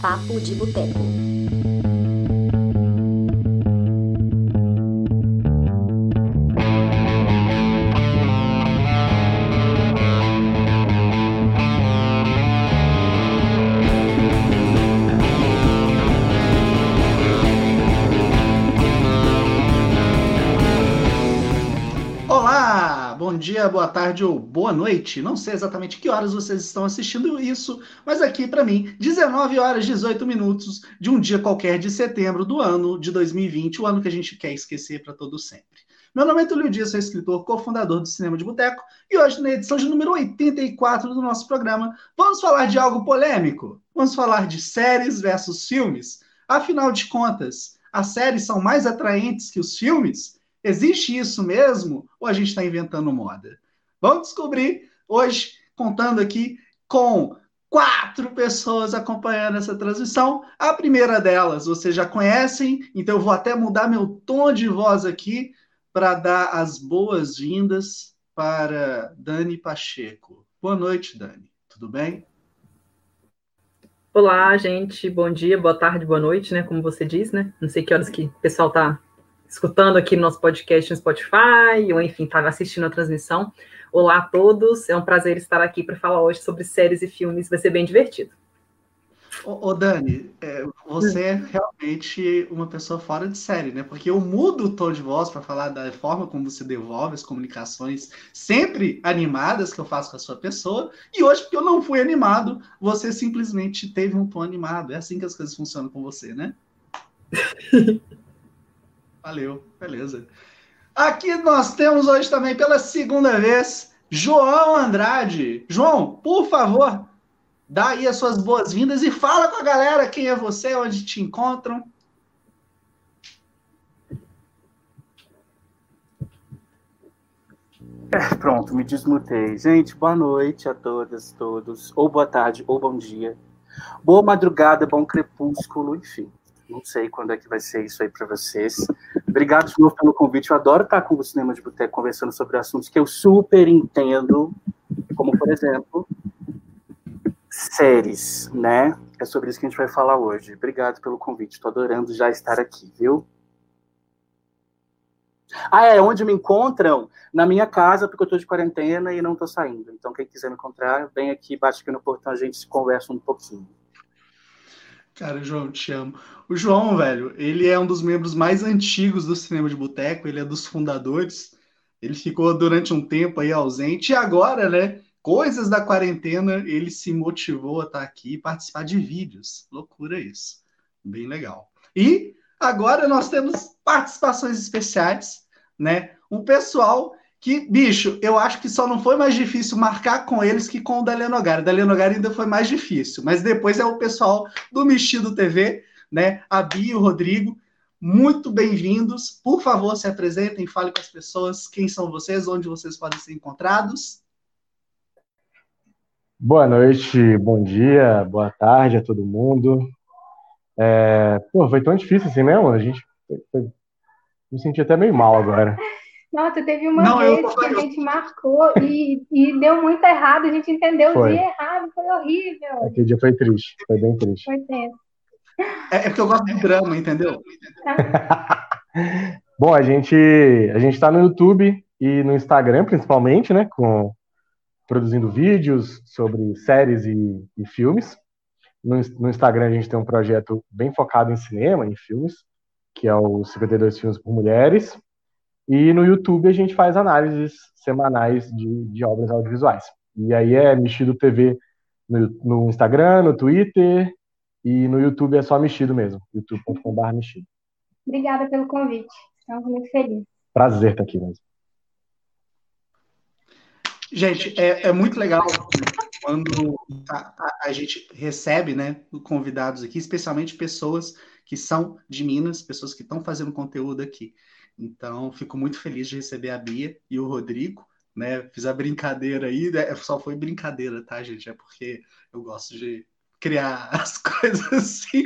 Papo de Boteco. Tarde ou boa noite. Não sei exatamente que horas vocês estão assistindo isso, mas aqui para mim, 19 horas e 18 minutos de um dia qualquer de setembro do ano de 2020, o ano que a gente quer esquecer para todo sempre. Meu nome é Túlio Dias, sou escritor, cofundador do Cinema de Boteco, e hoje, na edição de número 84 do nosso programa, vamos falar de algo polêmico. Vamos falar de séries versus filmes. Afinal de contas, as séries são mais atraentes que os filmes? Existe isso mesmo? Ou a gente está inventando moda? Vamos descobrir hoje, contando aqui com quatro pessoas acompanhando essa transmissão. A primeira delas vocês já conhecem, então eu vou até mudar meu tom de voz aqui para dar as boas-vindas para Dani Pacheco. Boa noite, Dani. Tudo bem? Olá, gente. Bom dia, boa tarde, boa noite, né? Como você diz, né? Não sei que horas que o pessoal tá escutando aqui no nosso podcast no Spotify, ou enfim, tá assistindo a transmissão. Olá a todos. É um prazer estar aqui para falar hoje sobre séries e filmes. Vai ser bem divertido. Ô, ô Dani, é, você é realmente uma pessoa fora de série, né? Porque eu mudo o tom de voz para falar da forma como você devolve as comunicações sempre animadas que eu faço com a sua pessoa. E hoje, porque eu não fui animado, você simplesmente teve um tom animado. É assim que as coisas funcionam com você, né? Valeu, beleza. Aqui nós temos hoje também, pela segunda vez, João Andrade. João, por favor, dá aí as suas boas-vindas e fala com a galera quem é você, onde te encontram. É, pronto, me desmutei. Gente, boa noite a todas, todos. Ou boa tarde, ou bom dia. Boa madrugada, bom crepúsculo, enfim. Não sei quando é que vai ser isso aí para vocês. Obrigado de novo pelo convite. Eu adoro estar com o Cinema de Boteco conversando sobre assuntos que eu super entendo, como, por exemplo, séries, né? É sobre isso que a gente vai falar hoje. Obrigado pelo convite. Estou adorando já estar aqui, viu? Ah, é onde me encontram? Na minha casa, porque eu estou de quarentena e não estou saindo. Então, quem quiser me encontrar, vem aqui, bate aqui no portão, a gente se conversa um pouquinho. Cara, João, te amo. O João, velho, ele é um dos membros mais antigos do Cinema de Boteco, ele é dos fundadores. Ele ficou durante um tempo aí ausente, e agora, né, coisas da quarentena, ele se motivou a estar aqui e participar de vídeos. Loucura isso. Bem legal. E agora nós temos participações especiais, né? Um pessoal que, bicho, eu acho que só não foi mais difícil marcar com eles que com o Dalian Nogari. O Dalian Nogari ainda foi mais difícil, mas depois é o pessoal do Mexido TV, né? A Bia e o Rodrigo. Muito bem-vindos. Por favor, se apresentem, fale com as pessoas quem são vocês, onde vocês podem ser encontrados. Boa noite, bom dia, boa tarde a todo mundo. É... Pô, foi tão difícil assim mesmo? A gente foi... me senti até meio mal agora. Nossa, teve uma não, vez eu... que a gente marcou e, e deu muito errado, a gente entendeu foi. o dia errado, foi horrível. Aquele dia foi triste, foi bem triste. Foi tenso. É, é porque eu gosto de drama, entendeu? Bom, a gente a gente está no YouTube e no Instagram, principalmente, né, com produzindo vídeos sobre séries e, e filmes. No, no, Instagram a gente tem um projeto bem focado em cinema, em filmes, que é o 52 filmes por mulheres. E no YouTube a gente faz análises semanais de, de obras audiovisuais. E aí é Mexido TV no, no Instagram, no Twitter e no YouTube é só Mexido mesmo, youtube.com.br Mexido. Obrigada pelo convite, estamos muito felizes. Prazer estar aqui mesmo. Gente, é, é muito legal quando a, a, a, gente recebe né, convidados aqui, especialmente pessoas que são de Minas, pessoas que estão fazendo conteúdo aqui. Então, fico muito feliz de receber a Bia e o Rodrigo. Né? Fiz a brincadeira aí, né? só foi brincadeira, tá, gente? É porque eu gosto de criar as coisas assim.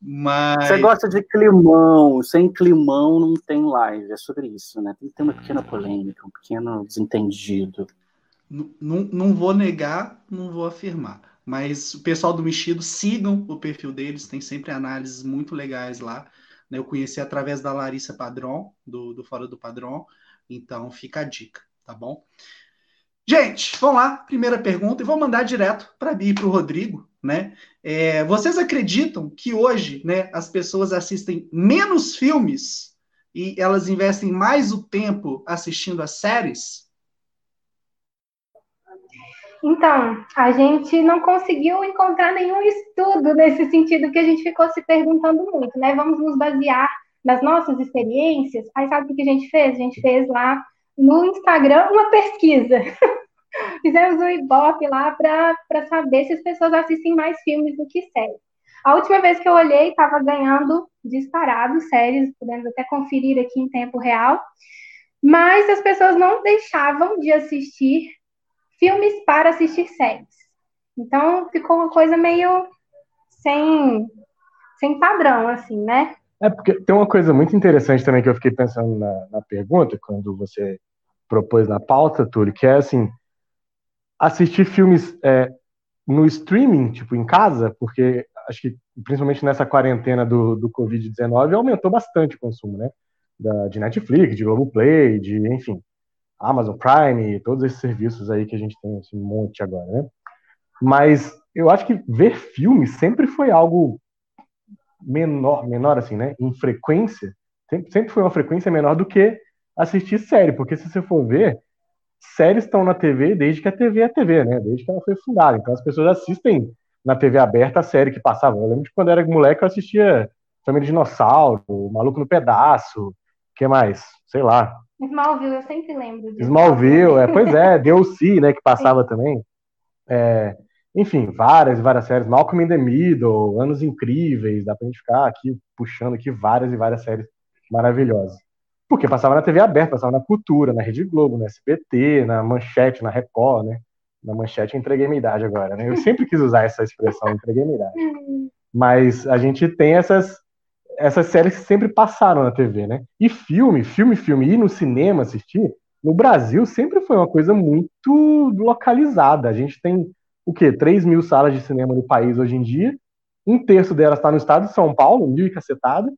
Mas... Você gosta de climão, sem climão não tem live, é sobre isso, né? Tem que ter uma pequena polêmica, um pequeno desentendido. Não, não, não vou negar, não vou afirmar. Mas o pessoal do Mexido, sigam o perfil deles, tem sempre análises muito legais lá. Né? Eu conheci através da Larissa Padrão, do, do Fora do Padrão, então fica a dica, tá bom? Gente, vamos lá, primeira pergunta, e vou mandar direto para Bia e para o Rodrigo, né? É, vocês acreditam que hoje né, as pessoas assistem menos filmes e elas investem mais o tempo assistindo as séries? Então, a gente não conseguiu encontrar nenhum estudo nesse sentido que a gente ficou se perguntando muito, né? Vamos nos basear nas nossas experiências. Aí sabe o que a gente fez? A gente fez lá no Instagram uma pesquisa. Fizemos um Ibope lá para saber se as pessoas assistem mais filmes do que séries. A última vez que eu olhei, estava ganhando disparado séries, podemos até conferir aqui em tempo real. Mas as pessoas não deixavam de assistir filmes para assistir séries. Então ficou uma coisa meio sem, sem padrão, assim, né? É porque tem uma coisa muito interessante também que eu fiquei pensando na, na pergunta, quando você propôs na pauta, Túlio, que é assim, assistir filmes é, no streaming, tipo, em casa, porque acho que principalmente nessa quarentena do, do Covid-19 aumentou bastante o consumo, né? Da, de Netflix, de Globoplay, de, enfim, Amazon Prime, todos esses serviços aí que a gente tem esse monte agora, né? Mas eu acho que ver filmes sempre foi algo menor, menor assim, né? Em frequência, sempre, foi uma frequência menor do que assistir série, porque se você for ver, séries estão na TV desde que a TV é TV, né? Desde que ela foi fundada. Então as pessoas assistem na TV aberta a série que passava. Eu lembro de quando eu era moleque eu assistia Família Dinossauro, Maluco no Pedaço, que mais? Sei lá, Smallville, eu sempre lembro. De Smallville, é, pois é, DLC, né, que passava Sim. também. É, enfim, várias e várias séries. Malcolm in the Middle, Anos Incríveis, dá pra gente ficar aqui puxando aqui várias e várias séries maravilhosas. Porque passava na TV aberta, passava na Cultura, na Rede Globo, na SBT, na Manchete, na Record, né? Na Manchete eu entreguei minha idade agora, né? Eu sempre quis usar essa expressão, entreguei minha idade. Mas a gente tem essas essas séries sempre passaram na TV, né? E filme, filme, filme, ir no cinema assistir, no Brasil sempre foi uma coisa muito localizada. A gente tem o quê? 3 mil salas de cinema no país hoje em dia. Um terço delas está no estado de São Paulo, mil e cacetada.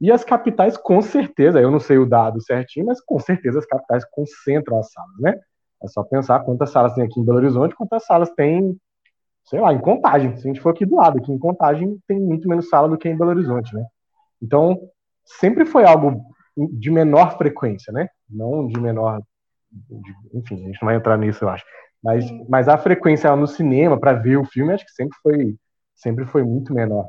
E as capitais, com certeza, eu não sei o dado certinho, mas com certeza as capitais concentram as salas, né? É só pensar quantas salas tem aqui em Belo Horizonte, quantas salas tem, sei lá, em Contagem. Se a gente for aqui do lado, aqui em Contagem tem muito menos sala do que em Belo Horizonte, né? Então, sempre foi algo de menor frequência, né? Não de menor. De, enfim, a gente não vai entrar nisso, eu acho. Mas, mas a frequência no cinema para ver o filme, acho que sempre foi, sempre foi muito menor.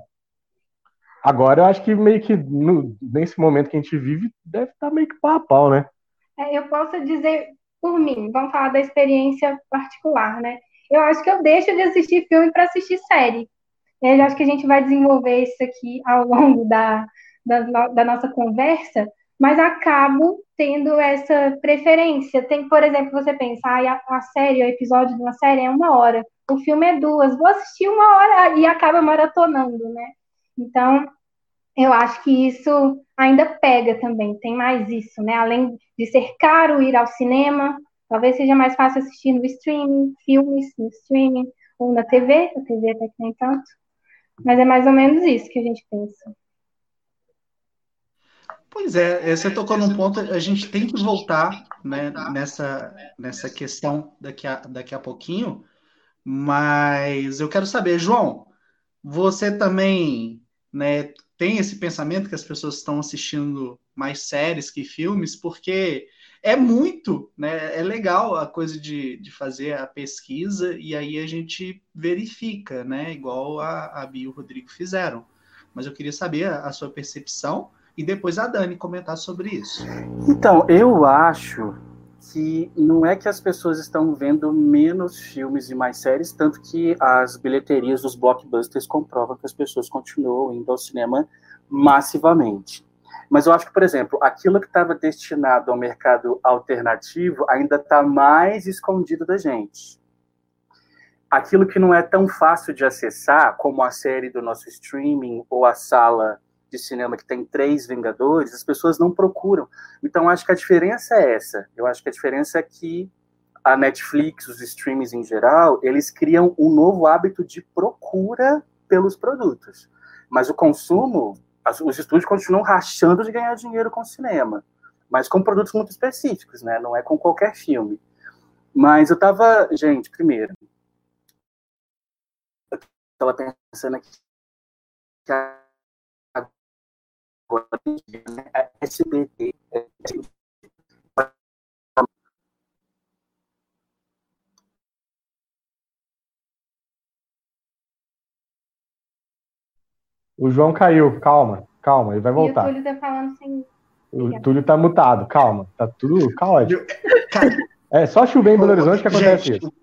Agora, eu acho que meio que no, nesse momento que a gente vive, deve estar tá meio que pau a pau, né? É, eu posso dizer por mim, vamos falar da experiência particular, né? Eu acho que eu deixo de assistir filme para assistir série. Eu acho que a gente vai desenvolver isso aqui ao longo da, da, da nossa conversa, mas acabo tendo essa preferência. Tem, por exemplo, você pensar, ah, a, a série, o episódio de uma série é uma hora, o filme é duas, vou assistir uma hora e acaba maratonando, né? Então, eu acho que isso ainda pega também, tem mais isso, né? Além de ser caro ir ao cinema, talvez seja mais fácil assistir no streaming, filmes no streaming, ou na TV, a TV até que nem tanto, mas é mais ou menos isso que a gente pensa. Pois é, é, você tocou num ponto, a gente tem que voltar né, nessa, nessa questão daqui a, daqui a pouquinho, mas eu quero saber, João, você também né, tem esse pensamento que as pessoas estão assistindo mais séries que filmes, porque é muito, né? É legal a coisa de, de fazer a pesquisa e aí a gente verifica, né? Igual a, a Bia e o Rodrigo fizeram. Mas eu queria saber a, a sua percepção e depois a Dani comentar sobre isso. Então, eu acho que não é que as pessoas estão vendo menos filmes e mais séries, tanto que as bilheterias dos blockbusters comprovam que as pessoas continuam indo ao cinema massivamente. Mas eu acho que, por exemplo, aquilo que estava destinado ao mercado alternativo ainda está mais escondido da gente. Aquilo que não é tão fácil de acessar, como a série do nosso streaming ou a sala de cinema que tem três Vingadores, as pessoas não procuram. Então, acho que a diferença é essa. Eu acho que a diferença é que a Netflix, os streams em geral, eles criam um novo hábito de procura pelos produtos. Mas o consumo, os estúdios continuam rachando de ganhar dinheiro com o cinema, mas com produtos muito específicos, né? Não é com qualquer filme. Mas eu tava, gente, primeiro, eu tava pensando aqui que agora né, a SBT O João caiu, calma, calma, ele vai voltar. E o Túlio tá falando sem. O Túlio tá mutado, calma, tá tudo caótico. É só chover em Belo Horizonte que acontece Gente, isso.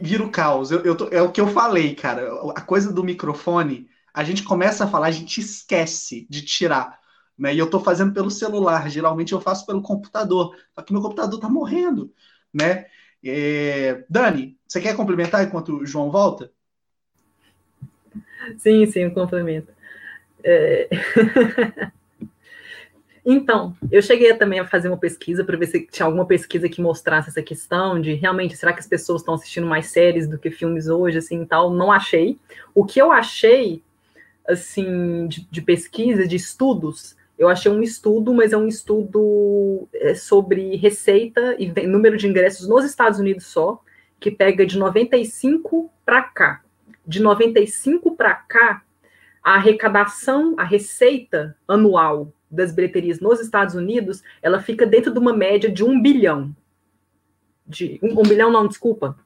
Vira o caos. Eu, eu tô, é o que eu falei, cara. A coisa do microfone, a gente começa a falar, a gente esquece de tirar. Né? E eu tô fazendo pelo celular, geralmente eu faço pelo computador. Só que meu computador tá morrendo. Né? É... Dani, você quer complementar enquanto o João volta? Sim, sim, um complemento. É... então, eu cheguei também a fazer uma pesquisa para ver se tinha alguma pesquisa que mostrasse essa questão de realmente será que as pessoas estão assistindo mais séries do que filmes hoje, assim, tal. Não achei. O que eu achei, assim, de, de pesquisa, de estudos, eu achei um estudo, mas é um estudo é, sobre receita e número de ingressos nos Estados Unidos só, que pega de 95 para cá de 95 para cá, a arrecadação, a receita anual das bilheterias nos Estados Unidos, ela fica dentro de uma média de um bilhão. De, um, um bilhão não, desculpa.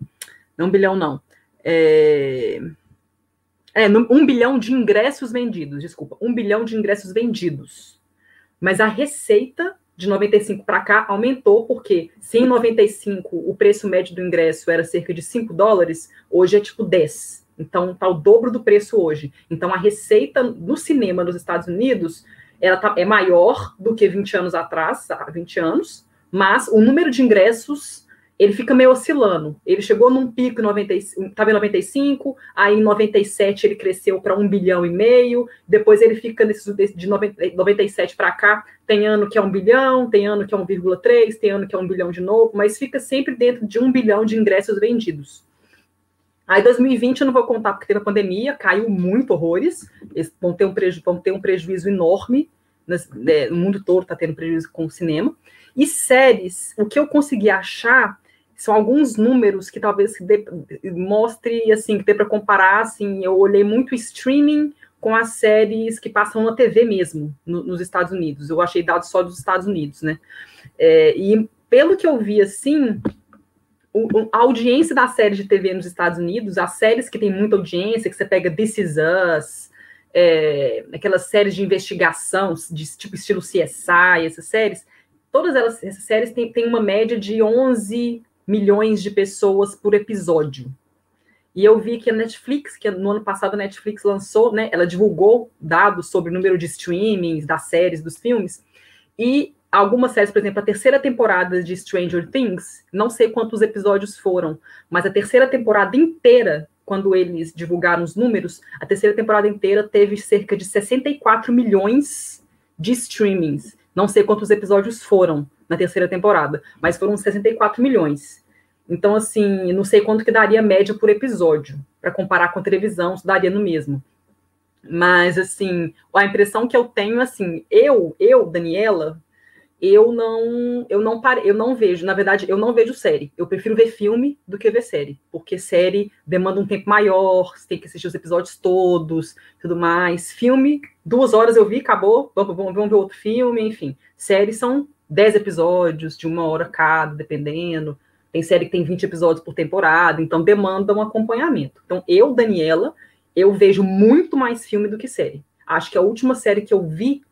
Não um bilhão não. É, é, um bilhão de ingressos vendidos, desculpa. Um bilhão de ingressos vendidos. Mas a receita de 95 para cá aumentou, porque se em 95 o preço médio do ingresso era cerca de 5 dólares, hoje é tipo 10. Então, está o dobro do preço hoje. Então, a receita no cinema nos Estados Unidos ela tá, é maior do que 20 anos atrás, há 20 anos, mas o número de ingressos ele fica meio oscilando. Ele chegou num pico em estava em 95, aí em 97 ele cresceu para um bilhão e meio, depois ele fica nesse, de 97 para cá, tem ano que é um bilhão, tem ano que é 1,3, tem ano que é um bilhão de novo, mas fica sempre dentro de um bilhão de ingressos vendidos. Aí 2020 eu não vou contar porque teve a pandemia, caiu muito horrores, eles vão ter um, preju vão ter um prejuízo enorme, né, o mundo todo está tendo prejuízo com o cinema. E séries, o que eu consegui achar são alguns números que talvez dê, mostre, assim, que dê para comparar, assim, eu olhei muito streaming com as séries que passam na TV mesmo, no, nos Estados Unidos. Eu achei dados só dos Estados Unidos, né? É, e pelo que eu vi, assim, a audiência da série de TV nos Estados Unidos, as séries que tem muita audiência, que você pega This Is Us, é, aquelas séries de investigação, de tipo estilo CSI, essas séries, todas elas, essas séries têm, têm uma média de 11 milhões de pessoas por episódio. E eu vi que a Netflix, que no ano passado a Netflix lançou, né, ela divulgou dados sobre o número de streamings das séries, dos filmes, e algumas séries, por exemplo, a terceira temporada de Stranger Things, não sei quantos episódios foram, mas a terceira temporada inteira, quando eles divulgaram os números, a terceira temporada inteira teve cerca de 64 milhões de streamings. Não sei quantos episódios foram na terceira temporada, mas foram 64 milhões. Então, assim, não sei quanto que daria média por episódio. Para comparar com a televisão, isso daria no mesmo. Mas, assim, a impressão que eu tenho, assim, eu, eu, Daniela, eu não eu não pare, eu não vejo, na verdade, eu não vejo série. Eu prefiro ver filme do que ver série, porque série demanda um tempo maior, você tem que assistir os episódios todos, tudo mais. Filme, duas horas eu vi, acabou, vamos, vamos, vamos ver outro filme, enfim. Séries são dez episódios, de uma hora cada, dependendo. Tem série que tem 20 episódios por temporada, então demanda um acompanhamento. Então, eu, Daniela, eu vejo muito mais filme do que série. Acho que a última série que eu vi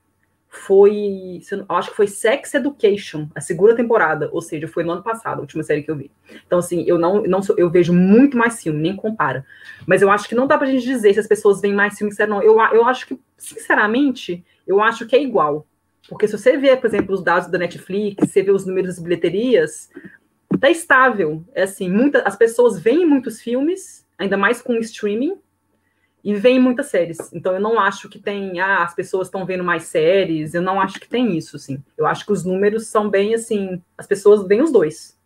foi, acho que foi Sex Education, a segunda temporada, ou seja, foi no ano passado, a última série que eu vi. Então, assim, eu não, não sou, eu vejo muito mais filme, nem compara. Mas eu acho que não dá pra gente dizer se as pessoas veem mais filme que série, não. Eu, eu acho que, sinceramente, eu acho que é igual. Porque se você vê, por exemplo, os dados da Netflix, você vê os números das bilheterias, tá estável. É assim, muita, as pessoas veem muitos filmes, ainda mais com streaming, e vem muitas séries. Então eu não acho que tem, ah, as pessoas estão vendo mais séries, eu não acho que tem isso, assim. Eu acho que os números são bem assim, as pessoas veem os dois.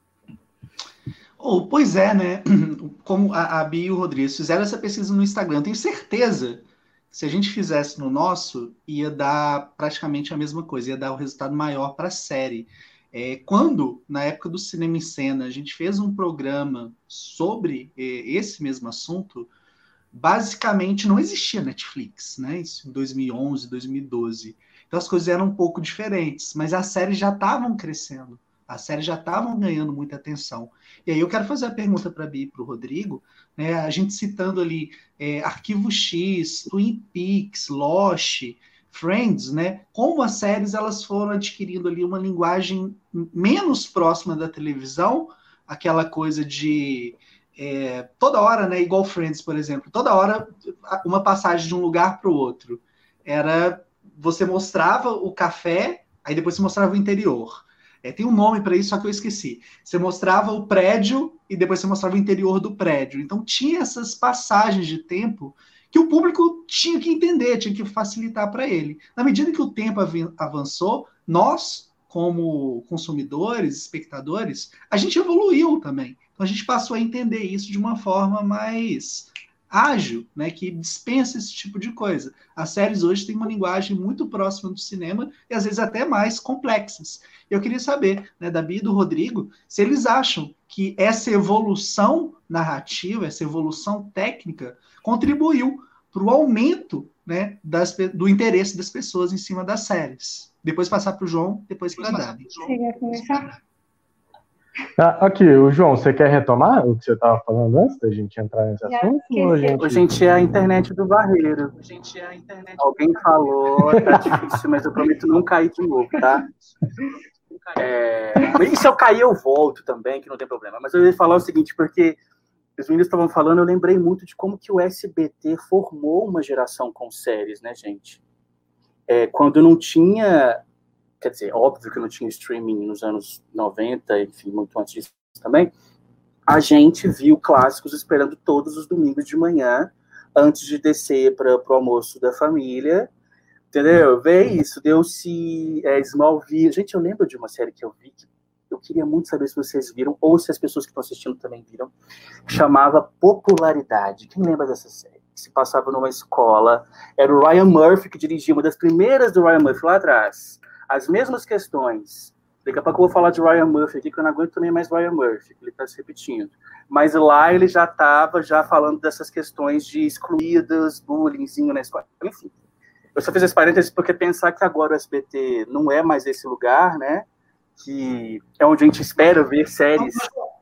Oh, pois é, né? Como a, a Bia e o Rodrigues fizeram essa pesquisa no Instagram, eu tenho certeza que se a gente fizesse no nosso, ia dar praticamente a mesma coisa, ia dar o um resultado maior para a série. É, quando, na época do Cinema em Cena, a gente fez um programa sobre é, esse mesmo assunto, basicamente não existia Netflix, né? Isso em 2011, 2012. Então as coisas eram um pouco diferentes, mas as séries já estavam crescendo. As séries já estavam ganhando muita atenção. E aí eu quero fazer a pergunta para a Bi e para o Rodrigo, né? A gente citando ali é, Arquivo X, Twin Peaks, Lost, Friends, né? Como as séries elas foram adquirindo ali uma linguagem menos próxima da televisão, aquela coisa de é, toda hora, né? Igual Friends, por exemplo, toda hora uma passagem de um lugar para o outro. Era você mostrava o café, aí depois você mostrava o interior. É, tem um nome para isso, só que eu esqueci. Você mostrava o prédio e depois você mostrava o interior do prédio. Então tinha essas passagens de tempo que o público tinha que entender, tinha que facilitar para ele. Na medida que o tempo avançou, nós, como consumidores, espectadores, a gente evoluiu também. Então a gente passou a entender isso de uma forma mais ágil, né, que dispensa esse tipo de coisa. As séries hoje têm uma linguagem muito próxima do cinema e às vezes até mais complexas. Eu queria saber, né, da Bia e do Rodrigo, se eles acham que essa evolução narrativa, essa evolução técnica, contribuiu para o aumento né, das, do interesse das pessoas em cima das séries. Depois passar para o João, depois para a Dani. Você quer começar? Ah, aqui, o João, você quer retomar o que você estava falando antes da gente entrar nesse assunto? Ou a gente... gente é a internet do barreiro. Gente é a internet Alguém falou, tá difícil, mas eu prometo não cair de novo, tá? É... E se eu cair, eu volto também, que não tem problema. Mas eu ia falar o seguinte, porque os meninos estavam falando, eu lembrei muito de como que o SBT formou uma geração com séries, né, gente? É, quando não tinha quer dizer, óbvio que não tinha streaming nos anos 90, enfim, muito antes disso também, a gente viu clássicos esperando todos os domingos de manhã, antes de descer para o almoço da família, entendeu? Vê isso, deu-se é, Smallville. Gente, eu lembro de uma série que eu vi que eu queria muito saber se vocês viram, ou se as pessoas que estão assistindo também viram, chamava Popularidade. Quem lembra dessa série? Que se passava numa escola, era o Ryan Murphy que dirigia, uma das primeiras do Ryan Murphy lá atrás as mesmas questões. Daqui a pouco eu vou falar de Ryan Murphy aqui, que eu não aguento também mais Ryan Murphy, que ele está se repetindo. Mas lá ele já estava já falando dessas questões de excluídas, bullyingzinho na escola. Enfim, eu só fiz esse parênteses porque pensar que agora o SBT não é mais esse lugar, né? Que é onde a gente espera ver séries.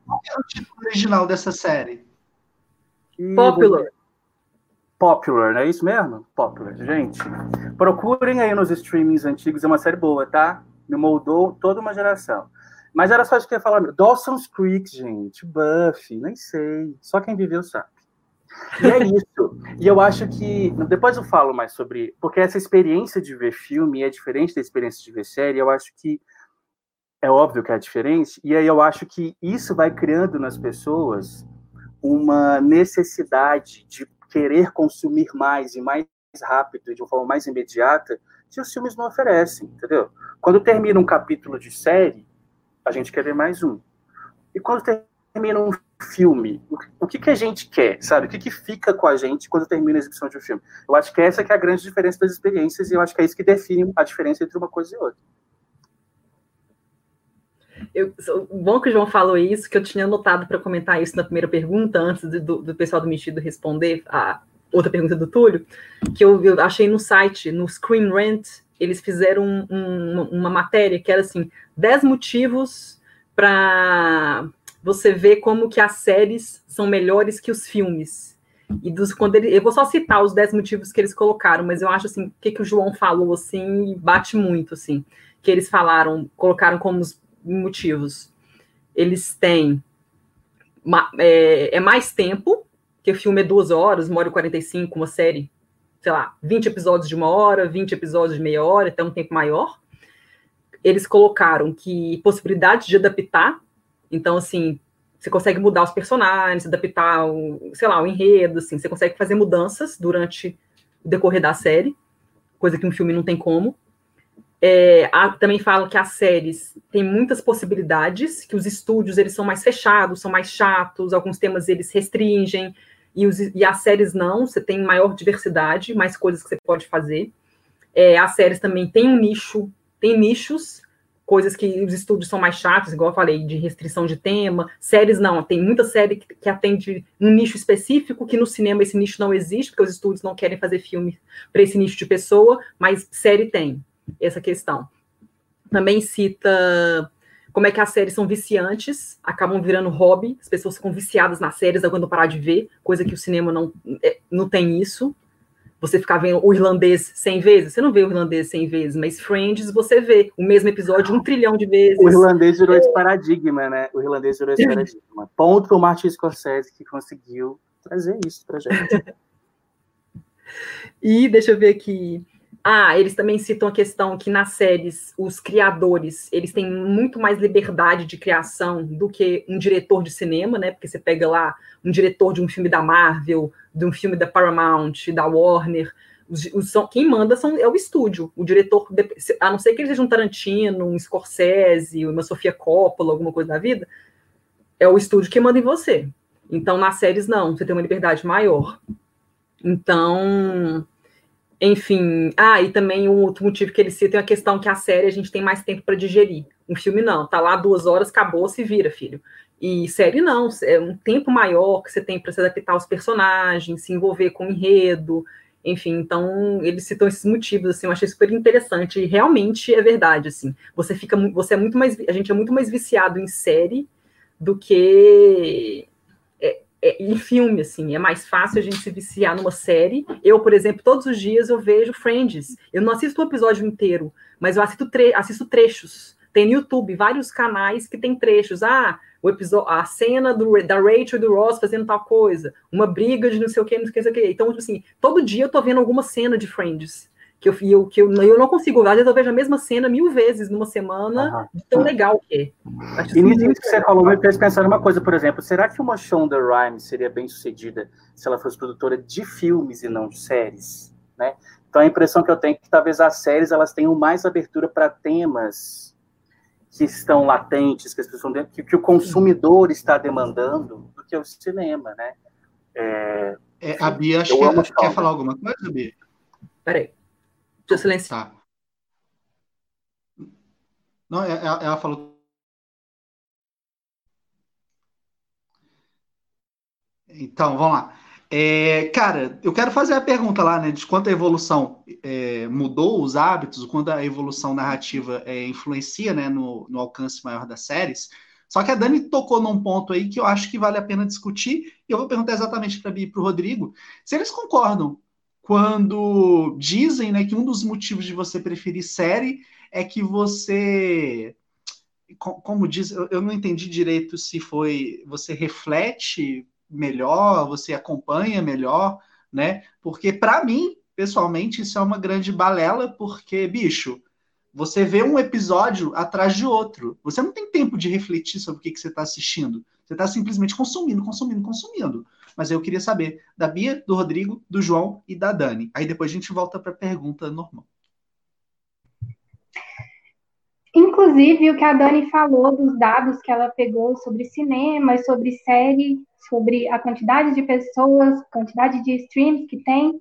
Qual é o título original dessa série? Popular. Popular, não é isso mesmo? Popular. Gente, procurem aí nos streamings antigos, é uma série boa, tá? Me moldou toda uma geração. Mas era só isso que eu ia falar. Dawson's Creek, gente, Buffy, nem sei. Só quem viveu sabe. E é isso. E eu acho que. Depois eu falo mais sobre. Porque essa experiência de ver filme é diferente da experiência de ver série. Eu acho que. É óbvio que é diferente. E aí eu acho que isso vai criando nas pessoas uma necessidade de querer consumir mais e mais rápido de uma forma mais imediata que os filmes não oferecem, entendeu? Quando termina um capítulo de série, a gente quer ver mais um. E quando termina um filme, o que, que a gente quer, sabe? O que, que fica com a gente quando termina a exibição de um filme? Eu acho que essa que é a grande diferença das experiências e eu acho que é isso que define a diferença entre uma coisa e outra. Eu, bom que o João falou isso, que eu tinha anotado para comentar isso na primeira pergunta, antes do, do pessoal do Mexido responder a outra pergunta do Túlio, que eu, eu achei no site, no Screen Rant, eles fizeram um, um, uma matéria que era assim, 10 motivos para você ver como que as séries são melhores que os filmes. E dos, quando ele, eu vou só citar os 10 motivos que eles colocaram, mas eu acho assim, o que, que o João falou assim, bate muito assim, que eles falaram, colocaram como os motivos. Eles têm é, é, mais tempo, que o filme é duas horas, uma hora e 45, uma série, sei lá, 20 episódios de uma hora, 20 episódios de meia hora, até um tempo maior. Eles colocaram que possibilidade de adaptar, então, assim, você consegue mudar os personagens, adaptar, o, sei lá, o enredo, assim, você consegue fazer mudanças durante o decorrer da série, coisa que um filme não tem como É, também falo que as séries têm muitas possibilidades, que os estúdios eles são mais fechados, são mais chatos, alguns temas eles restringem, e, os, e as séries não, você tem maior diversidade, mais coisas que você pode fazer. É, as séries também têm um nicho, tem nichos, coisas que os estúdios são mais chatos, igual eu falei, de restrição de tema. Séries não, tem muita série que, que atende um nicho específico, que no cinema esse nicho não existe, porque os estúdios não querem fazer filme para esse nicho de pessoa, mas série tem essa questão. Também cita como é que as séries são viciantes, acabam virando hobby, as pessoas ficam viciadas nas séries, quando parar de ver, coisa que o cinema não, é, não tem isso. Você ficar vendo o irlandês 100 vezes, você não vê o irlandês 100 vezes, mas Friends você vê o mesmo episódio um trilhão de vezes. O irlandês virou é. esse paradigma, né? O irlandês virou esse paradigma. Ponto para o Martin Scorsese que conseguiu trazer isso para gente. e deixa eu ver aqui. Ah, eles também citam a questão que nas séries os criadores eles têm muito mais liberdade de criação do que um diretor de cinema, né? Porque você pega lá um diretor de um filme da Marvel, de um filme da Paramount, da Warner, os, quem manda são, é o estúdio, o diretor, a não ser que ele seja um Tarantino, um Scorsese, uma Sofia Coppola, alguma coisa da vida, é o estúdio que manda em você. Então, nas séries, não, você tem uma liberdade maior. Então, enfim, ah, e também um outro motivo que ele cita é a questão que a série a gente tem mais tempo para digerir. Um filme não, tá lá duas horas, acabou, se vira, filho. E série não, é um tempo maior que você tem para se adaptar aos personagens, se envolver com o enredo, enfim, então eles citam esses motivos, assim, eu achei super interessante, e realmente é verdade, assim, você fica, você é muito mais, a gente é muito mais viciado em série do que é, em filme, assim, é mais fácil a gente se viciar numa série. Eu, por exemplo, todos os dias eu vejo Friends. Eu não assisto o episódio inteiro, mas eu assisto, tre assisto trechos. Tem no YouTube vários canais que tem trechos. Ah, o episódio, a cena do, da Rachel e do Ross fazendo tal coisa, uma briga de não sei o que, não sei o que. Então, tipo assim, todo dia eu tô vendo alguma cena de Friends que eu, eu, que eu, eu não consigo, às vezes eu vejo a mesma cena mil vezes numa semana, uhum. tão legal que é. Acho e nisso que você falou, me fez pensar numa coisa, por exemplo, será que uma Shonda Rhimes seria bem sucedida se ela fosse produtora de filmes e não de séries, né? Então a impressão que eu tenho é que talvez as séries elas tenham mais abertura para temas que estão latentes, que, as pessoas, que, que o consumidor está demandando do que o cinema, né? É, é, a Bia acho que quer falar alguma coisa, Bia? Peraí. Deixa eu silenciar. Tá. Não, ela, é, é, ela falou. Então, vamos lá. É, cara, eu quero fazer a pergunta lá, né, de quanto a evolução é, mudou os hábitos, quando a evolução narrativa é, influencia, né, no, no, alcance maior das séries. Só que a Dani tocou num ponto aí que eu acho que vale a pena discutir, e eu vou perguntar exatamente para o Rodrigo, se eles concordam quando dizem né, que um dos motivos de você preferir série é que você. Como diz, eu não entendi direito se foi você reflete melhor, você acompanha melhor, né? Porque para mim, pessoalmente, isso é uma grande balela, porque, bicho, você vê um episódio atrás de outro. Você não tem tempo de refletir sobre o que, que você está assistindo. Você está simplesmente consumindo, consumindo, consumindo mas eu queria saber da Bia, do Rodrigo, do João e da Dani. Aí depois a gente volta para a pergunta normal. Inclusive, o que a Dani falou dos dados que ela pegou sobre cinema, sobre série, sobre a quantidade de pessoas, quantidade de streams que tem,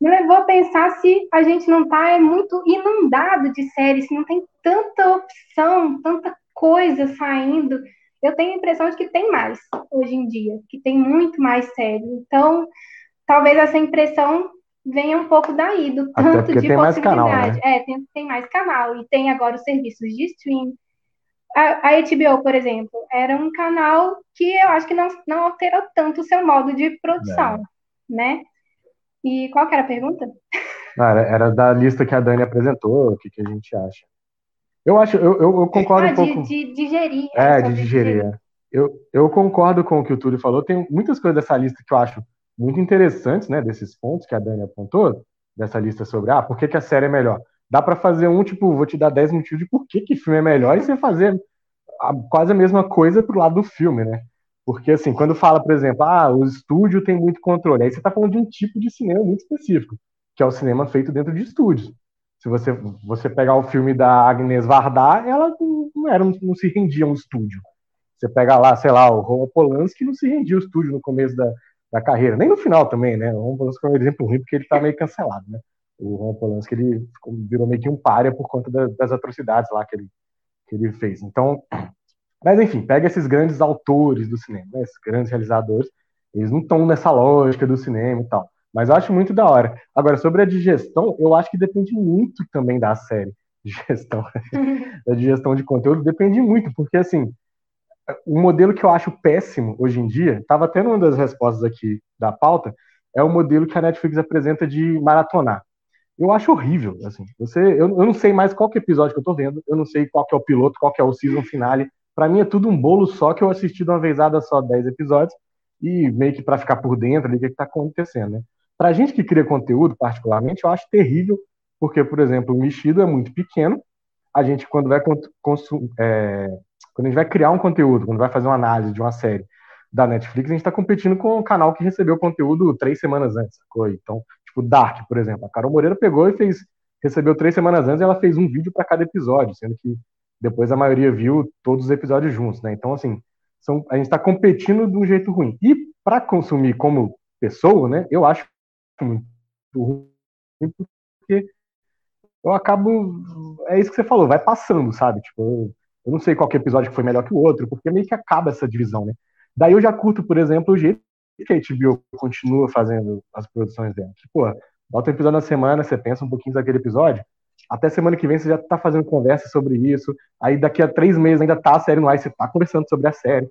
me levou a pensar se a gente não está é muito inundado de séries, se não tem tanta opção, tanta coisa saindo eu tenho a impressão de que tem mais hoje em dia, que tem muito mais série. Então, talvez essa impressão venha um pouco daí, do tanto de possibilidade. Canal, né? É, tem, tem mais canal. E tem agora os serviços de stream. A, a, HBO, por exemplo, era um canal que eu acho que não, não alterou tanto o seu modo de produção, é. né? E qual que era a pergunta? Era, era da lista que a Dani apresentou, o que, que a gente acha. Eu acho, eu, eu, eu concordo ah, um pouco. De, de digerir. É, de digerir. É. Eu, eu concordo com o que o Túlio falou. Tem muitas coisas dessa lista que eu acho muito interessantes, né? Desses pontos que a Dani apontou, dessa lista sobre, ah, por que, que a série é melhor? Dá para fazer um, tipo, vou te dar 10 motivos de por que, que filme é melhor e você fazer a, quase a mesma coisa pro lado do filme, né? Porque, assim, quando fala, por exemplo, ah, o estúdio tem muito controle, aí você tá falando de um tipo de cinema muito específico, que é o cinema feito dentro de estúdios. Se você, você pegar o filme da Agnes Varda, ela não, era, não se rendia a um estúdio. Você pega lá, sei lá, o Roman Polanski não se rendia ao estúdio no começo da, da carreira, nem no final também, né? O Roman Polanski é um exemplo ruim porque ele tá meio cancelado, né? O Roman Polanski ele virou meio que um párea por conta da, das atrocidades lá que ele, que ele fez. Então, mas enfim, pega esses grandes autores do cinema, né? esses grandes realizadores, eles não estão nessa lógica do cinema e tal. Mas eu acho muito da hora. Agora, sobre a digestão, eu acho que depende muito também da série de gestão. da digestão de conteúdo depende muito, porque assim, o modelo que eu acho péssimo hoje em dia, estava tendo uma das respostas aqui da pauta, é o modelo que a Netflix apresenta de maratonar. Eu acho horrível, assim. Você, eu, eu não sei mais qual que é episódio que eu tô vendo, eu não sei qual que é o piloto, qual que é o season finale. Para mim é tudo um bolo só que eu assisti de uma vezada só 10 episódios e meio que para ficar por dentro ali o que, que tá acontecendo, né? Pra gente que cria conteúdo, particularmente, eu acho terrível, porque, por exemplo, o mexido é muito pequeno, a gente, quando vai é, quando a gente vai criar um conteúdo, quando vai fazer uma análise de uma série da Netflix, a gente está competindo com o canal que recebeu o conteúdo três semanas antes, sacou? Então, tipo, Dark, por exemplo. A Carol Moreira pegou e fez, recebeu três semanas antes e ela fez um vídeo para cada episódio, sendo que depois a maioria viu todos os episódios juntos, né? Então, assim, são, a gente está competindo de um jeito ruim. E para consumir como pessoa, né, eu acho muito ruim, porque eu acabo. É isso que você falou, vai passando, sabe? Tipo, eu não sei qual episódio que foi melhor que o outro, porque meio que acaba essa divisão, né? Daí eu já curto, por exemplo, o jeito que a HBO continua fazendo as produções dela. Pô, bota um episódio na semana, você pensa um pouquinho daquele episódio, até semana que vem você já tá fazendo conversa sobre isso, aí daqui a três meses ainda tá a série no ar, você tá conversando sobre a série.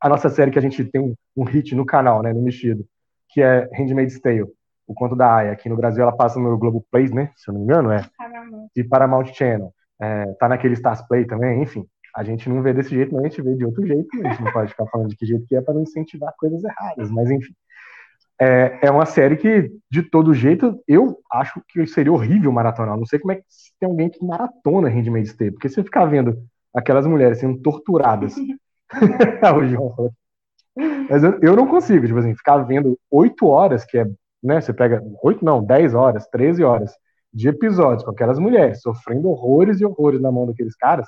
A nossa série que a gente tem um, um hit no canal, né, no Mexido, que é Handmaid's Tale, o conto da Aya. Aqui no Brasil ela passa no Globo Play, né, se eu não me engano, é. Paramount. E Paramount Channel. É, tá naquele Stars Play também, enfim. A gente não vê desse jeito, não, a gente vê de outro jeito. A gente não pode ficar falando de que jeito que é para não incentivar coisas erradas, mas enfim. É, é uma série que, de todo jeito, eu acho que seria horrível maratonar. Não sei como é que tem alguém que maratona Handmaid's Tale, porque você ficar vendo aquelas mulheres sendo torturadas. o João falou. Mas eu, eu não consigo, tipo assim, ficar vendo oito horas, que é, né, você pega oito não, dez horas, treze horas de episódios com aquelas mulheres sofrendo horrores e horrores na mão daqueles caras,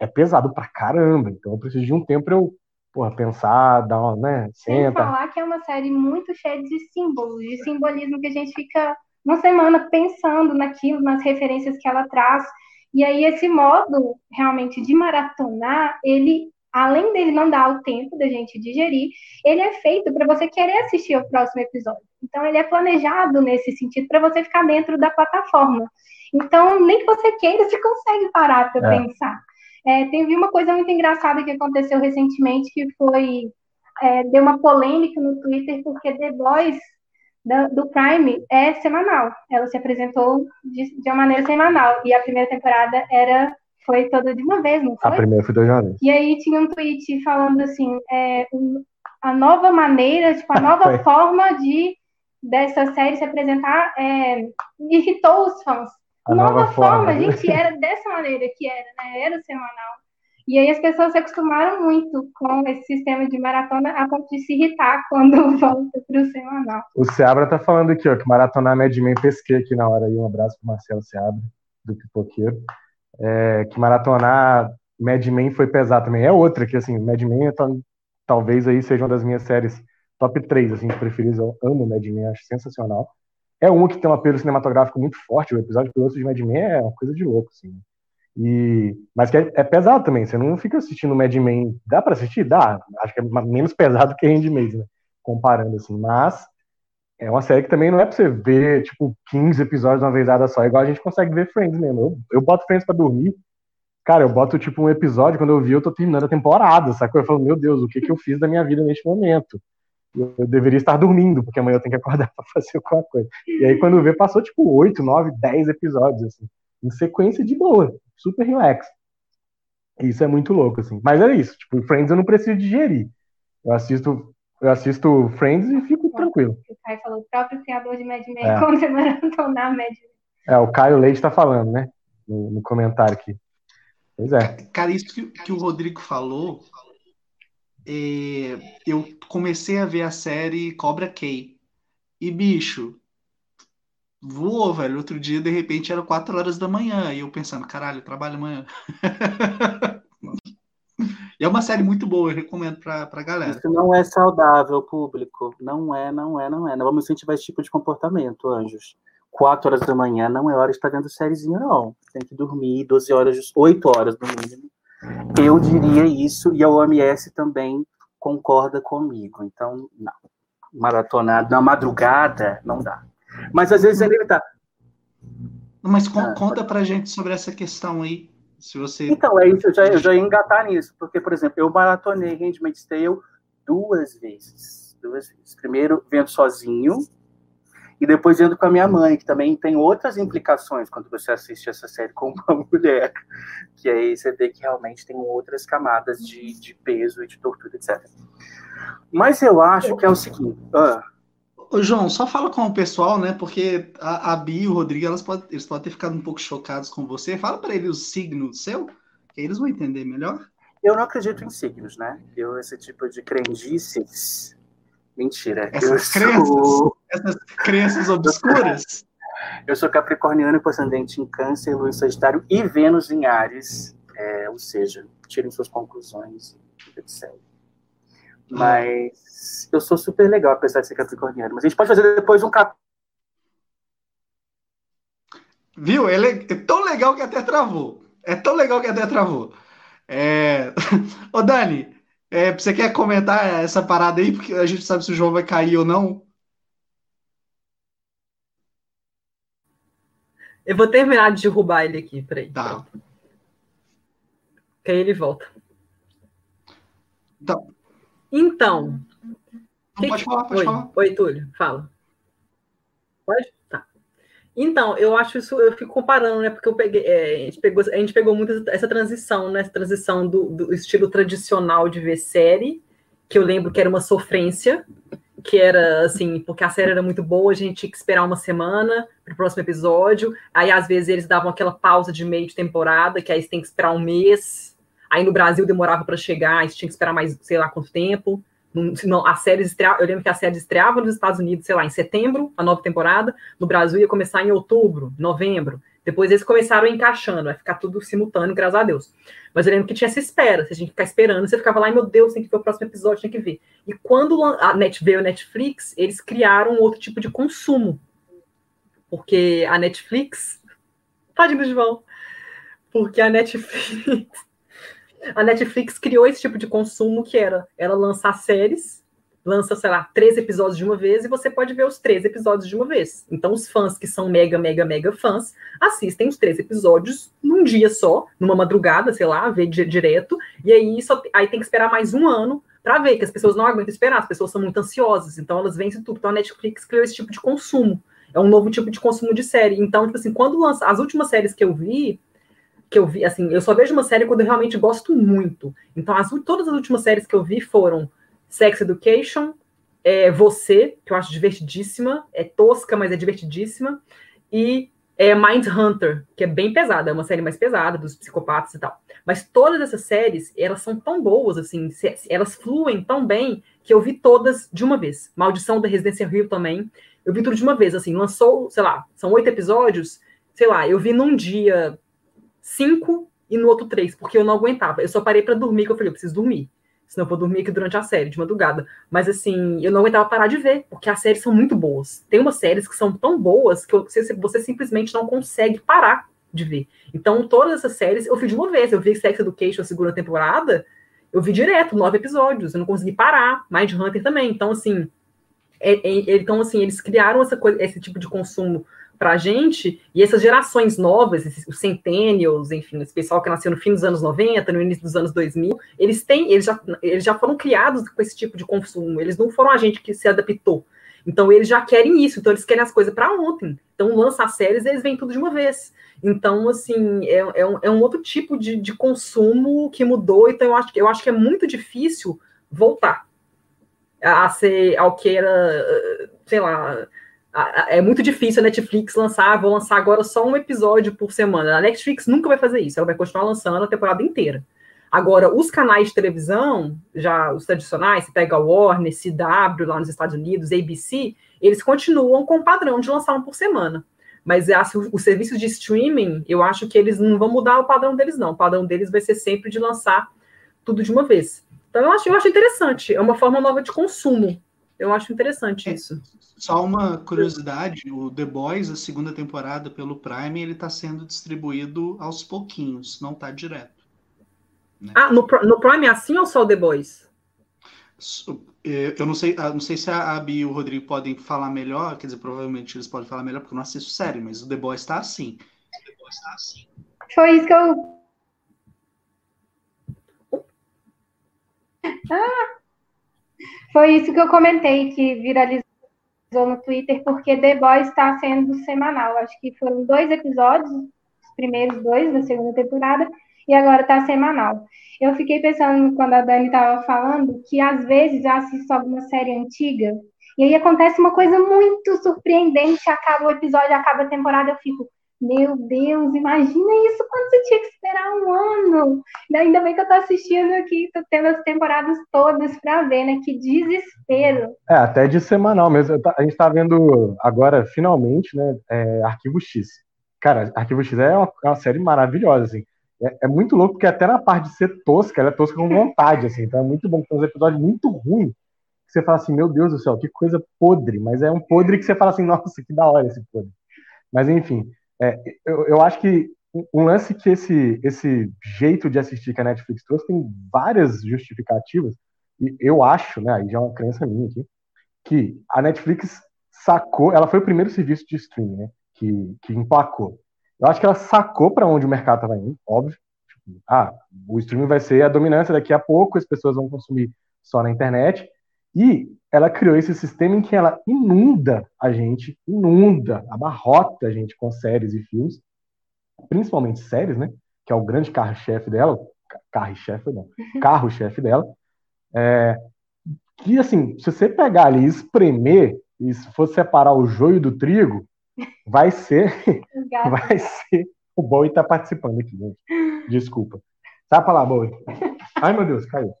é pesado pra caramba. Então eu preciso de um tempo pra eu porra, pensar, dar uma, né? Senta. Sem falar que é uma série muito cheia de símbolos, de simbolismo que a gente fica uma semana pensando naquilo, nas referências que ela traz. E aí esse modo realmente de maratonar, ele além dele não dar o tempo da gente digerir, ele é feito para você querer assistir o próximo episódio. Então ele é planejado nesse sentido para você ficar dentro da plataforma. Então nem que você queira, você consegue parar para é. pensar. É, teve uma coisa muito engraçada que aconteceu recentemente, que foi é, deu uma polêmica no Twitter porque The Boys da, do Prime é semanal. Ela se apresentou de, de, uma maneira semanal e a primeira temporada era foi toda de uma vez, não foi? A primeira foi toda de uma vez. E aí tinha um tweet falando assim, é, a nova maneira, tipo a nova forma de dessa série se apresentar é, irritou os fãs a nova, nova forma, forma, gente, era dessa maneira que era, né? Era semanal. E aí as pessoas se acostumaram muito com esse sistema de maratona a ponto de se irritar quando volta para o semanal. O Seabra tá falando aqui, ó, que maratonar Mad Men pesquei aqui na hora aí. Um abraço pro Marcelo Seabra, do Pipoqueiro. É, que maratonar Mad Men foi pesado também. É outra que, assim, Mad Men é, talvez aí seja uma das minhas séries top 3, assim, preferidas. Eu amo Mad Men, acho sensacional. É um que tem um apelo cinematográfico muito forte. O episódio piloto de Mad Men é uma coisa de louco, assim. E, mas que é, é, pesado também. Você não fica assistindo Mad Men. Dá para assistir? Dá. Acho que é menos pesado que Handmaid, né? Comparando, assim. Mas é uma série que também não é pra você ver, tipo, 15 episódios de uma vezada só. Igual a gente consegue ver Friends mesmo. Eu, eu boto Friends pra dormir. Cara, eu boto, tipo, um episódio, quando eu vi, eu tô terminando a temporada, sacou? Eu falo, meu Deus, o que que eu fiz da minha vida neste momento? Eu deveria estar dormindo, porque amanhã eu tenho que acordar para fazer alguma coisa. E aí, quando vê, passou tipo 8, 9, 10 episódios, assim, em sequência de boa, super relax. Isso é muito louco, assim. Mas é isso, tipo, Friends eu não preciso digerir. Eu assisto, eu assisto Friends e fico tranquilo. O Caio falou, o próprio criador de Mad Men é. contra maratonar Mad Men. É, o Caio Leite está falando, né? No, no, comentário aqui. Pois é. Cara, isso que, que o Rodrigo falou é, eu comecei a ver a série Cobra Kai. E, bicho, voou, velho. Outro dia, de repente, era 4 horas da manhã. E eu pensando, caralho, trabalho amanhã. e é uma série muito boa, eu recomendo pra, pra galera. Isso não é saudável, público. Não é, não é, não é. Não vamos incentivar esse tipo de comportamento, anjos. 4 horas da manhã não é hora de estar vendo sériezinha, não. Tem que dormir 12 horas, 8 horas no mínimo. Eu diria isso, e a OMS também concorda comigo. Então, não. Maratonado na madrugada, não dá. Mas às vezes ele tá. Mas con ah, conta pra gente sobre essa questão aí. Se você... Então, é isso, eu já, eu já ia engatar nisso, porque, por exemplo, eu maratonei Handmaid's Tale duas vezes. Duas vezes. Primeiro, vendo sozinho, e depois vendo com a minha mãe, que também tem outras implicações quando você assiste essa série com uma mulher, que aí você vê que realmente tem outras camadas de, de peso e de tortura, etc. Mas eu acho que é o seguinte. Ah, Ô, João, só fala com o pessoal, né? Porque a, a Bia e o Rodrigo, elas podem, eles podem ter ficado um pouco chocados com você. Fala para eles o signo seu, que eles vão entender melhor. Eu não acredito em signos, né? Eu, esse tipo de crendices. Mentira. Essas crenças, sou... essas crenças obscuras. Eu sou capricorniano com ascendente em câncer, lua em sagitário e Vênus em Ares. É, ou seja, tirem suas conclusões, etc. Mas eu sou super legal, apesar de ser capricorniano. Mas a gente pode fazer depois um cap. Viu? Ele é tão legal que até travou. É tão legal que até travou. É... Ô, Dani, é, você quer comentar essa parada aí? Porque a gente sabe se o João vai cair ou não. Eu vou terminar de derrubar ele aqui, peraí. Tá. Que aí ele volta. Então, então. Que pode falar, pode Oi. falar. Oi, Túlio, fala. Pode? Tá. Então, eu acho isso, eu fico comparando, né? Porque eu peguei, é, a, gente pegou, a gente pegou muito essa transição, né? Essa transição do, do estilo tradicional de ver série, que eu lembro que era uma sofrência, que era assim, porque a série era muito boa, a gente tinha que esperar uma semana para o próximo episódio. Aí, às vezes, eles davam aquela pausa de meio de temporada, que aí você tem que esperar um mês Aí no Brasil demorava para chegar, aí tinha que esperar mais, sei lá quanto tempo. Não, a série estreava, eu lembro que a série estreava nos Estados Unidos, sei lá, em setembro, a nova temporada. No Brasil ia começar em outubro, novembro. Depois eles começaram encaixando, vai ficar tudo simultâneo, graças a Deus. Mas eu lembro que tinha essa espera, você tinha que ficar esperando, você ficava lá, meu Deus, tem que ver o próximo episódio, tem que ver. E quando a Net veio a Netflix, eles criaram outro tipo de consumo. Porque a Netflix. Tadinho de João. Porque a Netflix a Netflix criou esse tipo de consumo que era ela lançar séries, lança, sei lá, três episódios de uma vez e você pode ver os três episódios de uma vez. Então, os fãs que são mega, mega, mega fãs assistem os três episódios num dia só, numa madrugada, sei lá, vê direto, e aí, só, aí tem que esperar mais um ano para ver, que as pessoas não aguentam esperar, as pessoas são muito ansiosas, então elas vencem tudo. Então, a Netflix criou esse tipo de consumo. É um novo tipo de consumo de série. Então, tipo assim, quando lança. As últimas séries que eu vi, que eu vi, assim, eu só vejo uma série quando eu realmente gosto muito. Então, as, todas as últimas séries que eu vi foram Sex Education, é, Você, que eu acho divertidíssima, é tosca, mas é divertidíssima, e é, Mind Hunter, que é bem pesada, é uma série mais pesada, dos psicopatas e tal. Mas todas essas séries, elas são tão boas, assim, elas fluem tão bem, que eu vi todas de uma vez. Maldição da Residência Rio também, eu vi tudo de uma vez, assim, lançou, sei lá, são oito episódios, sei lá, eu vi num dia cinco e no outro três, porque eu não aguentava. Eu só parei para dormir, que eu falei, eu preciso dormir. Senão eu vou dormir aqui durante a série, de madrugada. Mas assim, eu não aguentava parar de ver, porque as séries são muito boas. Tem umas séries que são tão boas que você, você simplesmente não consegue parar de ver. Então, todas essas séries eu vi de uma vez. Eu vi Sex Education, a segunda temporada, eu vi direto, nove episódios. Eu não consegui parar. Mind Hunter também. Então, assim, é, é, então, assim, eles criaram essa coisa, esse tipo de consumo para a gente, e essas gerações novas, os centennials, enfim, esse pessoal que nasceu no fim dos anos 90, no início dos anos 2000, eles têm, eles já, eles já foram criados com esse tipo de consumo, eles não foram a gente que se adaptou. Então, eles já querem isso, então eles querem as coisas para ontem. Então, lança as séries, eles vêm tudo de uma vez. Então, assim, é, é, um, é um outro tipo de, de consumo que mudou, então eu acho, eu acho que é muito difícil voltar a ser ao que era, sei lá, é muito difícil a Netflix lançar, vou lançar agora só um episódio por semana. A Netflix nunca vai fazer isso, ela vai continuar lançando a temporada inteira. Agora, os canais de televisão, já os tradicionais, você pega a Warner, CW lá nos Estados Unidos, ABC, eles continuam com o padrão de lançar um por semana. Mas assim, os serviços de streaming, eu acho que eles não vão mudar o padrão deles, não. O padrão deles vai ser sempre de lançar tudo de uma vez. Então, eu acho, eu acho interessante. É uma forma nova de consumo. Eu acho interessante é, isso. Só uma curiosidade: o The Boys, a segunda temporada pelo Prime, ele está sendo distribuído aos pouquinhos, não está direto. Né? Ah, no, no Prime é assim ou só o The Boys? É, eu não sei, ah, não sei se a Abi e o Rodrigo podem falar melhor, quer dizer, provavelmente eles podem falar melhor, porque eu não assisto série, mas o The Boys está assim. The Boys está assim. Foi isso que eu. Ah, foi isso que eu comentei, que viralizou no Twitter, porque The Boys está sendo semanal. Acho que foram dois episódios, os primeiros dois da segunda temporada, e agora está semanal. Eu fiquei pensando, quando a Dani estava falando, que às vezes eu assisto alguma série antiga, e aí acontece uma coisa muito surpreendente, acaba o episódio, acaba a temporada, eu fico, meu Deus, imagina isso quando você tinha que esperar um ano. Ainda bem que eu tô assistindo aqui, tô tendo as temporadas todas para ver, né? Que desespero. É, até de semanal mesmo. A gente tá vendo agora, finalmente, né? É, Arquivo X. Cara, Arquivo X é uma, é uma série maravilhosa, assim. É, é, muito louco, porque até na parte de ser tosca, ela é tosca com vontade, assim. Então é muito bom. Tem uns episódios muito ruins que você fala assim, meu Deus do céu, que coisa podre. Mas é um podre que você fala assim, nossa, que da hora esse podre. Mas enfim, é, eu, eu acho que um lance que esse, esse jeito de assistir que a Netflix trouxe tem várias justificativas, e eu acho, né, aí já é uma crença minha aqui, que a Netflix sacou, ela foi o primeiro serviço de streaming, né, que, que emplacou. Eu acho que ela sacou para onde o mercado estava indo, óbvio. Tipo, ah, o streaming vai ser a dominância daqui a pouco, as pessoas vão consumir só na internet. E ela criou esse sistema em que ela inunda a gente, inunda, abarrota a gente com séries e filmes, principalmente séries, né? Que é o grande carro-chefe dela, carro-chefe não, carro-chefe dela. É, que assim, se você pegar ali e espremer, e se for separar o joio do trigo, vai ser, vai ser. O Bowie tá participando aqui, gente. Desculpa. Tá pra lá, Bowie. Ai, meu Deus, caiu.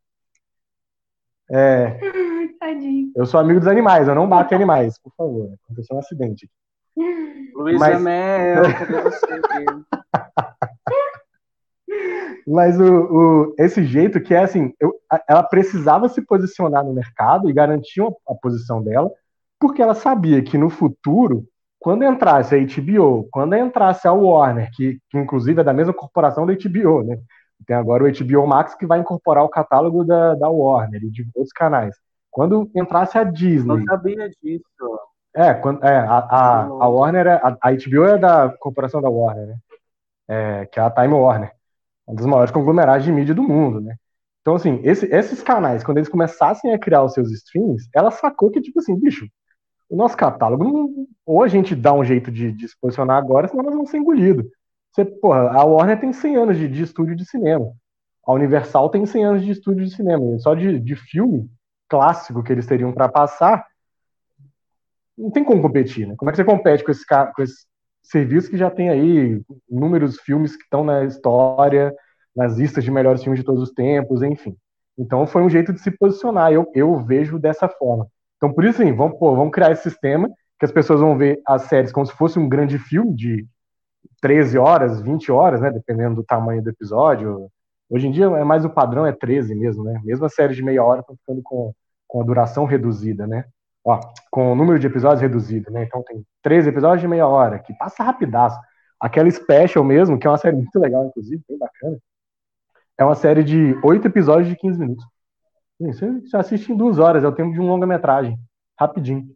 É, Tadinho. Eu sou amigo dos animais, eu não bato em animais, por favor. Aconteceu um acidente. Luiz Mas... Cadê você? Mas o, o, esse jeito que é assim, eu, ela precisava se posicionar no mercado e garantir a posição dela, porque ela sabia que no futuro, quando entrasse a HBO, quando entrasse a Warner, que, que inclusive é da mesma corporação da HBO, né? Tem agora o HBO Max que vai incorporar o catálogo da, da Warner e de outros canais. Quando entrasse a Disney. Não sabia disso. É, quando, é a, a, a Warner, é, a, a HBO é da corporação da Warner, né? É, que é a Time Warner, um dos maiores conglomerados de mídia do mundo, né? Então, assim, esse, esses canais, quando eles começassem a criar os seus streams, ela sacou que, tipo assim, bicho, o nosso catálogo, não, ou a gente dá um jeito de, de se posicionar agora, senão nós vamos ser engolidos. Você, porra, a Warner tem 100 anos de, de estúdio de cinema. A Universal tem 100 anos de estúdio de cinema. Só de, de filme, clássico que eles teriam para passar, não tem como competir, né? Como é que você compete com esse, com esse serviço que já tem aí inúmeros filmes que estão na história, nas listas de melhores filmes de todos os tempos, enfim. Então foi um jeito de se posicionar, eu, eu vejo dessa forma. Então por isso, assim, vamos, pô, vamos criar esse sistema que as pessoas vão ver as séries como se fosse um grande filme de 13 horas, 20 horas, né, dependendo do tamanho do episódio, Hoje em dia é mais o padrão é 13 mesmo, né? Mesmo as séries de meia hora ficando com, com a duração reduzida, né? Ó, com o número de episódios reduzido, né? Então tem 13 episódios de meia hora, que passa rapidaço. Aquela Special mesmo, que é uma série muito legal, inclusive, bem bacana. É uma série de 8 episódios de 15 minutos. Você assiste em duas horas, é o tempo de um longa-metragem. Rapidinho.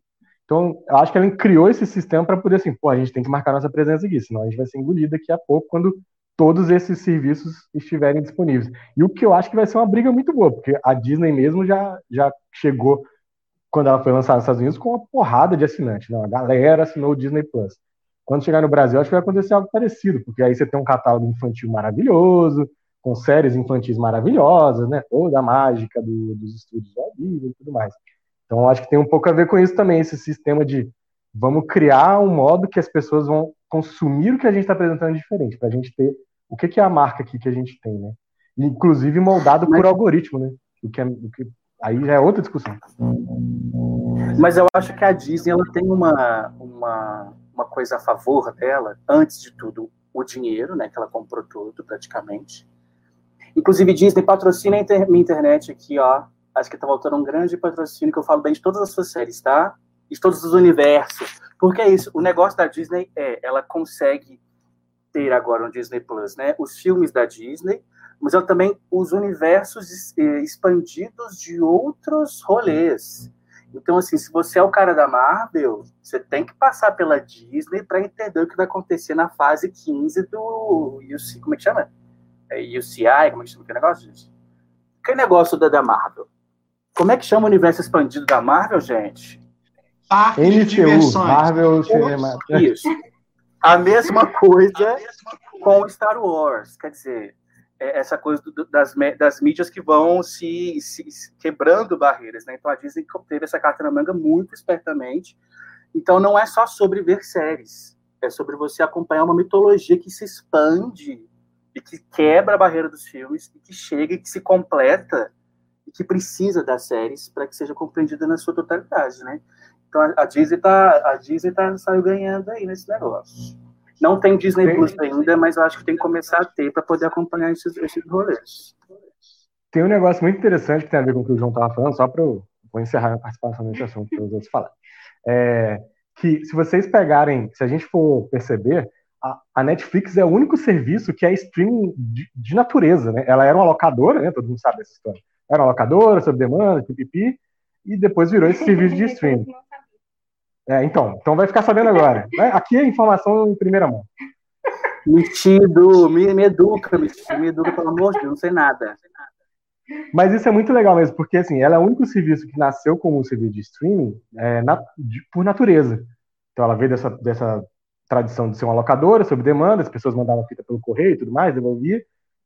Então, eu acho que ela criou esse sistema para poder assim, pô, a gente tem que marcar nossa presença aqui, senão a gente vai ser engolido daqui a pouco quando todos esses serviços estiverem disponíveis. E o que eu acho que vai ser uma briga muito boa, porque a Disney mesmo já, já chegou, quando ela foi lançada nos Estados Unidos, com uma porrada de assinantes. Né? A galera assinou o Disney Plus. Quando chegar no Brasil, acho que vai acontecer algo parecido, porque aí você tem um catálogo infantil maravilhoso, com séries infantis maravilhosas, né? Toda a mágica do, dos estúdios da Disney e tudo mais. Então, acho que tem um pouco a ver com isso também, esse sistema de vamos criar um modo que as pessoas vão consumir o que a gente está apresentando diferente, para a gente ter o que, que, é a marca aqui que a gente tem, né? inclusive moldado Mas... por algoritmo, né? O que, é, o que aí já é outra discussão. Mas eu acho que a Disney ela tem uma, uma, uma coisa a favor dela, antes de tudo, o dinheiro, né? Que ela comprou tudo praticamente. Inclusive, Disney patrocina a inter minha internet aqui, ó. Acho que tá voltando um grande patrocínio, que eu falo bem de todas as suas séries, tá? De todos os universos. Porque é isso, o negócio da Disney é, ela consegue ter agora no Disney Plus, né? Os filmes da Disney, mas ela também os universos eh, expandidos de outros rolês. Então, assim, se você é o cara da Marvel, você tem que passar pela Disney para entender o que vai acontecer na fase 15 do UC, como é que chama? É UCI, como é que chama aquele negócio, gente? Que negócio da, da Marvel? Como é que chama o universo expandido da Marvel, gente? Parque MCU, de diversões. Marvel Cinema. Isso. A mesma coisa com Star Wars. Quer dizer, é essa coisa do, das, das mídias que vão se, se, se, quebrando barreiras, né? Então a Disney teve essa carta na manga muito espertamente. Então não é só sobre ver séries, é sobre você acompanhar uma mitologia que se expande e que quebra a barreira dos filmes e que chega e que se completa e que precisa das séries para que seja compreendida na sua totalidade, né? Então a, Disney tá a Disney tá saiu ganhando aí nesse negócio. Não tem Disney Plus ainda, mas eu acho que tem que começar a ter para poder acompanhar esses, esses rolês. Tem um negócio muito interessante que tem a ver com o que o João estava falando, só para eu vou encerrar a participação nesse assunto para os outros falarem. É, que se vocês pegarem, se a gente for perceber, a, a Netflix é o único serviço que é streaming de, de, natureza, né? Ela era uma locadora, né? Todo mundo sabe dessa história. Era uma locadora, sob demanda, pipipi, e depois virou esse serviço de streaming. É, então, então vai ficar sabendo agora. Aqui é informação em primeira mão. Metido, me, me educa, me, me educa, pelo amor de Deus, não sei nada. Mas isso é muito legal mesmo, porque assim, ela é o único serviço que nasceu como serviço de streaming é, na, de, por natureza. Então ela veio dessa, dessa tradição de ser uma locadora, sob demanda, as pessoas mandavam fita pelo correio e tudo mais, devolvia,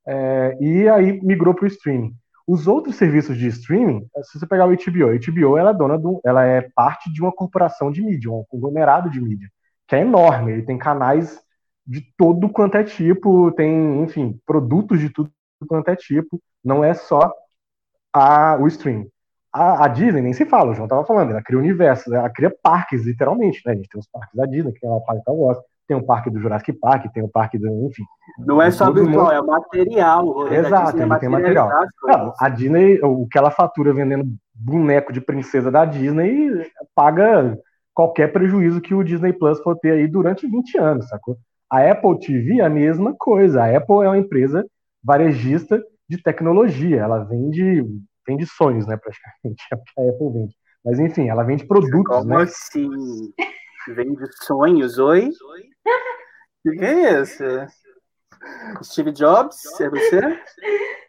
é, e aí migrou para o streaming. Os outros serviços de streaming, se você pegar o HBO, a HBO ela é dona do, ela é parte de uma corporação de mídia, um conglomerado de mídia, que é enorme. Ele tem canais de todo quanto é tipo, tem, enfim, produtos de tudo quanto é tipo. Não é só a, o streaming. A, a, Disney nem se fala, o João estava falando, ela cria universos, ela cria parques, literalmente, né? A gente tem os parques da Disney, que é o Parque Star Wars, tem o parque do Jurassic Park, tem o parque do. Enfim. Não é só virtual, é material. Exato, ele tem material. Não, a Disney, o que ela fatura vendendo boneco de princesa da Disney, paga qualquer prejuízo que o Disney Plus for ter aí durante 20 anos, sacou? A Apple TV é a mesma coisa. A Apple é uma empresa varejista de tecnologia. Ela vende, vende sonhos, né, praticamente. É o que a Apple vende. Mas enfim, ela vende produtos, Como né? assim? Vende sonhos, oi? O que é isso? Steve Jobs, é você?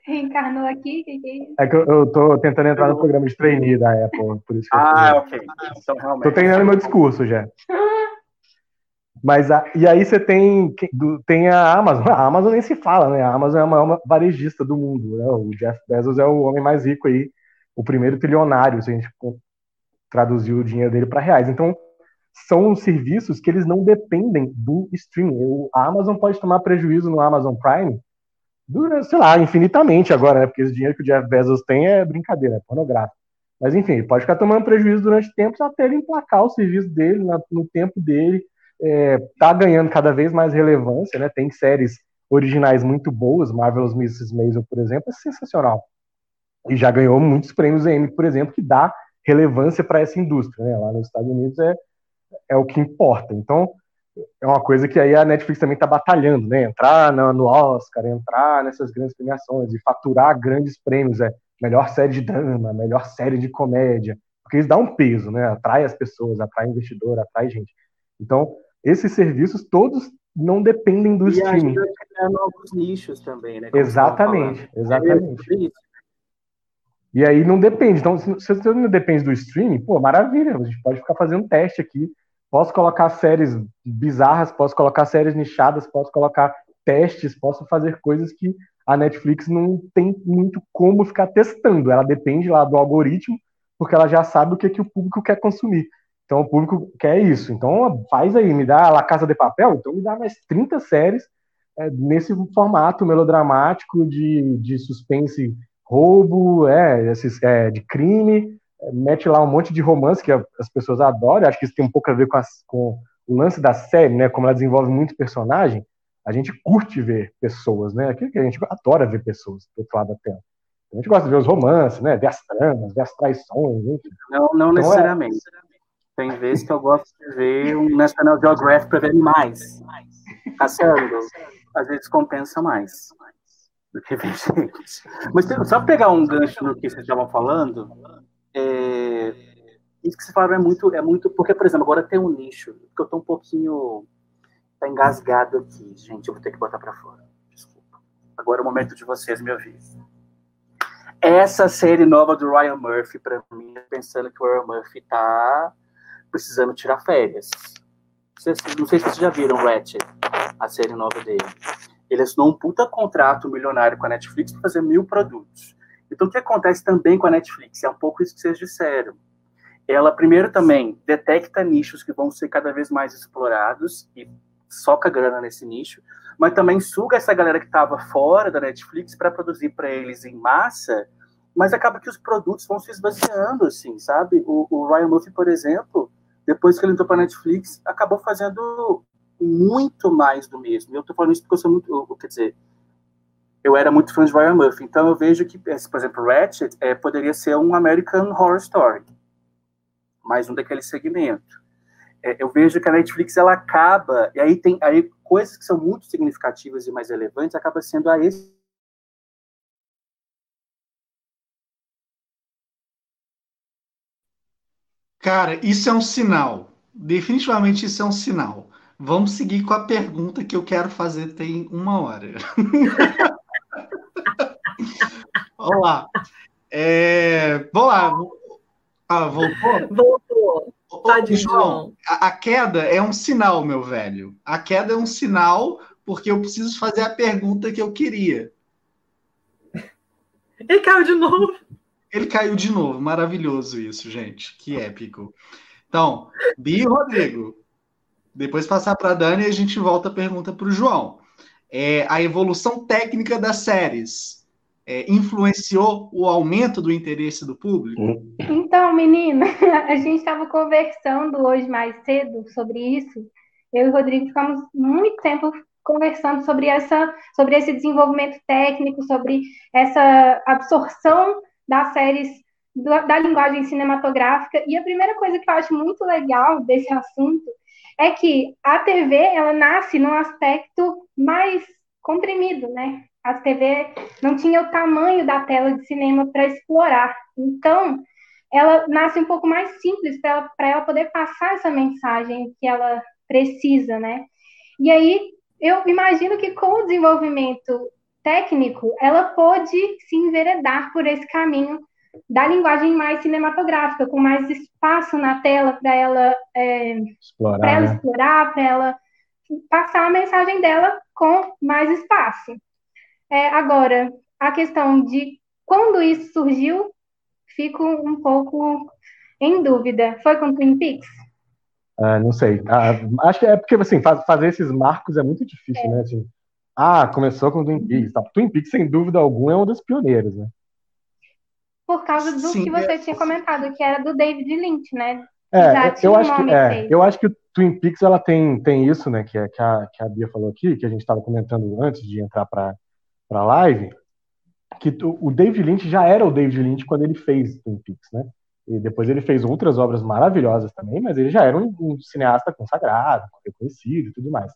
Reencarnou aqui? Que que é, isso? é que eu, eu tô tentando entrar no programa de trainee da Apple, por isso Ah, ok. Então, realmente. Tô treinando meu discurso já. Mas a, e aí você tem, tem a Amazon. A Amazon nem se fala, né? A Amazon é a maior varejista do mundo. Né? O Jeff Bezos é o homem mais rico aí, o primeiro trilionário, se a gente traduzir o dinheiro dele para reais. Então, são serviços que eles não dependem do streaming. A Amazon pode tomar prejuízo no Amazon Prime durante, sei lá, infinitamente agora, né? Porque esse dinheiro que o Jeff Bezos tem é brincadeira, é pornográfico. Mas enfim, ele pode ficar tomando prejuízo durante tempos até ele emplacar o serviço dele na, no tempo dele. É, tá ganhando cada vez mais relevância, né? Tem séries originais muito boas, Marvel's Mrs. Maisel, por exemplo, é sensacional. E já ganhou muitos prêmios Emmy, por exemplo, que dá relevância para essa indústria, né? Lá nos Estados Unidos é é o que importa. Então, é uma coisa que aí a Netflix também está batalhando, né? Entrar no Oscar, entrar nessas grandes premiações e faturar grandes prêmios, é melhor série de drama, melhor série de comédia, porque isso dá um peso, né? Atrai as pessoas, atrai investidor, atrai gente. Então, esses serviços todos não dependem do e streaming. E novos nichos também, né? exatamente, exatamente. E aí não depende. Então, se você não depende do streaming, pô, maravilha, a gente pode ficar fazendo teste aqui Posso colocar séries bizarras, posso colocar séries nichadas, posso colocar testes, posso fazer coisas que a Netflix não tem muito como ficar testando. Ela depende lá do algoritmo, porque ela já sabe o que, que o público quer consumir. Então o público quer isso. Então faz aí, me dá a Casa de Papel, então me dá mais 30 séries é, nesse formato melodramático de, de suspense, roubo, é, esses, é, de crime, mete lá um monte de romance que as pessoas adoram. Acho que isso tem um pouco a ver com, as, com o lance da série, né? Como ela desenvolve muito personagem, a gente curte ver pessoas, né? Aquilo que a gente adora ver pessoas do outro lado da tela. A gente gosta de ver os romances, né? Ver as tramas, ver as traições, enfim. Não, não então, é necessariamente. É... Tem vezes que eu gosto de ver um National Geographic para ver mais. Cassiano, às vezes compensa mais do que ver gente. Mas só pegar um gancho no que vocês estavam falando, é, isso que vocês falaram é muito, é muito. Porque, por exemplo, agora tem um nicho, que eu tô um pouquinho tá engasgado aqui, gente. Eu vou ter que botar para fora. Desculpa. Agora é o momento de vocês me ouvirem. Essa série nova do Ryan Murphy, para mim, pensando que o Ryan Murphy tá precisando tirar férias. Não sei se vocês já viram Ratchet, a série nova dele. Ele assinou um puta contrato milionário com a Netflix para fazer mil produtos. Então, o que acontece também com a Netflix? É um pouco isso que vocês disseram. Ela, primeiro, também detecta nichos que vão ser cada vez mais explorados e soca grana nesse nicho, mas também suga essa galera que estava fora da Netflix para produzir para eles em massa, mas acaba que os produtos vão se esvaziando, assim, sabe? O, o Ryan Murphy, por exemplo, depois que ele entrou para Netflix, acabou fazendo muito mais do mesmo. Eu estou falando isso porque eu sou muito, quer dizer, eu era muito fã de Ryan Murphy, então eu vejo que, por exemplo, Ratchet é, poderia ser um American Horror Story, mais um daquele segmento é, eu vejo que a Netflix ela acaba, e aí tem aí coisas que são muito significativas e mais relevantes, acaba sendo a esse Cara, isso é um sinal. Definitivamente isso é um sinal. Vamos seguir com a pergunta que eu quero fazer tem uma hora. Vamos lá. É, vamos lá. Ah, voltou? Voltou. De João, a, a queda é um sinal, meu velho. A queda é um sinal porque eu preciso fazer a pergunta que eu queria. Ele caiu de novo. Ele caiu de novo. Maravilhoso isso, gente. Que épico. Então, Bi e Rodrigo. Depois passar para a Dani e a gente volta a pergunta para o João. É, a evolução técnica das séries é, influenciou o aumento do interesse do público? Então, menina, a gente estava conversando hoje mais cedo sobre isso. Eu e o Rodrigo ficamos muito tempo conversando sobre essa, sobre esse desenvolvimento técnico, sobre essa absorção das séries da, da linguagem cinematográfica. E a primeira coisa que eu acho muito legal desse assunto é que a TV ela nasce num aspecto mais comprimido, né? a TV não tinha o tamanho da tela de cinema para explorar. Então, ela nasce um pouco mais simples para ela, ela poder passar essa mensagem que ela precisa, né? E aí, eu imagino que com o desenvolvimento técnico, ela pode se enveredar por esse caminho da linguagem mais cinematográfica, com mais espaço na tela para ela, é, explorar, ela né? explorar, para ela passar a mensagem dela com mais espaço. É, agora, a questão de quando isso surgiu, fico um pouco em dúvida. Foi com Twin Peaks? Ah, não sei. Ah, acho que é porque assim, fazer esses marcos é muito difícil, é. né? Assim, ah, começou com Twin Peaks. Tá. Twin Peaks, sem dúvida alguma, é um dos pioneiros, né? Por causa do Sim, que você é... tinha comentado, que era do David Lynch, né? É, eu acho, que, é, eu acho que o Twin Peaks ela tem, tem isso, né? Que, é, que, a, que a Bia falou aqui, que a gente estava comentando antes de entrar para para a live, que o David Lynch já era o David Lynch quando ele fez Twin Peaks, né? E depois ele fez outras obras maravilhosas também, mas ele já era um, um cineasta consagrado, reconhecido e tudo mais.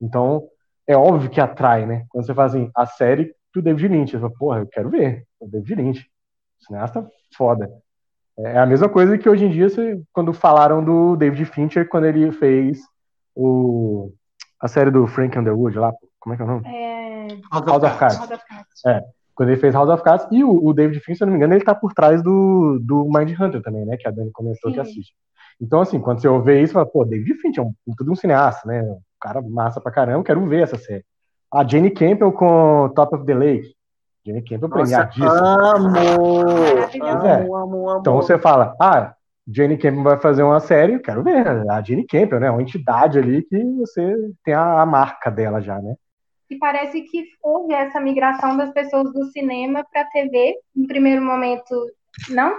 Então, é óbvio que atrai, né? Quando você faz assim, a série do David Lynch, você fala, porra, eu quero ver, o David Lynch, cineasta foda. É a mesma coisa que hoje em dia, quando falaram do David Fincher, quando ele fez o, a série do Frank Underwood lá, como é que é o nome? É... House, House of Cards. House of Cards. É, quando ele fez House of Cards. E o, o, David Fincher, se eu não me engano, ele tá por trás do, do Mind Hunter também, né? Que a Dani comentou Sim. que assiste. Então, assim, quando você ouve isso, você fala, pô, David Fincher é um puta de um cineasta, né? Um cara massa pra caramba, quero ver essa série. A Jane Campbell com Top of the Lake. Jane Campbell premiadíssima. Amo! É. Amo, amo, amo! Então você fala, ah, Jane Campbell vai fazer uma série, quero ver. A Jane Campbell, né? Uma entidade ali que você tem a, a marca dela já, né? e parece que houve essa migração das pessoas do cinema para a TV. No primeiro momento, não?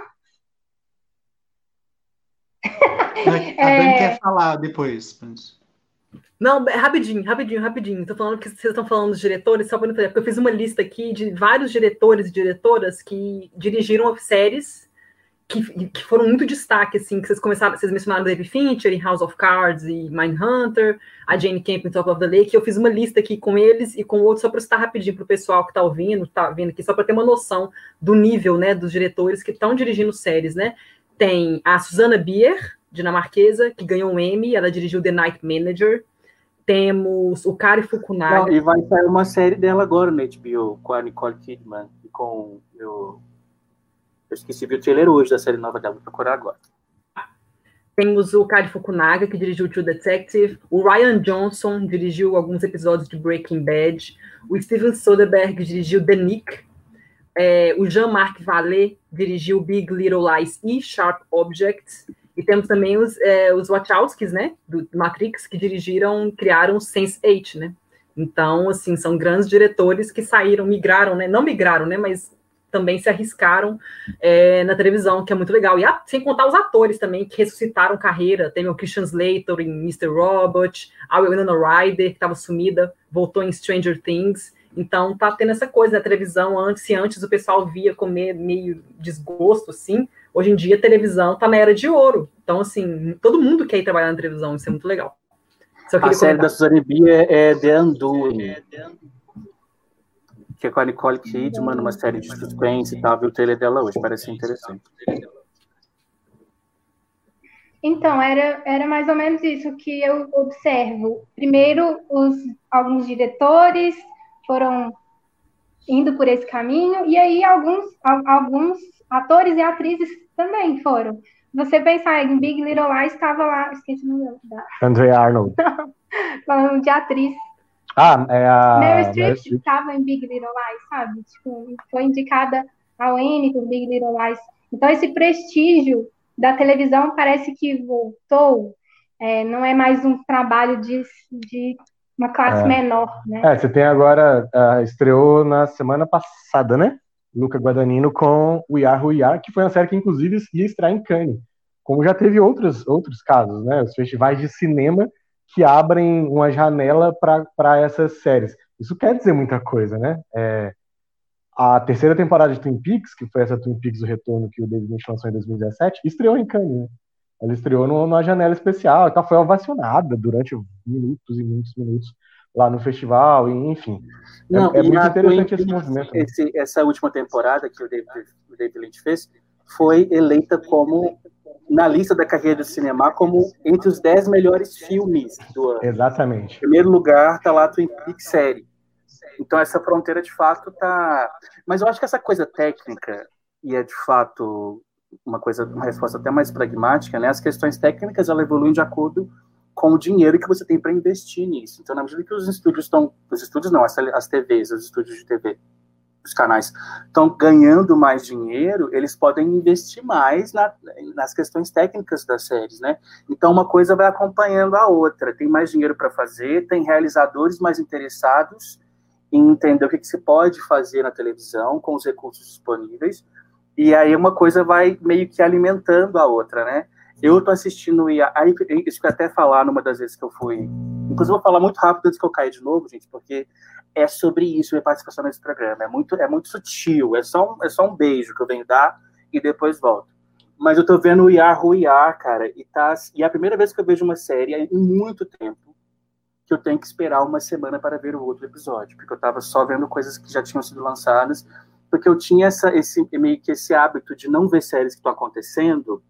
A Dani quer falar depois. Mas... Não, rapidinho, rapidinho, rapidinho. Tô falando que vocês estão falando dos diretores, só para porque eu fiz uma lista aqui de vários diretores e diretoras que dirigiram séries que, que foram muito destaque, assim, que vocês começaram, vocês mencionaram David Fincher em House of Cards e Mindhunter, a Jane Camp em Top of the Lake, eu fiz uma lista aqui com eles e com outros, só para citar rapidinho para o pessoal que está ouvindo, está vendo aqui, só para ter uma noção do nível, né, dos diretores que estão dirigindo séries, né, tem a Susana Bier, dinamarquesa, que ganhou um Emmy, ela dirigiu The Night Manager, temos o Kari Fukunaga. Não, e vai sair uma série dela agora no HBO, com a Nicole Kidman e com o eu esqueci de ver o trailer hoje da série nova dela, vou procurar agora. Temos o Kari Fukunaga, que dirigiu True Detective. O Ryan Johnson dirigiu alguns episódios de Breaking Bad. O Steven Soderbergh dirigiu The Nick. É, o Jean-Marc Vallée dirigiu Big Little Lies e Sharp Objects. E temos também os, é, os Wachowskis, né, do Matrix, que dirigiram, criaram Sense8, né? Então, assim, são grandes diretores que saíram, migraram, né? Não migraram, né? Mas também se arriscaram é, na televisão, que é muito legal. E a, sem contar os atores também, que ressuscitaram carreira. Tem o Christian Slater em Mr. Robot, a Winona Ryder, que estava sumida, voltou em Stranger Things. Então tá tendo essa coisa na televisão, antes, se antes o pessoal via com meio desgosto, assim, hoje em dia a televisão tá na era de ouro. Então, assim, todo mundo quer ir trabalhar na televisão, isso é muito legal. a série da Suzane Bia é The Undoing. É The Undoing que é com a Nicole Kidman, numa série de suspense e tal. Vi o trailer dela hoje, parece interessante. Então, era, era mais ou menos isso que eu observo. Primeiro, os, alguns diretores foram indo por esse caminho, e aí alguns, alguns atores e atrizes também foram. Você pensar em Big Little Lies, estava lá, esqueci o nome da... Andrea Arnold. Falando de atriz. Ah, é a. Meryl Streep estava em Big Little Lies, sabe? Tipo, foi indicada ao Emmy por Big Little Lies. Então, esse prestígio da televisão parece que voltou. É, não é mais um trabalho de, de uma classe é. menor, né? É, você tem agora, uh, estreou na semana passada, né? Luca Guadagnino com We Are Who We Are, que foi uma série que, inclusive, ia estrear em Cannes. Como já teve outros, outros casos, né? Os festivais de cinema que abrem uma janela para essas séries. Isso quer dizer muita coisa, né? É, a terceira temporada de Twin Peaks, que foi essa Twin Peaks O Retorno que o David Lynch lançou em 2017, estreou em Cannes, né? Ela estreou numa janela especial, então foi ovacionada durante minutos e muitos minutos lá no festival, e, enfim. É, Não, é, é muito interessante esse movimento. Né? Esse, essa última temporada que o David, o David Lynch fez foi eleita como na lista da carreira do cinema como entre os 10 melhores filmes do ano. Exatamente. Em primeiro lugar está lá Twin Peaks série. Então essa fronteira de fato tá, mas eu acho que essa coisa técnica e é de fato uma coisa, uma resposta até mais pragmática, né? As questões técnicas elas evoluem de acordo com o dinheiro que você tem para investir nisso. Então, na medida que os estúdios estão, os estúdios não, as, as TVs, os estúdios de TV os canais estão ganhando mais dinheiro, eles podem investir mais na, nas questões técnicas das séries, né? Então uma coisa vai acompanhando a outra. Tem mais dinheiro para fazer, tem realizadores mais interessados em entender o que, que se pode fazer na televisão com os recursos disponíveis, e aí uma coisa vai meio que alimentando a outra, né? Eu estou assistindo, e aí, isso que eu até falar numa das vezes que eu fui. Inclusive, vou falar muito rápido antes que eu caia de novo, gente, porque é sobre isso minha participação nesse programa. É muito, é muito sutil, é só, um, é só um beijo que eu venho dar e depois volto. Mas eu tô vendo o Iar Ruiar, cara, e, tá, e é a primeira vez que eu vejo uma série em muito tempo que eu tenho que esperar uma semana para ver o outro episódio, porque eu tava só vendo coisas que já tinham sido lançadas, porque eu tinha essa, esse, meio que esse hábito de não ver séries que estão acontecendo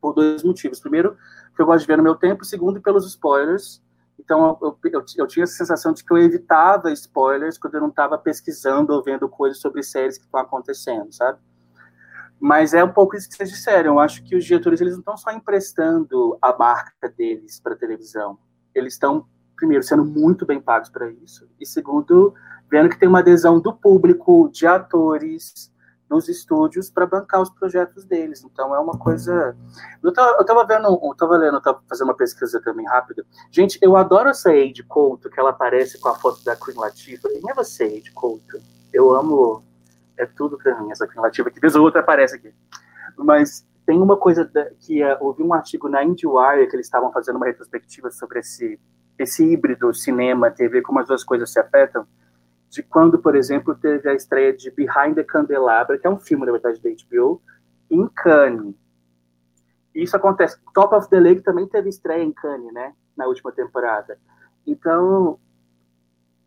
por dois motivos. Primeiro, que eu gosto de ver no meu tempo, segundo, pelos spoilers, então, eu, eu, eu, tinha a sensação de que eu evitava spoilers quando eu não estava pesquisando ou vendo coisas sobre séries que estão acontecendo, sabe? Mas é um pouco isso que vocês disseram. Eu acho que os diretores eles não estão só emprestando a marca deles para a televisão. Eles estão, primeiro, sendo muito bem pagos para isso. E segundo, vendo que tem uma adesão do público, de atores, dos estúdios para bancar os projetos deles. Então é uma coisa. Eu tava, eu tava vendo, eu tava lendo, eu tava fazendo uma pesquisa também rápida. Gente, eu adoro essa Aide Couto, que ela aparece com a foto da Queen Latifah. Quem é você, Aide Couto? Eu amo. É tudo para mim, essa Queen Latifah. Que vez ou outra aparece aqui. Mas tem uma coisa que uh, ouvi um artigo na IndieWire que eles estavam fazendo uma retrospectiva sobre esse, esse híbrido cinema, TV, como as duas coisas se afetam de quando, por exemplo, teve a estreia de Behind the Candelabra, que é um filme, na verdade, da HBO, em Cannes. Isso acontece. Top of the Lake também teve estreia em Cannes, né? Na última temporada. Então,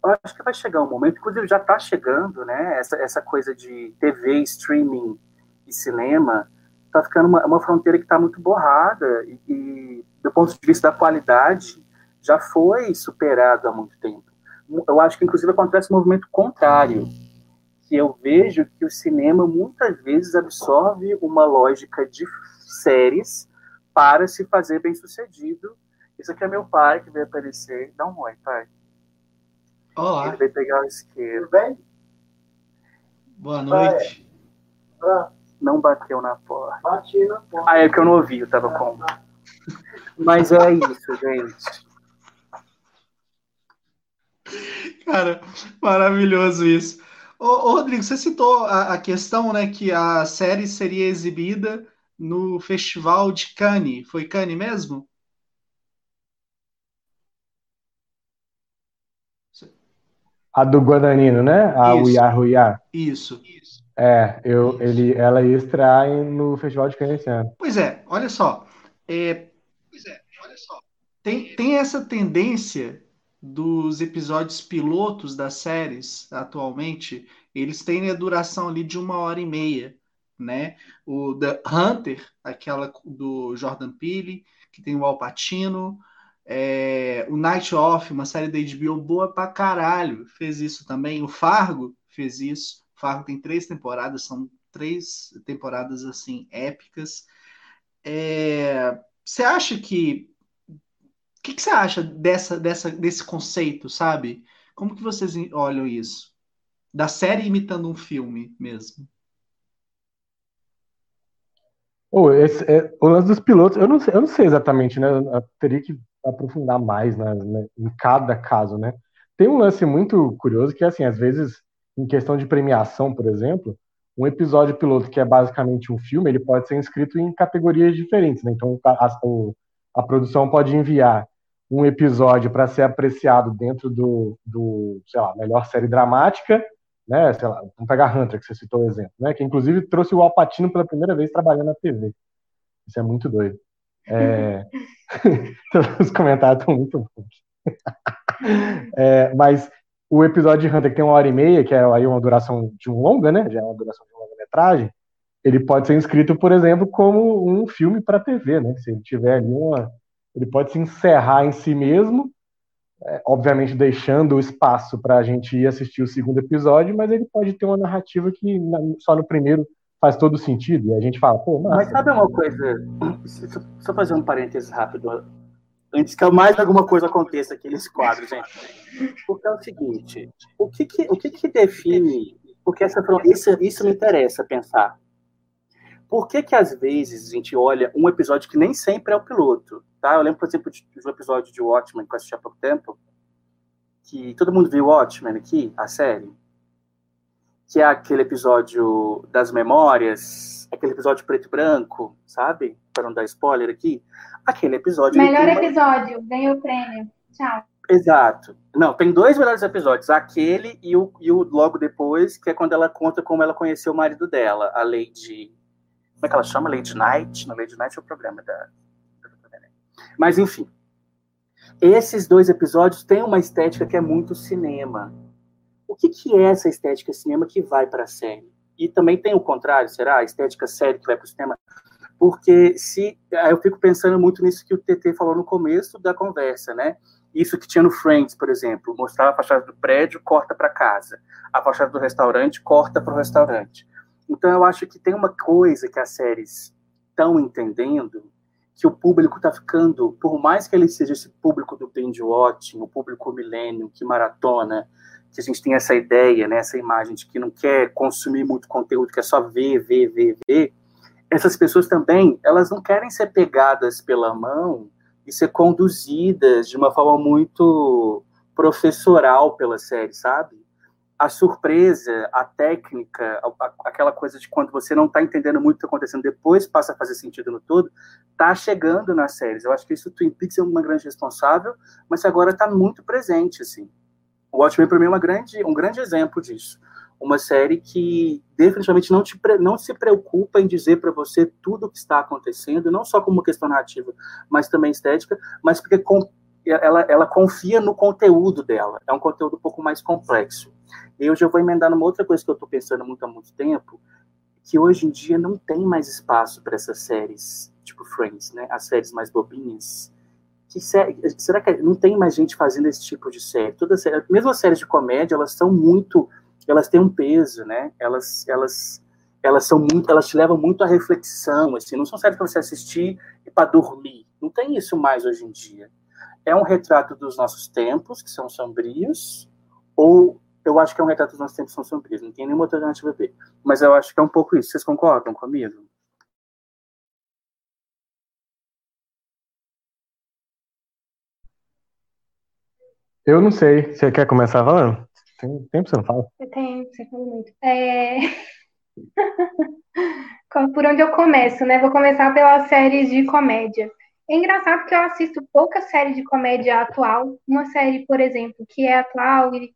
eu acho que vai chegar um momento, inclusive já está chegando, né? Essa, essa coisa de TV, streaming e cinema está ficando uma, uma fronteira que está muito borrada e, e, do ponto de vista da qualidade, já foi superado há muito tempo eu acho que inclusive acontece um movimento contrário, que eu vejo que o cinema muitas vezes absorve uma lógica de séries para se fazer bem sucedido. Isso aqui é meu pai que veio aparecer. Dá um oi, pai. Olá. Ele veio pegar o isqueiro. Tudo bem? Boa noite. Não bateu na porta. Bati na porta. Ah, é que eu não ouvi, eu tava com. Mas é isso, gente. Cara, maravilhoso isso. Ô, ô, Rodrigo, você citou a, a, questão, né, que a série seria exibida no Festival de Cannes. Foi Cannes mesmo? A do Guadagnino, né? A Isso. Uiá Ruiá. Isso. É, eu, ele, ela ia estrear no Festival de Cannes esse ano. Pois é, olha só. É, pois é, olha só. Tem, tem essa tendência dos episódios pilotos das séries atualmente, eles têm a duração ali de uma hora e meia, né? O The Hunter, aquela do Jordan Peele, que tem o Al Pacino, é, o Night Off, uma série da HBO boa pra caralho, fez isso também. O Fargo fez isso. O Fargo tem três temporadas, são três temporadas assim épicas. É, você acha que o que, que, você acha dessa, dessa, desse conceito, sabe? Como que vocês olham isso? Da série imitando um filme mesmo. Oh, esse, é, o lance dos pilotos, eu não sei, eu não sei exatamente, né? Eu teria que aprofundar mais né, em cada caso, né? Tem um lance muito curioso que, assim, às vezes, em questão de premiação, por exemplo, um episódio piloto que é basicamente um filme, ele pode ser inscrito em categorias diferentes, né? Então, a, a, a produção pode enviar um episódio para ser apreciado dentro do, do, sei lá, melhor série dramática, né? Sei lá, vamos pegar Hunter, que você citou o exemplo, né? Que inclusive trouxe o Alpatino pela primeira vez trabalhando na TV. Isso é muito doido. É... Os comentários estão muito bons. é, mas o episódio de Hunter, que tem uma hora e meia, que é aí uma duração de um longa, né? Já é uma duração de uma longa-metragem, ele pode ser inscrito, por exemplo, como um filme para TV, né? Se ele tiver ali uma, ele pode se encerrar em si mesmo, é, obviamente deixando o espaço para a gente ir assistir o segundo episódio, mas ele pode ter uma narrativa que na, só no primeiro faz todo sentido, e a gente fala, pô, massa. Mas sabe uma coisa, só fazer um parênteses rápido, antes que mais alguma coisa aconteça aqui nesse quadro, gente. Porque é o seguinte, o que que, o que, que define, porque essa, isso, isso me interessa pensar, por que que às vezes a gente olha um episódio que nem sempre é o piloto, Tá? Eu lembro, por exemplo, de, de um episódio de Watchmen que eu assisti há pouco tempo, que todo mundo viu Watchmen aqui, a série, que é aquele episódio das memórias, aquele episódio preto e branco, sabe? Para não dar spoiler aqui. Aquele episódio. Melhor episódio, uma... ganhou o prêmio. Tchau. Exato. Não, tem dois melhores episódios. Aquele e o, e o logo depois, que é quando ela conta como ela conheceu o marido dela, a Lady. Como é que ela chama? Lady Night? Na Lady Night é o problema da, mas, enfim. Esses dois episódios têm uma estética que é muito cinema. O que, que é essa estética cinema que vai para a série? E também tem o contrário, será? A estética série que vai para o cinema? Porque se eu fico pensando muito nisso que o TT falou no começo da conversa, né? Isso que tinha no Friends, por exemplo, mostrava a fachada do prédio, corta para casa. A fachada do restaurante, corta para o restaurante. Então eu acho que tem uma coisa que as séries estão entendendo que o público está ficando, por mais que ele seja esse público do binge watching, o público milênio que maratona, que a gente tem essa ideia, né, essa imagem de que não quer consumir muito conteúdo, quer só ver, ver, ver, ver, essas pessoas também, elas não querem ser pegadas pela mão e ser conduzidas de uma forma muito professoral pela série, sabe? A surpresa, a técnica, aquela coisa de quando você não está entendendo muito o que está acontecendo, depois passa a fazer sentido no todo, está chegando nas séries. Eu acho que isso Twin Peaks é uma grande responsável, mas agora está muito presente, assim. O Watchmen, para mim, é uma grande, um grande exemplo disso. Uma série que definitivamente não, te, não se preocupa em dizer para você tudo o que está acontecendo, não só como questão narrativa, mas também estética, mas porque com, ela, ela confia no conteúdo dela. É um conteúdo um pouco mais complexo. E eu já vou emendar numa outra coisa que eu estou pensando muito há muito tempo, que hoje em dia não tem mais espaço para essas séries, tipo Friends, né? As séries mais bobinhas, que série, será que não tem mais gente fazendo esse tipo de série? Toda série, mesmo as séries de comédia, elas são muito, elas têm um peso, né? Elas, elas, elas são muito, elas te levam muito à reflexão, assim, não são séries para você assistir e para dormir. Não tem isso mais hoje em dia. É um retrato dos nossos tempos, que são sombrios, ou eu acho que é um retrato dos nossos tempos que são sombrios, não tem nenhuma alternativa ver. Mas eu acho que é um pouco isso. Vocês concordam comigo? Eu não sei. Você quer começar falando? Tem tempo que você não fala. Eu tenho, você fala muito. É... Por onde eu começo, né? Vou começar pelas séries de comédia. É engraçado porque eu assisto poucas séries de comédia atual. Uma série, por exemplo, que é atual e,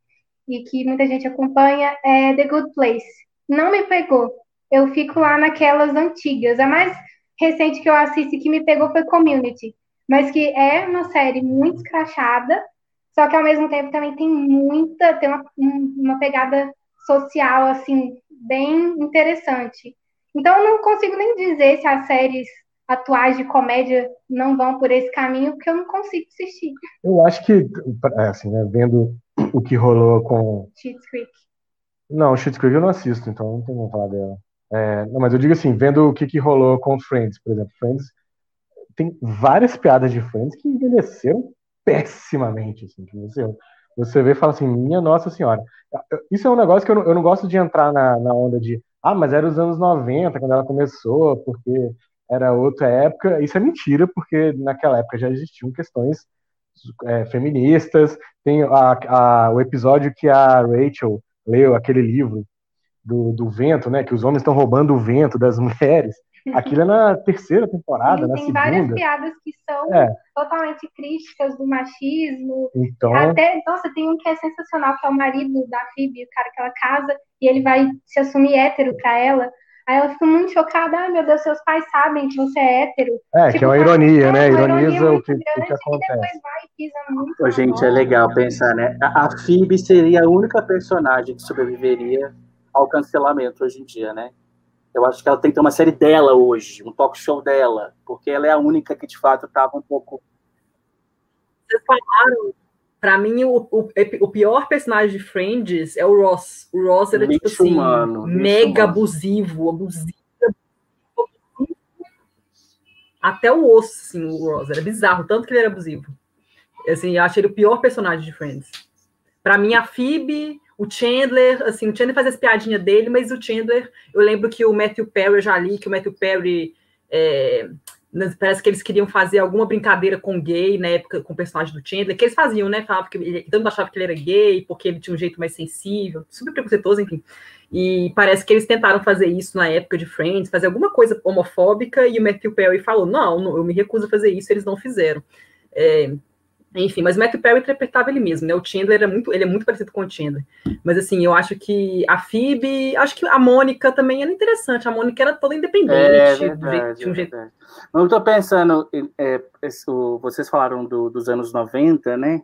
e que muita gente acompanha é The Good Place. Não me pegou. Eu fico lá naquelas antigas. A mais recente que eu assisti que me pegou foi Community, mas que é uma série muito escrachada só que ao mesmo tempo também tem muita, tem uma, uma pegada social, assim, bem interessante. Então eu não consigo nem dizer se as séries atuais de comédia não vão por esse caminho, porque eu não consigo assistir. Eu acho que, assim, né, vendo o que rolou com... Schitt's Creek. Não, Schitt's Creek eu não assisto, então não tenho como falar dela. É, não, mas eu digo assim, vendo o que, que rolou com Friends, por exemplo. Friends tem várias piadas de Friends que envelheceram pessimamente, assim, que você, você vê e fala assim, minha nossa senhora. Isso é um negócio que eu não, eu não gosto de entrar na, na onda de, ah, mas era os anos 90 quando ela começou, porque era outra época. Isso é mentira, porque naquela época já existiam questões é, feministas. Tem a, a, o episódio que a Rachel leu aquele livro do, do vento, né? Que os homens estão roubando o vento das mulheres. Aquilo é na terceira temporada, Sim, na tem segunda. Tem várias piadas que são é. totalmente críticas do machismo. Então... Até, nossa, tem um que é sensacional, que é o marido da Phoebe, o cara que ela casa, e ele vai se assumir hétero pra ela. Aí ela fica muito chocada, ai meu Deus, seus pais sabem que você é hétero. É, tipo, que é uma ironia, né? Ironiza o que, o que acontece. Ô, gente, é legal pensar, né? A, a Phoebe seria a única personagem que sobreviveria ao cancelamento hoje em dia, né? Eu acho que ela tem que ter uma série dela hoje, um talk show dela, porque ela é a única que de fato estava um pouco. Vocês falaram, para mim, o, o, o, pior personagem de Friends é o Ross. O Ross era tipo assim, humano, mega humano. abusivo, abusivo. Até o osso, assim, o Ross. Era bizarro, tanto que ele era abusivo. Assim, eu achei ele o pior personagem de Friends. Para mim, a Phoebe o Chandler, assim, o Chandler faz as piadinhas dele, mas o Chandler, eu lembro que o Matthew Perry, eu já li que o Matthew Perry, é, parece que eles queriam fazer alguma brincadeira com gay na época, com o personagem do Chandler, que eles faziam, né? Falavam que ele, mundo achava que ele era gay, porque ele tinha um jeito mais sensível, super preconceituoso, enfim. E parece que eles tentaram fazer isso na época de Friends, fazer alguma coisa homofóbica, e o Matthew Perry falou: não, não eu me recuso a fazer isso, eles não fizeram. É, enfim, mas o Matthew Perry interpretava ele mesmo, né? O Chandler é muito, ele é muito parecido com o Chandler. Mas assim, eu acho que a Phoebe, acho que a Mônica também era interessante. A Mônica era toda independente, é, verdade, de um jeito. É eu tô pensando, é, vocês falaram do, dos anos 90, né?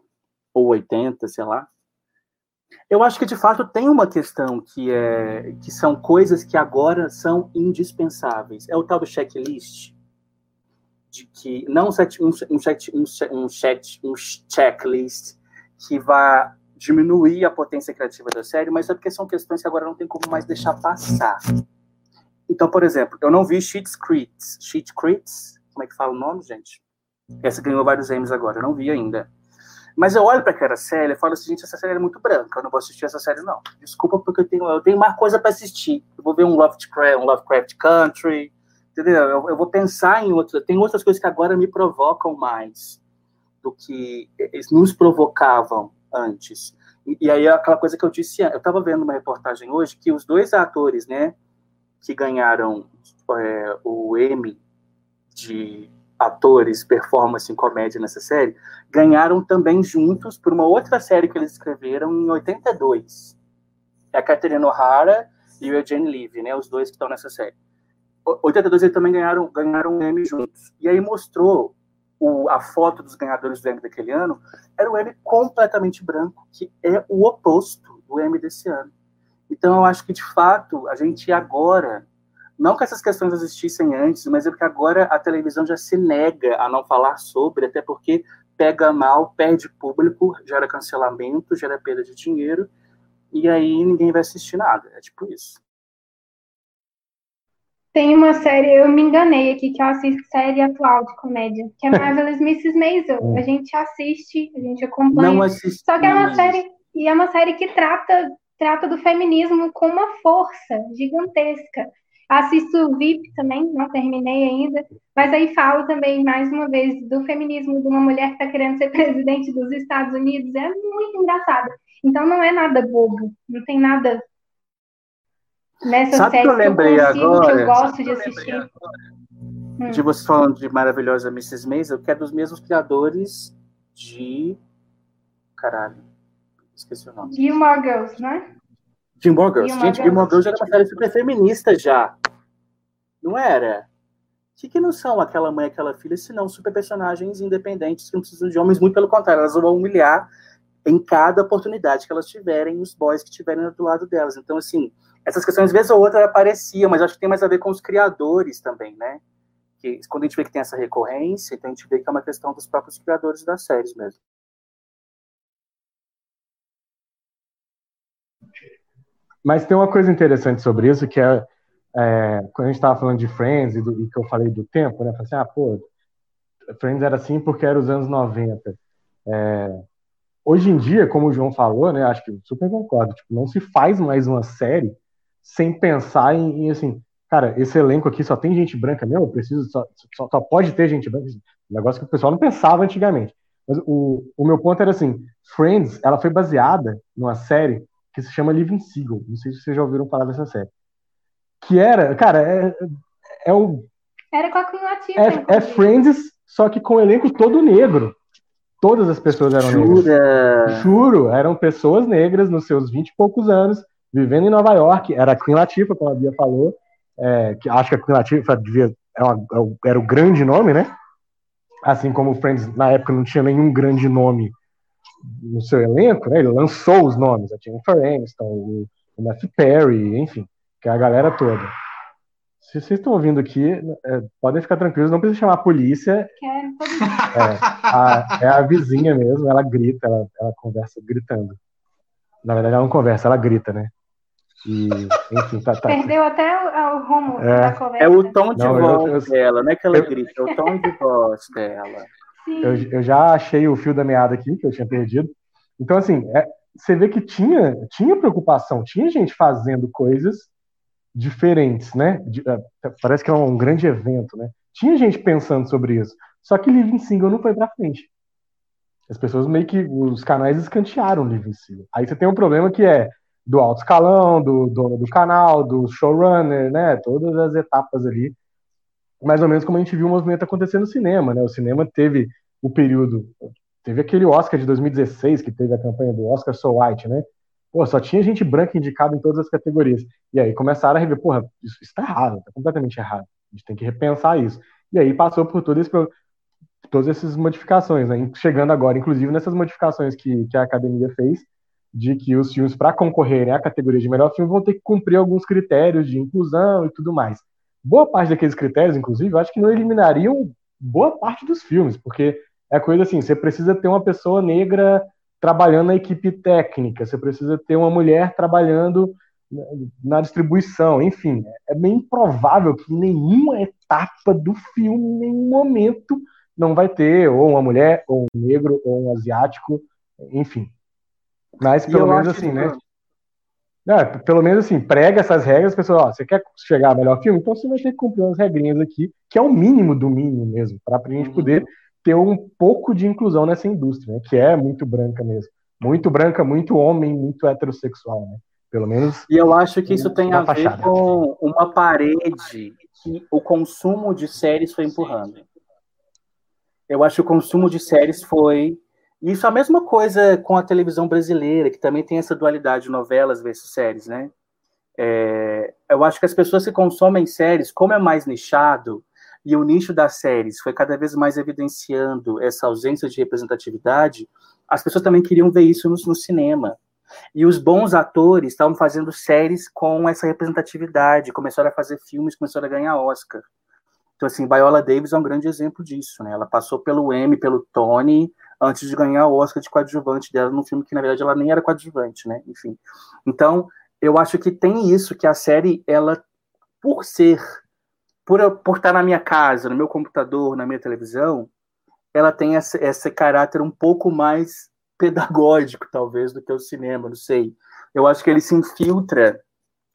Ou 80, sei lá. Eu acho que de fato tem uma questão que é que são coisas que agora são indispensáveis. É o tal do checklist de que não um, set, um, um, set, um, set, um checklist que vá diminuir a potência criativa da série, mas é porque são questões que agora não tem como mais deixar passar. Então, por exemplo, eu não vi Sheet Creeds. Sheet Creeds? Como é que fala o nome, gente? Essa ganhou vários M's agora, eu não vi ainda. Mas eu olho para aquela série e falo assim, gente, essa série é muito branca, eu não vou assistir essa série, não. Desculpa, porque eu tenho, eu tenho mais coisa para assistir. Eu vou ver um Lovecraft, um Lovecraft Country, entendeu? Eu, eu vou pensar em outras. Tem outras coisas que agora me provocam mais do que eles nos provocavam antes. E, e aí, aquela coisa que eu disse, eu estava vendo uma reportagem hoje que os dois atores, né, que ganharam é, o Emmy de atores, performance em comédia nessa série, ganharam também juntos por uma outra série que eles escreveram em 82. É a Catherine O'Hara e o Eugene Levy, né, os dois que estão nessa série. 82 eles também ganharam, ganharam um Emmy juntos. E aí mostrou o, a foto dos ganhadores do Emmy daquele ano, era o Emmy completamente branco, que é o oposto do Emmy desse ano. Então eu acho que, de fato, a gente agora não que essas questões existissem antes, mas é porque agora a televisão já se nega a não falar sobre, até porque pega mal, perde público, gera cancelamento, gera perda de dinheiro, e aí ninguém vai assistir nada. É tipo isso. Tem uma série, eu me enganei aqui, que eu assisto série atual de comédia, que é Marvelous Mrs. Maisel. A gente assiste, a gente acompanha. Não assisti. Só que é uma série, e é uma série que trata, trata do feminismo com uma força gigantesca. Assisto o VIP também, não terminei ainda, mas aí falo também, mais uma vez, do feminismo de uma mulher que está querendo ser presidente dos Estados Unidos. É muito engraçado. Então não é nada bobo, não tem nada nessa Sabe série que eu lembrei que eu consigo, agora? que eu gosto de assistir. Hum. De você falando de maravilhosa Mrs. Maisel, que é dos mesmos criadores de. Caralho. Esqueci o nome. Gilmore Girls, né? Gilmore Girls. Gilmore Gente, Gilmore Girls. Era uma série super feminista já. Não era? O que, que não são aquela mãe e aquela filha, se não super personagens independentes que não precisam de homens, muito pelo contrário, elas vão humilhar em cada oportunidade que elas tiverem, os boys que estiverem do lado delas. Então, assim, essas questões, vezes ou outra, apareciam, mas acho que tem mais a ver com os criadores também, né? Que quando a gente vê que tem essa recorrência, então a gente vê que é uma questão dos próprios criadores das séries mesmo. Mas tem uma coisa interessante sobre isso, que é, é quando a gente estava falando de Friends e, do, e que eu falei do tempo, né? Falei assim, ah, pô, Friends era assim porque era os anos 90. É, hoje em dia, como o João falou, né? Acho que super concordo, tipo, não se faz mais uma série sem pensar em, em, assim, cara, esse elenco aqui só tem gente branca mesmo, eu preciso, só, só, só pode ter gente branca. Um negócio que o pessoal não pensava antigamente. Mas o, o meu ponto era assim, Friends, ela foi baseada numa série que se chama Living Seagull. Não sei se vocês já ouviram falar dessa série. Que era, cara, é, é o. Era com a Queen Latifah, É, é. Friends, só que com o elenco todo negro. Todas as pessoas eram negras. Jura? Juro, eram pessoas negras nos seus vinte e poucos anos, vivendo em Nova York. Era a Queen Latifah, como a Bia falou. é, que acho que a Queen Latifah devia, é uma- é era o grande nome, né? Assim como o Friends, na época, não tinha nenhum grande nome no seu elenco, né? Ele lançou os nomes, a Jennifer Aniston, o, o Matthew Perry, enfim, que é a galera toda. Se vocês estão ouvindo aqui, é, podem ficar tranquilos, não precisa chamar a polícia, Que é todo é a, é a vizinha mesmo, ela grita, ela, ela conversa gritando. Na verdade, ela não conversa, ela grita, né? E, enfim, tá, tá. Perdeu até o, o rumo É. da conversa. É o tom de Não, eu- voz eu- dela, não é que ela eu- grita, é o tom de voz dela. Sim. Eu, eu já achei o fio da meada aqui, que eu tinha perdido. Então, assim, é, você vê que tinha, tinha preocupação, tinha gente fazendo coisas diferentes, né? De- é, parece que é um grande evento, né? Tinha gente pensando sobre isso. Só que Living Single não foi pra frente. As pessoas meio que, os canais escantearam Living Single. Aí você tem um problema que é do alto escalão, do dono do canal, do showrunner, né? Todas as etapas ali. Mais ou menos como a gente viu o movimento acontecer no cinema, né? O cinema teve o período. Teve aquele Oscar de 2016, que teve a campanha do Oscar So White, né? Pô, só tinha gente branca indicada em todas as categorias. E aí começaram a rever, porra, isso está errado, tá completamente errado. A gente tem que repensar isso. E aí passou por todo esse, todas essas modificações, né? Chegando agora, inclusive, nessas modificações que, que a academia fez, de que os filmes, para concorrerem à categoria de melhor filme, vão ter que cumprir alguns critérios de inclusão e tudo mais. Boa parte daqueles critérios, inclusive, eu acho que não eliminariam boa parte dos filmes, porque é coisa assim, você precisa ter uma pessoa negra trabalhando na equipe técnica, você precisa ter uma mulher trabalhando na- distribuição, enfim, é bem improvável que em nenhuma etapa do filme, em nenhum momento, não vai ter ou uma mulher, ou um negro, ou um asiático enfim. Mas pelo menos assim, né? É, pelo menos assim, prega essas regras, pessoal, ó, você quer chegar a melhor filme? Então você vai ter que cumprir umas regrinhas aqui, que é o mínimo do mínimo mesmo, para a gente uhum. poder ter um pouco de inclusão nessa indústria, né, que é muito branca mesmo. Muito branca, muito homem, muito heterossexual, né? Pelo menos. E eu acho que isso tem a ver com uma parede que o consumo de séries foi empurrando. Eu acho que o consumo de séries foi isso é a mesma coisa com a televisão brasileira, que também tem essa dualidade de novelas versus séries, né? É, eu acho que as pessoas que consomem séries, como é mais nichado, e o nicho das séries foi cada vez mais evidenciando essa ausência de representatividade, as pessoas também queriam ver isso no, no cinema. E os bons atores estavam fazendo séries com essa representatividade, começaram a fazer filmes, começaram a ganhar Oscar. Então, assim, Viola Davis é um grande exemplo disso, né? Ela passou pelo Emmy, pelo Tony, antes de ganhar o Oscar de coadjuvante dela num filme que, na verdade, ela nem era coadjuvante, né? Enfim. Então, eu acho que tem isso, que a série, ela, por ser, por, por estar na minha casa, no meu computador, na minha televisão, ela tem esse, esse caráter um pouco mais pedagógico, talvez, do que o cinema, não sei. Eu acho que ele se infiltra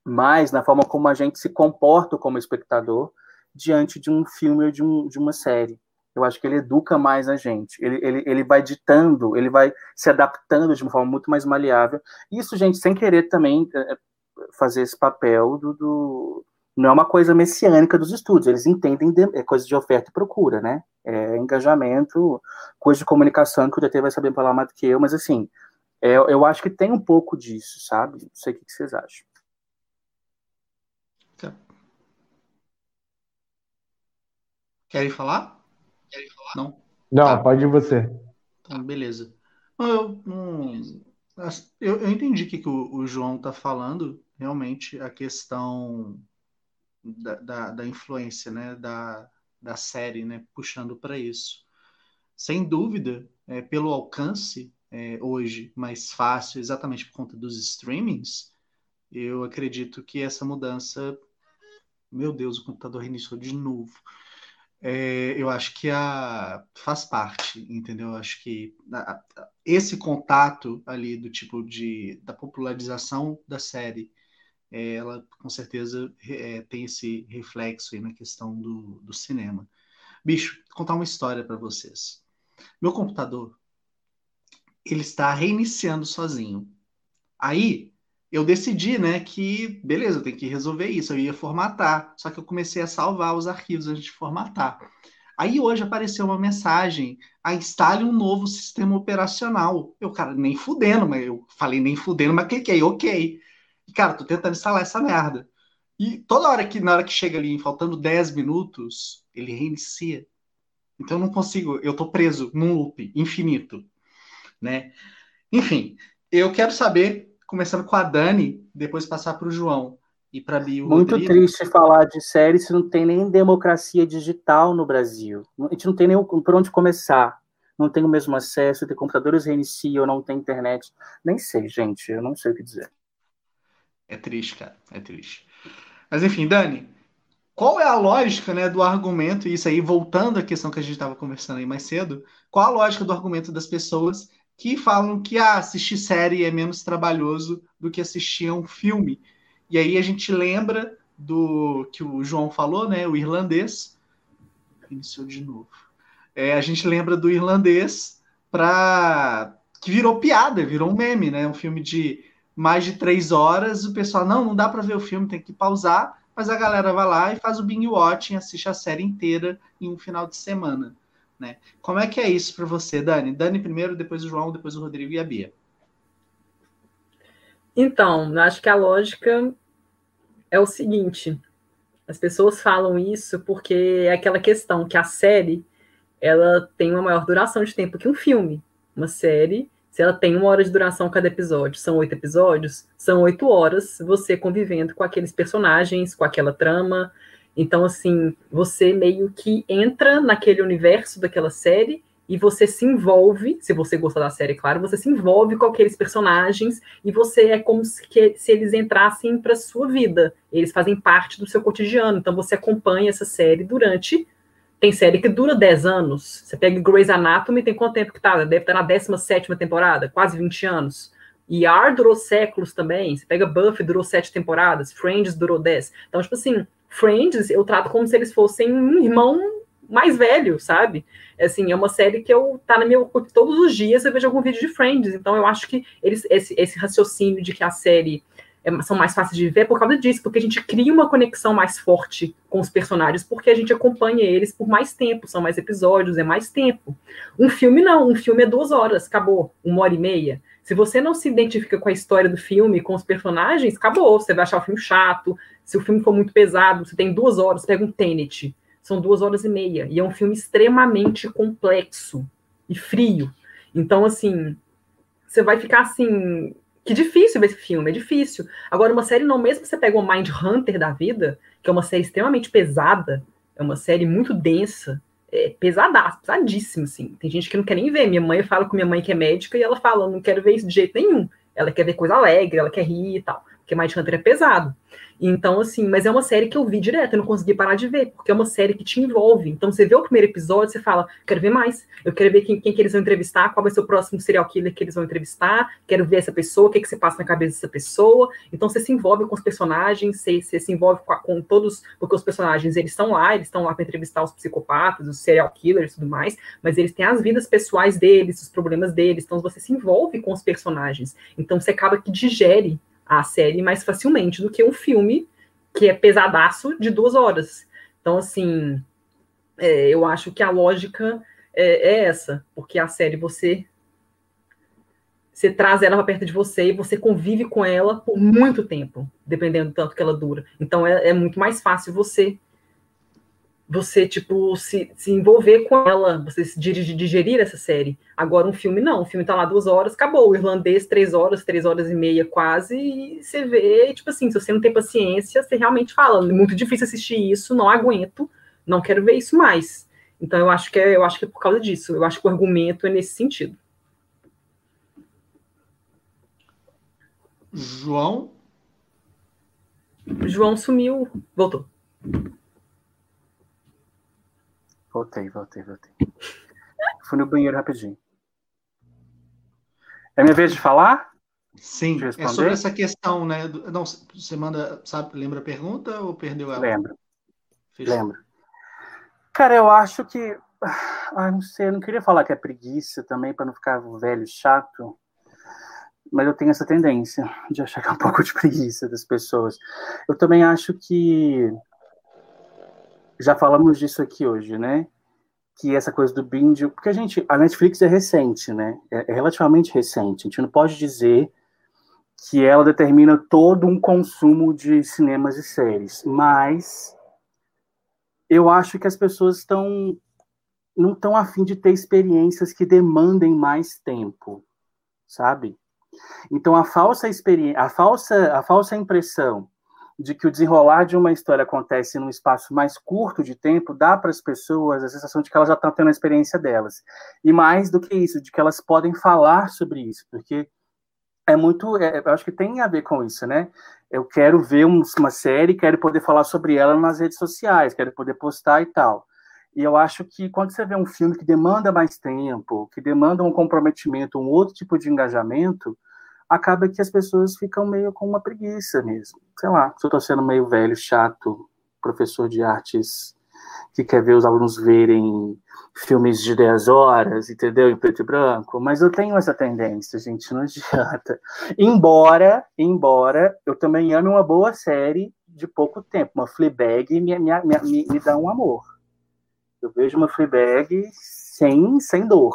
mais na forma como a gente se comporta como espectador diante de um filme ou de, um, de uma série eu acho que ele educa mais a gente. Ele, ele, ele vai ditando, ele vai se adaptando de uma forma muito mais maleável. Isso, gente, sem querer também é, é, fazer esse papel do, do, Não é uma coisa messiânica dos estudos, eles entendem de, é coisa de oferta e procura, né? É engajamento, coisa de comunicação que o DT vai saber falar mais do que eu, mas assim, é, eu acho que tem um pouco disso, sabe? Não sei o que vocês acham. Querem falar? Não? Não, tá. pode ir você. Então, beleza. Eu, eu, eu, entendi o que, que o, o João está falando, realmente, a questão da, da, da, influência né, da, da série, né, puxando para isso. Sem dúvida, é, pelo alcance é, hoje mais fácil, exatamente por conta dos streamings, eu acredito que essa mudança. Meu Deus, o computador reiniciou de novo é, eu acho que a, faz parte, entendeu? Eu acho que a, a, esse contato ali do tipo de da popularização da série, é, ela com certeza é, tem esse reflexo aí na questão do, do cinema. Bicho, vou contar uma história para vocês. Meu computador, ele está reiniciando sozinho. Aí eu decidi, né, que beleza, eu tenho que resolver isso. Eu ia formatar, só que eu comecei a salvar os arquivos antes de formatar. Aí hoje apareceu uma mensagem: a instale um novo sistema operacional. Eu, cara, nem fudendo, mas eu falei nem fudendo, mas cliquei, ok. E, cara, tô tentando instalar essa merda. E toda hora que, na hora que chega ali, faltando 10 minutos, ele reinicia. Então eu não consigo, eu tô preso num loop infinito, né? Enfim, eu quero saber começando com a Dani, depois passar para o João e para Bio. Muito Rodrigo. triste falar de série se não tem nem democracia digital no Brasil. A gente não tem nem por onde começar. Não tem o mesmo acesso, tem computadores reiniciam, não tem internet. Nem sei, gente, eu não sei o que dizer. É triste, cara, é triste. Mas enfim, Dani, qual é a lógica né, do argumento, e isso aí, voltando à questão que a gente estava conversando aí mais cedo, qual a lógica do argumento das pessoas que falam que ah, assistir série é menos trabalhoso do que assistir a um filme. E aí a gente lembra do que o João falou, né? O irlandês. Iniciou de novo. É, a gente lembra do irlandês para que virou piada, virou um meme, né? Um filme de mais de três horas. O pessoal, não, não dá para ver o filme, tem que pausar. Mas a galera vai lá e faz o binge watching, assiste a série inteira em um final de semana. Né? Como é que é isso para você, Dani? Dani primeiro, depois o João, depois o Rodrigo e a Bia. Então, acho que a lógica é o seguinte: as pessoas falam isso porque é aquela questão que a série ela tem uma maior duração de tempo que um filme. Uma série, se ela tem uma hora de duração cada episódio, são oito episódios, são oito horas você convivendo com aqueles personagens, com aquela trama, então, assim, você meio que entra naquele universo daquela série e você se envolve, se você gostar da série, claro, você se envolve com aqueles personagens e você é como se, que, se eles entrassem para sua vida. Eles fazem parte do seu cotidiano. Então, você acompanha essa série durante Tem série que dura 10 anos. Você pega Grey's Anatomy, tem quanto tempo que tá? Deve estar na 17 temporada, quase 20 anos. ER durou séculos também. Você pega Buffy, durou 7 temporadas. Friends durou 10. Então, tipo assim, Friends eu trato como se eles fossem um irmão mais velho, sabe? Assim, é uma série que eu tá no meu todos os dias eu vejo algum vídeo de Friends. Então eu acho que eles esse, esse raciocínio de que a série é, são mais fáceis de ver por causa disso, porque a gente cria uma conexão mais forte com os personagens, porque a gente acompanha eles por mais tempo, são mais episódios, é mais tempo. Um filme não, um filme é duas horas, acabou, uma hora e meia. Se você não se identifica com a história do filme, com os personagens, acabou, você vai achar o filme chato. Se o filme for muito pesado, você tem duas horas, pega um Tenet, são duas horas e meia, e é um filme extremamente complexo e frio. Então, assim, você vai ficar assim, que difícil ver esse filme, é difícil. Agora, uma série não, mesmo que você pega o Mind Hunter da vida, que é uma série extremamente pesada, é uma série muito densa, é pesadaça, pesadíssima, assim. Tem gente que não quer nem ver. Minha mãe fala com minha mãe que é médica e ela fala, não quero ver isso de jeito nenhum. Ela quer ver coisa alegre, ela quer rir e tal porque Mind Hunter é pesado. Então, assim, mas é uma série que eu vi direto, eu não consegui parar de ver, porque é uma série que te envolve. Então, você vê o primeiro episódio, você fala, quero ver mais, eu quero ver quem, quem que eles vão entrevistar, qual vai ser o próximo serial killer que eles vão entrevistar, quero ver essa pessoa, o que, que você passa na cabeça dessa pessoa. Então, você se envolve com os personagens, você, você se envolve com, com, todos, porque os personagens, eles estão lá, eles estão lá para entrevistar os psicopatas, os serial killers e tudo mais, mas eles têm as vidas pessoais deles, os problemas deles, então você se envolve com os personagens. Então, você acaba que digere a série mais facilmente do que um filme que é pesadaço de duas horas. Então, assim, é, eu acho que a lógica é, é, essa, porque a série você você traz ela para perto de você e você convive com ela por muito tempo, dependendo do tanto que ela dura. Então é, é muito mais fácil você você, tipo, se, se envolver com ela, você se dirigir, digerir essa série. Agora, um filme não. O filme tá lá duas horas, acabou. O irlandês, três horas, três horas e meia quase, e você vê, tipo assim, se você não tem paciência, você realmente fala, muito difícil assistir isso, não aguento, não quero ver isso mais. Então, eu acho que é, eu acho que é por causa disso. Eu acho que o argumento é nesse sentido. João? João sumiu, voltou. Voltei, voltei, voltei. Fui no banheiro rapidinho. É minha vez de falar? Sim, de é sobre essa questão, né? Não, você manda, sabe, lembra a pergunta ou perdeu ela? Lembro. Fiz. Lembro. Cara, eu acho que. Ah, não sei, eu não queria falar que é preguiça também, para não ficar velho chato, mas eu tenho essa tendência de achar que é um pouco de preguiça das pessoas. Eu também acho que já falamos disso aqui hoje, né? Que essa coisa do binge, porque a gente, a Netflix é recente, né? É, é relativamente recente. A gente não pode dizer que ela determina todo um consumo de cinemas e séries, mas eu acho que as pessoas estão não estão afim de ter experiências que demandem mais tempo, sabe? Então a falsa experiência, a falsa, a falsa impressão de que o desenrolar de uma história acontece num espaço mais curto de tempo, dá para as pessoas a sensação de que elas já estão tendo a experiência delas. E mais do que isso, de que elas podem falar sobre isso, porque é muito, é, eu acho que tem a ver com isso, né? Eu quero ver um, uma série, quero poder falar sobre ela nas redes sociais, quero poder postar e tal. E eu acho que quando você vê um filme que demanda mais tempo, que demanda um comprometimento, um outro tipo de engajamento, acaba que as pessoas ficam meio com uma preguiça mesmo. Sei lá, se eu estou sendo meio velho, chato, professor de artes que quer ver os alunos verem filmes de 10 horas, entendeu? Em preto e branco, mas eu tenho essa tendência, gente, não adianta. Embora, embora eu também ame uma boa série de pouco tempo, uma Fleabag me, me, me, me dá um amor. Eu vejo uma Fleabag sem, sem dor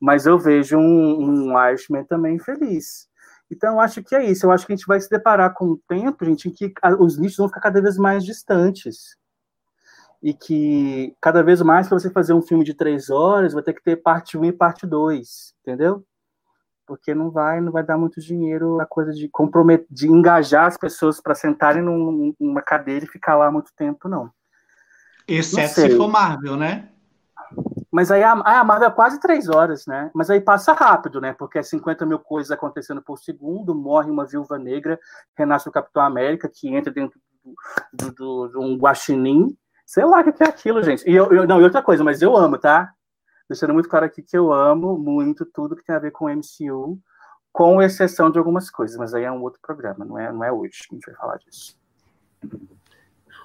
mas eu vejo um, um Irishman também feliz. Então, eu acho que é isso. Eu acho que a gente vai se deparar com um tempo, gente, em que os nichos vão ficar cada vez mais distantes. E que cada vez mais, para você fazer um filme de três horas, vai ter que ter parte 1 e parte 2, entendeu? Porque não vai, não vai dar muito dinheiro a coisa de comprometer, de engajar as pessoas para sentarem num, numa cadeira e ficar lá muito tempo, não. Exceto se for Marvel, né? Mas aí a, a Marvel é quase três horas, né? Mas aí passa rápido, né? Porque é 50 mil coisas acontecendo por segundo, morre uma viúva negra, renasce o Capitão América, que entra dentro de do, do, do, um guaxinim, Sei lá o que é aquilo, gente. E eu, eu, não, e outra coisa, mas eu amo, tá? Deixando muito claro aqui que eu amo muito tudo que tem a ver com MCU, com exceção de algumas coisas, mas aí é um outro programa, não é, não é hoje que a gente vai falar disso.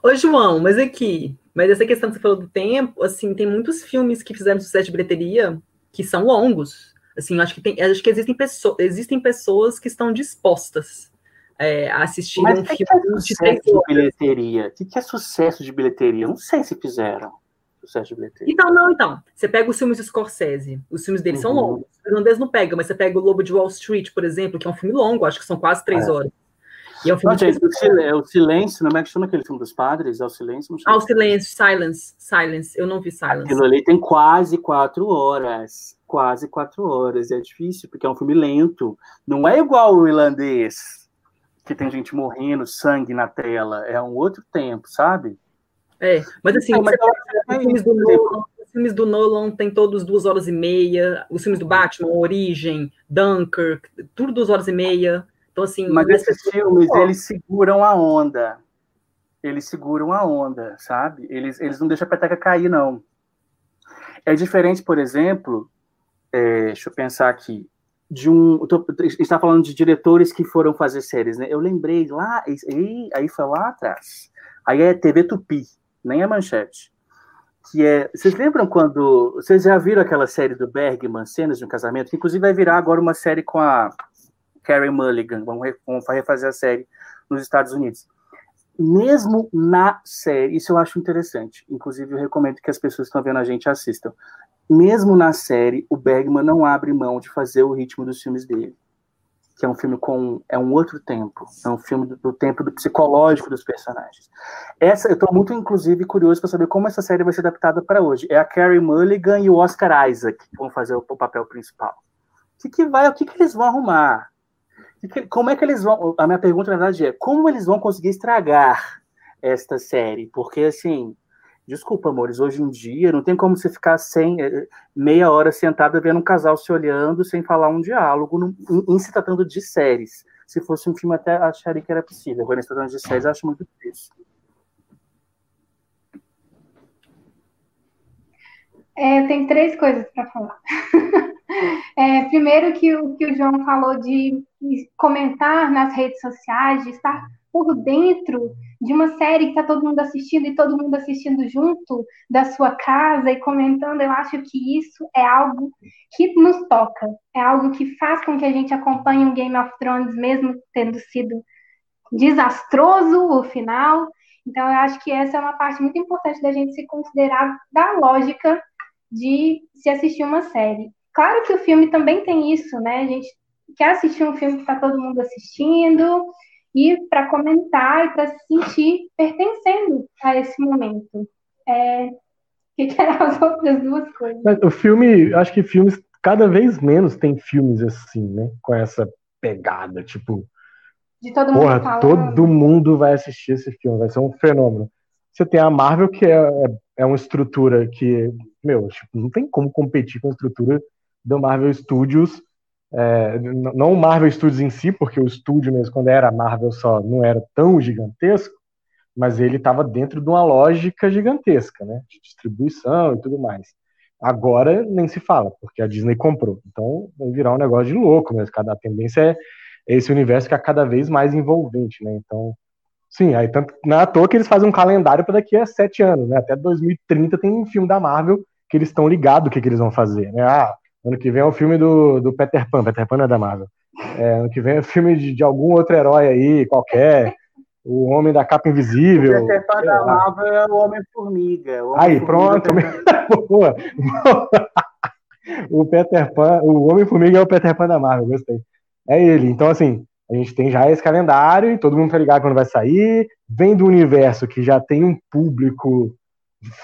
Ô, João, mas aqui, mas essa questão que você falou do tempo, assim, tem muitos filmes que fizeram sucesso de bilheteria que são longos. Assim, acho que tem, acho que existem pessoas, existem pessoas que estão dispostas é, a assistir Mas um que filme que é de sucesso de bilheteria? O que, que é sucesso de bilheteria? Não sei se fizeram sucesso de bilheteria. Então, não, então. Você pega os filmes do Scorsese, os filmes dele são Uhum. longos. O irlandês não pega, mas você pega o Lobo de Wall Street, por exemplo, que é um filme longo, acho que são quase três É. horas. E é um filme Não, gente, é o silêncio, não é que chama aquele filme dos padres? É o silêncio? Ah, o Silêncio, Silence, Silence. Eu não vi Silence. Aquilo ali tem quase quatro horas. Quase quatro horas. É difícil, porque é um filme lento. Não é igual o irlandês, que tem gente morrendo, sangue na tela. É um outro tempo, sabe? É, mas assim, Não, mas é os filmes exemplo. Nolan, os filmes do Nolan tem todos duas horas e meia, os filmes do Batman, Origem, Dunkirk, tudo duas horas e meia. Então, assim, Mas esses filmes, eles seguram a onda. Eles seguram a onda, sabe? Eles, eles não deixam a peteca cair, não. É diferente, por exemplo, é, deixa eu pensar aqui, de um. tô- está falando de diretores que foram fazer séries, né? Eu lembrei lá, aí, aí foi lá atrás. Aí é TV Tupi, nem é manchete. Que é. Vocês lembram quando. Vocês já viram aquela série do Bergman, Cenas de um Casamento? Que inclusive vai virar agora uma série com a Carey Mulligan. Vamos refazer a série nos Estados Unidos. Mesmo na série, isso eu acho interessante. Inclusive, eu recomendo que as pessoas que estão vendo a gente assistam. Mesmo na série, o Bergman não abre mão de fazer o ritmo dos filmes dele. Que é um filme com. É um outro tempo. É um filme do, do tempo do psicológico dos personagens. Essa, eu estou muito, inclusive, curioso para saber como essa série vai ser adaptada para hoje. É a Carey Mulligan e o Oscar Isaac que vão fazer o, o papel principal. O que, que vai, o que, que eles vão arrumar? Como é que eles vão? A minha pergunta, na verdade, é como eles vão conseguir estragar esta série? Porque, assim, desculpa, amores, hoje em dia não tem como você ficar sem eh, meia hora sentada vendo um casal se olhando sem falar um diálogo num- em, em se tratando de séries. Se fosse um filme, até acharia que era possível. Agora, se tratando de séries, eu acho muito difícil. É, tem três coisas para falar. É, primeiro que o que o João falou de comentar nas redes sociais, de estar por dentro de uma série que está todo mundo assistindo e todo mundo assistindo junto da sua casa e comentando, eu acho que isso é algo que nos toca, é algo que faz com que a gente acompanhe um Game of Thrones, mesmo tendo sido desastroso o final. Então, eu acho que essa é uma parte muito importante da gente se considerar da lógica de se assistir uma série. Claro que o filme também tem isso, né? A gente quer assistir um filme que está todo mundo assistindo e para comentar e para se sentir pertencendo a esse momento. É... O que, que eram as outras duas coisas? O filme, acho que filmes, cada vez menos tem filmes assim, né? Com essa pegada, tipo, De todo mundo porra, todo mundo vai assistir esse filme, vai ser um fenômeno. Você tem a Marvel, que é, é, é uma estrutura que, meu, tipo, não tem como competir com a estrutura do Marvel Studios. É, não o Marvel Studios em si, porque o estúdio mesmo, quando era Marvel só, não era tão gigantesco, mas ele estava dentro de uma lógica gigantesca, né? De distribuição e tudo mais. Agora nem se fala, porque a Disney comprou. Então vai virar um negócio de louco mesmo. Cada tendência é esse universo que é cada vez mais envolvente, né? Então, sim, aí tanto não é à toa que eles fazem um calendário para daqui a sete anos, né? Até 2030 tem um filme da Marvel que eles estão ligados o que, que eles vão fazer, né? Ah, ano que vem é o filme do, do Peter Pan, Peter Pan não é da Marvel. É, ano que vem é o filme de, de algum outro herói aí, qualquer, o Homem da Capa Invisível. O Peter Pan da. Marvel é o Homem-Formiga. O Aí, pronto. Boa. o Peter Pan, o Homem-Formiga é o Peter Pan da Marvel, gostei. É ele. Então, assim, a gente tem já esse calendário e todo mundo tá ligado quando vai sair. Vem do universo que já tem um público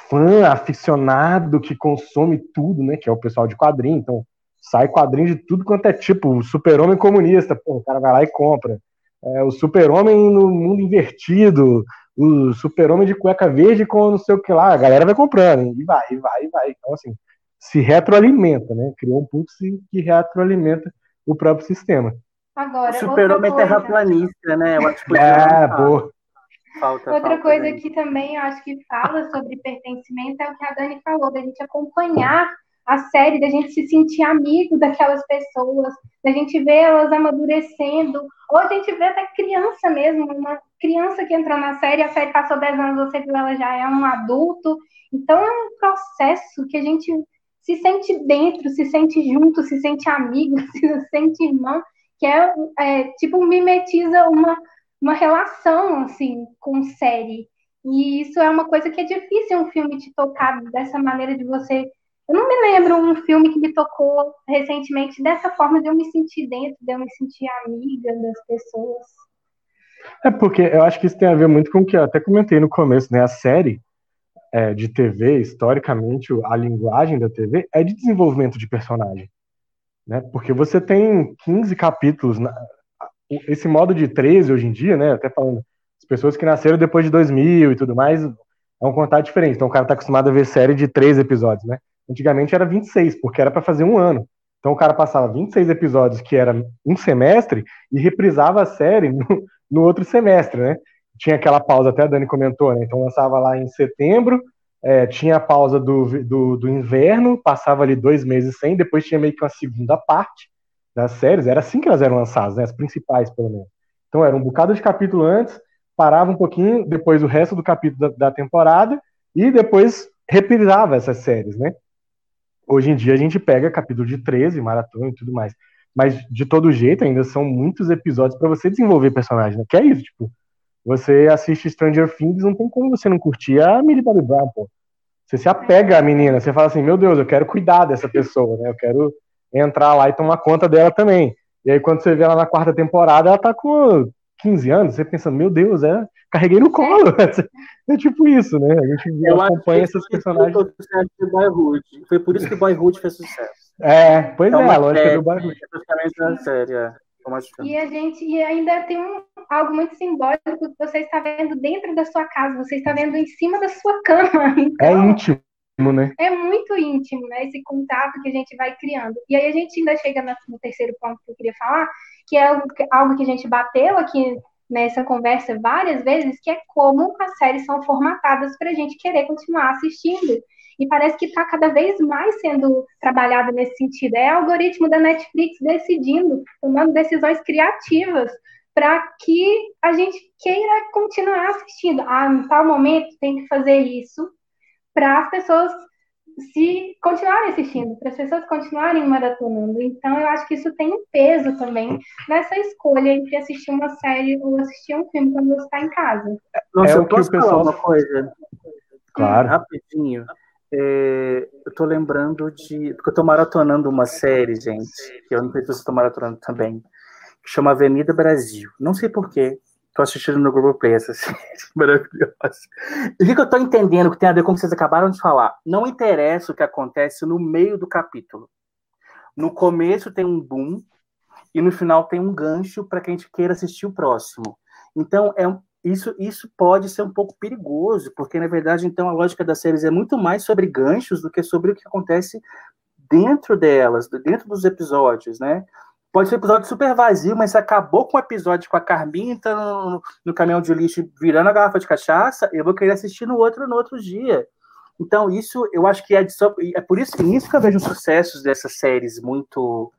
fã, aficionado, que consome tudo, né? Que é o pessoal de quadrinho. Então, sai quadrinho de tudo quanto é tipo. O super-homem comunista, pô, o cara vai lá e compra. É, o super-homem no mundo invertido. O super-homem de cueca verde com não sei o que lá. A galera vai comprando. E vai, e vai, e vai. Então, assim, se retroalimenta, né? Criou um público que retroalimenta o próprio sistema. Agora, super-homem é terraplanista, né? Eu acho que É, pô. Falta, Outra falta, coisa que também eu acho que fala sobre pertencimento é o que a Dani falou, da gente acompanhar a série, da gente se sentir amigo daquelas pessoas, da gente ver elas amadurecendo, ou a gente vê até criança mesmo, uma criança que entrou na série, a série passou 10 anos, você viu ela já é um adulto. Então é um processo que a gente se sente dentro, se sente junto, se sente amigo, se sente irmão, que é, é tipo mimetiza uma, uma relação assim com série. E isso é uma coisa que é difícil um filme te tocar dessa maneira de você. Eu não me lembro um filme que me tocou recentemente dessa forma de eu me sentir dentro, de eu me sentir amiga das pessoas. É porque eu acho que isso tem a ver muito com o que eu até comentei no começo, né? A série é, de TV, historicamente, a linguagem da TV é de desenvolvimento de personagem. Né? Porque você tem 15 capítulos. Na... Esse modo de 13 hoje em dia, né? Até falando, as pessoas que nasceram depois de 2000 e tudo mais, é um contato diferente. Então o cara tá acostumado a ver série de 13 episódios, né? Antigamente era 26, porque era para fazer um ano. Então o cara passava 26 episódios, que era um semestre, e reprisava a série no, no outro semestre, né? Tinha aquela pausa, até a Dani comentou, né? Então lançava lá em setembro, é, tinha a pausa do, do, do, inverno, passava ali dois meses sem, depois tinha meio que uma segunda parte das séries, era assim que elas eram lançadas, né? As principais, pelo menos. Então era um bocado de capítulo antes, parava um pouquinho, depois o resto do capítulo da, da temporada, e depois reprisava essas séries, né? Hoje em dia a gente pega capítulo de 13, maratona e tudo mais. Mas de todo jeito, ainda são muitos episódios para você desenvolver personagem, né? Que é isso, tipo, você assiste Stranger Things, não tem como você não curtir a Millie Bobby Brown, pô. Você se apega à menina, você fala assim, meu Deus, eu quero cuidar dessa pessoa, né? Eu quero entrar lá e tomar conta dela também. E aí quando você vê ela na quarta temporada, ela tá com 15 anos, você pensa, meu Deus, é, carreguei no colo. É tipo isso, né? A gente Eu acompanha esses personagens. Foi, Boyhood. Por isso que Boyhood fez sucesso. É, pois é, uma a lógica série, do barulho. É praticamente uma série, é. Que- E a gente e ainda tem um, algo muito simbólico que você está vendo dentro da sua casa, você está vendo em cima da sua cama. É Então, íntimo, né? é muito íntimo, né? Esse contato que a gente vai criando. E aí a gente ainda chega no, terceiro ponto que eu queria falar, que é algo que- algo que a gente bateu aqui nessa conversa várias vezes, que é como as séries são formatadas para a gente querer continuar assistindo. E parece que está cada vez mais sendo trabalhado nesse sentido. É o algoritmo da Netflix decidindo, tomando decisões criativas para que a gente queira continuar assistindo. Ah, em tal momento tem que fazer isso para as pessoas se continuarem assistindo, para as pessoas continuarem maratonando. Então, eu acho que isso tem um peso também nessa escolha entre assistir uma série ou assistir um filme quando você está em casa. Nossa, É eu o que posso o pessoal- falar uma coisa? Claro. Rapidinho. É, eu tô lembrando de. Porque eu tô maratonando uma série, gente, que eu não sei se vocês estão maratonando também, que chama Avenida Brasil. Não sei porquê. Tô assistindo no Google Play essa série maravilhosa. E o que eu tô entendendo que tem a ver com o que vocês acabaram de falar? Não interessa o que acontece no meio do capítulo. No começo tem um boom e no final tem um gancho para quem queira assistir o próximo. Então, é isso, isso pode ser um pouco perigoso, porque, na verdade, então, a lógica das séries é muito mais sobre ganchos do que sobre o que acontece dentro delas, dentro dos episódios, né? Pode ser um episódio super vazio, mas se acabou com o episódio com a Carminta no, no caminhão de lixo virando a garrafa de cachaça, eu vou querer assistir no outro no outro dia. Então, isso eu acho que é, de é por isso, isso que eu vejo os sucessos dessas séries muito.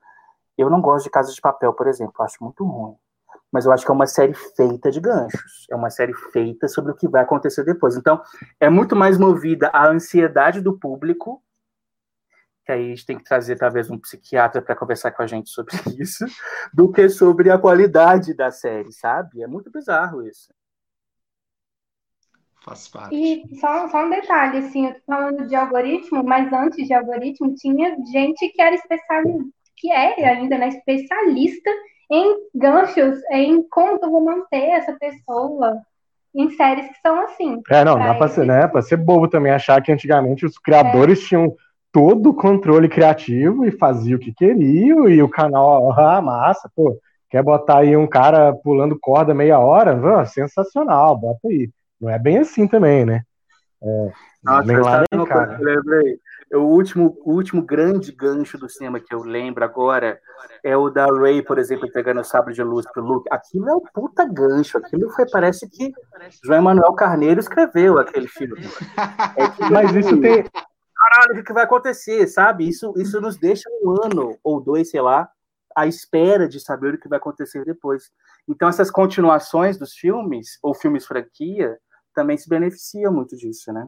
Eu não gosto de Casa de Papel, por exemplo, acho muito ruim. Mas eu acho que é uma série feita de ganchos. É uma série feita sobre o que vai acontecer depois. Então, é muito mais movida à ansiedade do público, que aí a gente tem que trazer talvez um psiquiatra para conversar com a gente sobre isso, do que sobre a qualidade da série, sabe? É muito bizarro isso. Faz parte. E só, só um detalhe, assim, eu tô falando de algoritmo, mas antes de algoritmo tinha gente que era especialista, que é ainda, né, especialista em ganchos, em como eu vou manter essa pessoa em séries que são assim. É, não, dá pra ser, né, pra ser bobo também achar que antigamente os criadores tinham todo o controle criativo e faziam o que queriam e o canal, ah, massa, pô, quer botar aí um cara pulando corda meia hora? Ah, sensacional, bota aí. Não é bem assim também, né? É, Nossa, nem lá nem cá. eu lembrei? O último, o último grande gancho do cinema que eu lembro agora é o da Ray, por exemplo, entregando o sabre de luz pro Luke. Aquilo é um puta gancho. Aquilo foi, parece que João Emanuel Carneiro escreveu aquele filme. É Mas isso tem. caralho, o que que vai acontecer, sabe? Isso, isso nos deixa um ano ou dois, sei lá, à espera de saber o que vai acontecer depois. Então, essas continuações dos filmes, ou filmes franquia, também se beneficiam muito disso, né?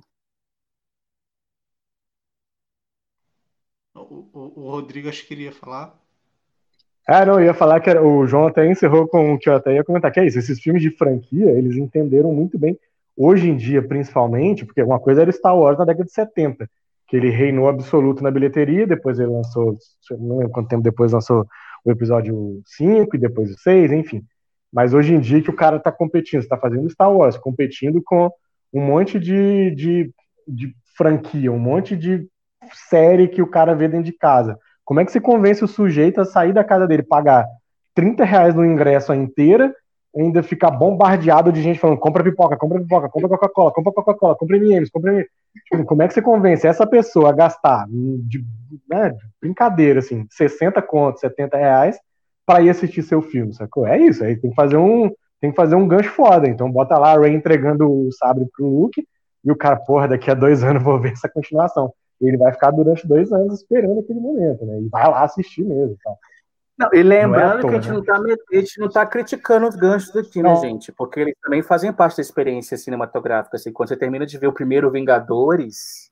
O, o- o Rodrigo acho que queria falar. Ah, não, eu ia falar que era- o João até encerrou com o que eu até ia comentar, que é isso, esses filmes de franquia, eles entenderam muito bem, hoje em dia, principalmente, porque uma coisa era Star Wars na década de 70, que ele reinou absoluto na bilheteria, depois ele lançou, não lembro quanto tempo depois lançou o episódio 5 e depois o 6, enfim. Mas hoje em dia que o cara tá competindo, está fazendo Star Wars, competindo com um monte de, de, de franquia, um monte de série que o cara vê dentro de casa. Como é que você convence o sujeito a sair da casa dele, pagar 30 reais no ingresso a inteira, ainda ficar bombardeado de gente falando compra pipoca, compra pipoca, compra Coca-Cola, compra Coca-Cola, compra M&M's, compra M&M's. Tipo, como é que você convence essa pessoa a gastar de, né, de brincadeira, assim, 60 contos, 70 reais para ir assistir seu filme, sacou? É isso, aí tem que fazer um tem que fazer um gancho foda, então bota lá a Ray entregando o sabre pro Luke e o cara, porra, daqui a dois anos eu vou ver essa continuação. E ele vai ficar durante dois anos esperando aquele momento, né? E vai lá assistir mesmo. Tá? Não, e lembrando é que a gente, né? não tá, a gente não tá criticando os ganchos aqui, né, gente? Porque eles também fazem parte da experiência cinematográfica. Assim, quando você termina de ver o primeiro Vingadores,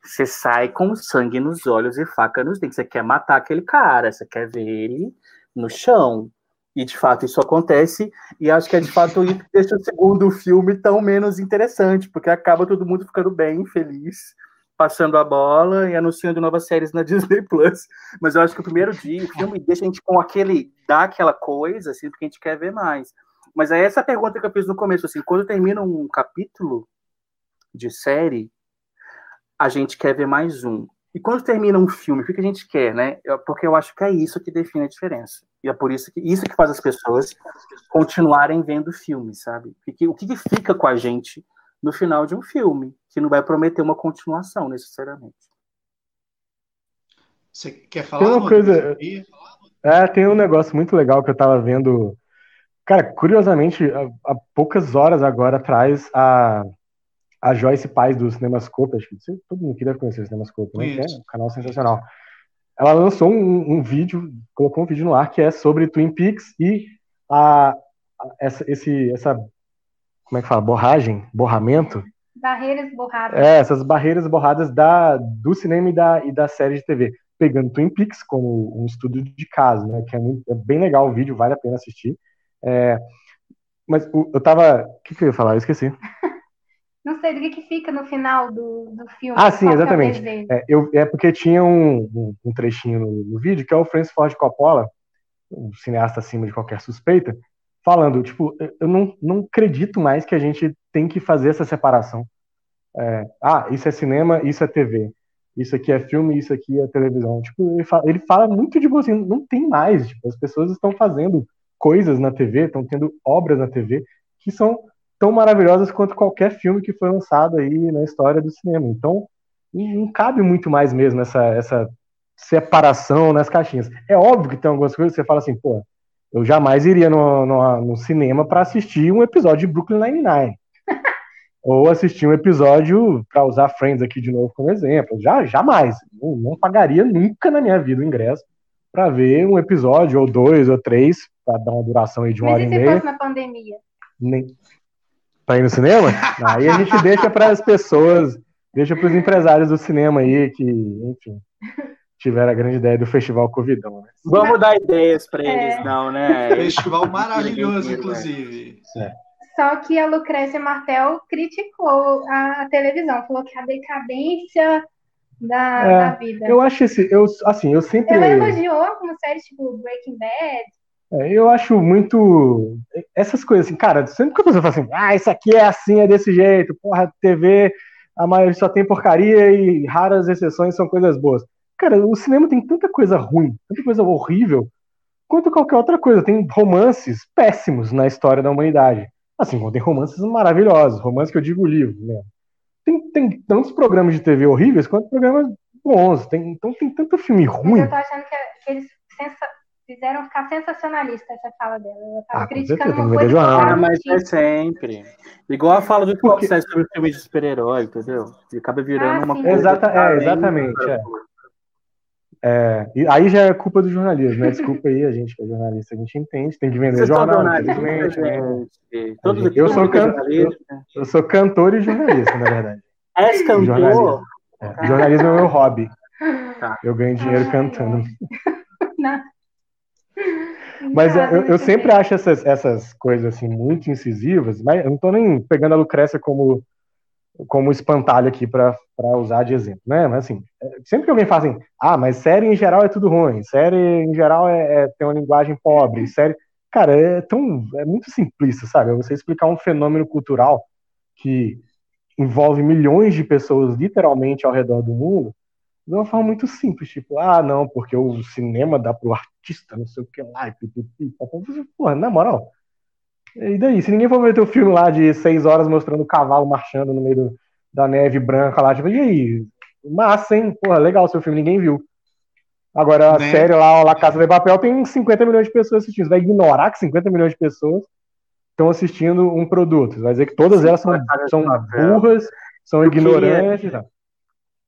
você sai com sangue nos olhos e faca nos dentes. Você quer matar aquele cara, você quer ver ele no chão. E de fato isso acontece, e acho que é de fato isso que deixa o segundo filme tão menos interessante, porque acaba todo mundo ficando bem, feliz, passando a bola e anunciando novas séries na Disney Plus. Mas eu acho que o primeiro dia, o filme deixa a gente com aquele, dá aquela coisa, assim, porque a gente quer ver mais. Mas é essa pergunta que eu fiz no começo, assim, quando termina um capítulo de série, a gente quer ver mais um. E quando termina um filme, o que a gente quer, né? Porque eu acho que é isso que define a diferença. E é por isso que isso que faz as pessoas continuarem vendo filmes, sabe? O que, o que fica com a gente no final de um filme, que não vai prometer uma continuação necessariamente. Você quer falar? Tem uma coisa-? É, tem um negócio muito legal que eu tava vendo. Cara, curiosamente, há, há poucas horas agora atrás, a, a Joyce Paz do Cinemascope, acho que você- todo mundo aqui deve conhecer o Cinemascope, né? É um canal sensacional. Ela lançou um, um vídeo, colocou um vídeo no ar que é sobre Twin Peaks e a, a- essa, esse, essa, como é que fala? Borragem? Borramento? Barreiras borradas. É, essas barreiras borradas da, do cinema e da, e da série de TV. Pegando Twin Peaks como um estudo de caso, né? Que é, muito- é bem legal o vídeo, vale a pena assistir. É, mas o- eu tava. O que, que eu ia falar? Eu esqueci. Não sei do que, que fica no final do, do filme. Ah, sim, é exatamente. É, eu, é porque tinha um, um, um trechinho no, no vídeo que é o Francis Ford Coppola, um cineasta acima de qualquer suspeita, falando, tipo, eu- não, não acredito mais que a gente tem que fazer essa separação. É, ah, isso é cinema, isso é TV. Isso aqui é filme, isso aqui é televisão. Tipo, ele fala, ele fala muito de assim, não tem mais. Tipo, as pessoas estão fazendo coisas na TV, estão tendo obras na TV que são tão maravilhosas quanto qualquer filme que foi lançado aí na história do cinema. Então, não cabe muito mais mesmo essa, essa separação nas caixinhas. É óbvio que tem algumas coisas que você fala assim, pô, eu jamais iria no, no, no cinema para assistir um episódio de Brooklyn Nine-Nine. Ou assistir um episódio, para usar Friends aqui de novo como exemplo. Já, jamais. Não, não pagaria nunca na minha vida o ingresso para ver um episódio, ou dois, ou três, para dar uma duração aí de uma Mas hora e e se meia. fosse na pandemia? Nem... Pra ir no cinema? Aí a gente deixa para as pessoas, deixa para os empresários do cinema aí que, enfim, tiveram a grande ideia do festival Covidão, né? Vamos dar ideias para É. eles, não, né? Festival maravilhoso, inclusive. Só que a Lucrécia Martel criticou a, a televisão, falou que a decadência da, É, da vida. Eu acho esse, eu, assim, eu sempre, Ela elogiou algumas séries tipo Breaking Bad. É, eu acho muito essas coisas assim, cara, sempre que a pessoa fala assim, ah, isso aqui é assim, é desse jeito, porra, TV, a maioria só tem porcaria e raras exceções são coisas boas. Cara, o cinema tem tanta coisa ruim, tanta coisa horrível, quanto qualquer outra coisa. Tem romances péssimos na história da humanidade. Assim, tem romances maravilhosos, romances que eu digo livro, né? tem, tem tantos programas de TV horríveis quanto programas bons. Tem, então tem tanto filme ruim. eu tô achando que, que eles fizeram ficar sensacionalista essa fala dela. Eu tava ah, criticando uma coisa ah, mas é sempre. Igual a fala do Porque... sobre o filme de super-herói, entendeu? E acaba virando ah, uma coisa. Exata, é, exatamente. É. É, e aí já é culpa do jornalismo, né? Desculpa aí, a gente que é jornalista, a gente entende, tem que vender Você jornal. Infelizmente, né? eu, sou can... eu, eu, sou cantor e jornalista, na verdade. És cantor? Jornalismo é, jornalismo é o meu hobby. Tá. Eu ganho dinheiro cantando. Não. Mas eu, eu, sempre acho essas, essas coisas assim muito incisivas, mas eu não estou nem pegando a Lucrécia como, como espantalho aqui para usar de exemplo, né? Mas assim, é, sempre que alguém fala assim, ah, mas série em geral é tudo ruim, série em geral é, é tem uma linguagem pobre, série. Cara, é tão. é muito simplista, sabe? Você explicar um fenômeno cultural que envolve milhões de pessoas literalmente ao redor do mundo de uma forma muito simples, tipo, ah, não, porque o cinema dá pro artista, não sei o que lá, e pipipi, porra, na moral. E daí, se ninguém for ver teu filme lá de seis horas mostrando o cavalo marchando no meio do, da neve branca lá, tipo, e aí? Massa, hein? Porra, legal o seu filme, ninguém viu. Agora, a né? série lá, La Casa de Papel, tem 50 milhões de pessoas assistindo. Você vai ignorar que 50 milhões de pessoas estão assistindo um produto. Você vai dizer que todas elas são, são burras, são ignorantes. Queria,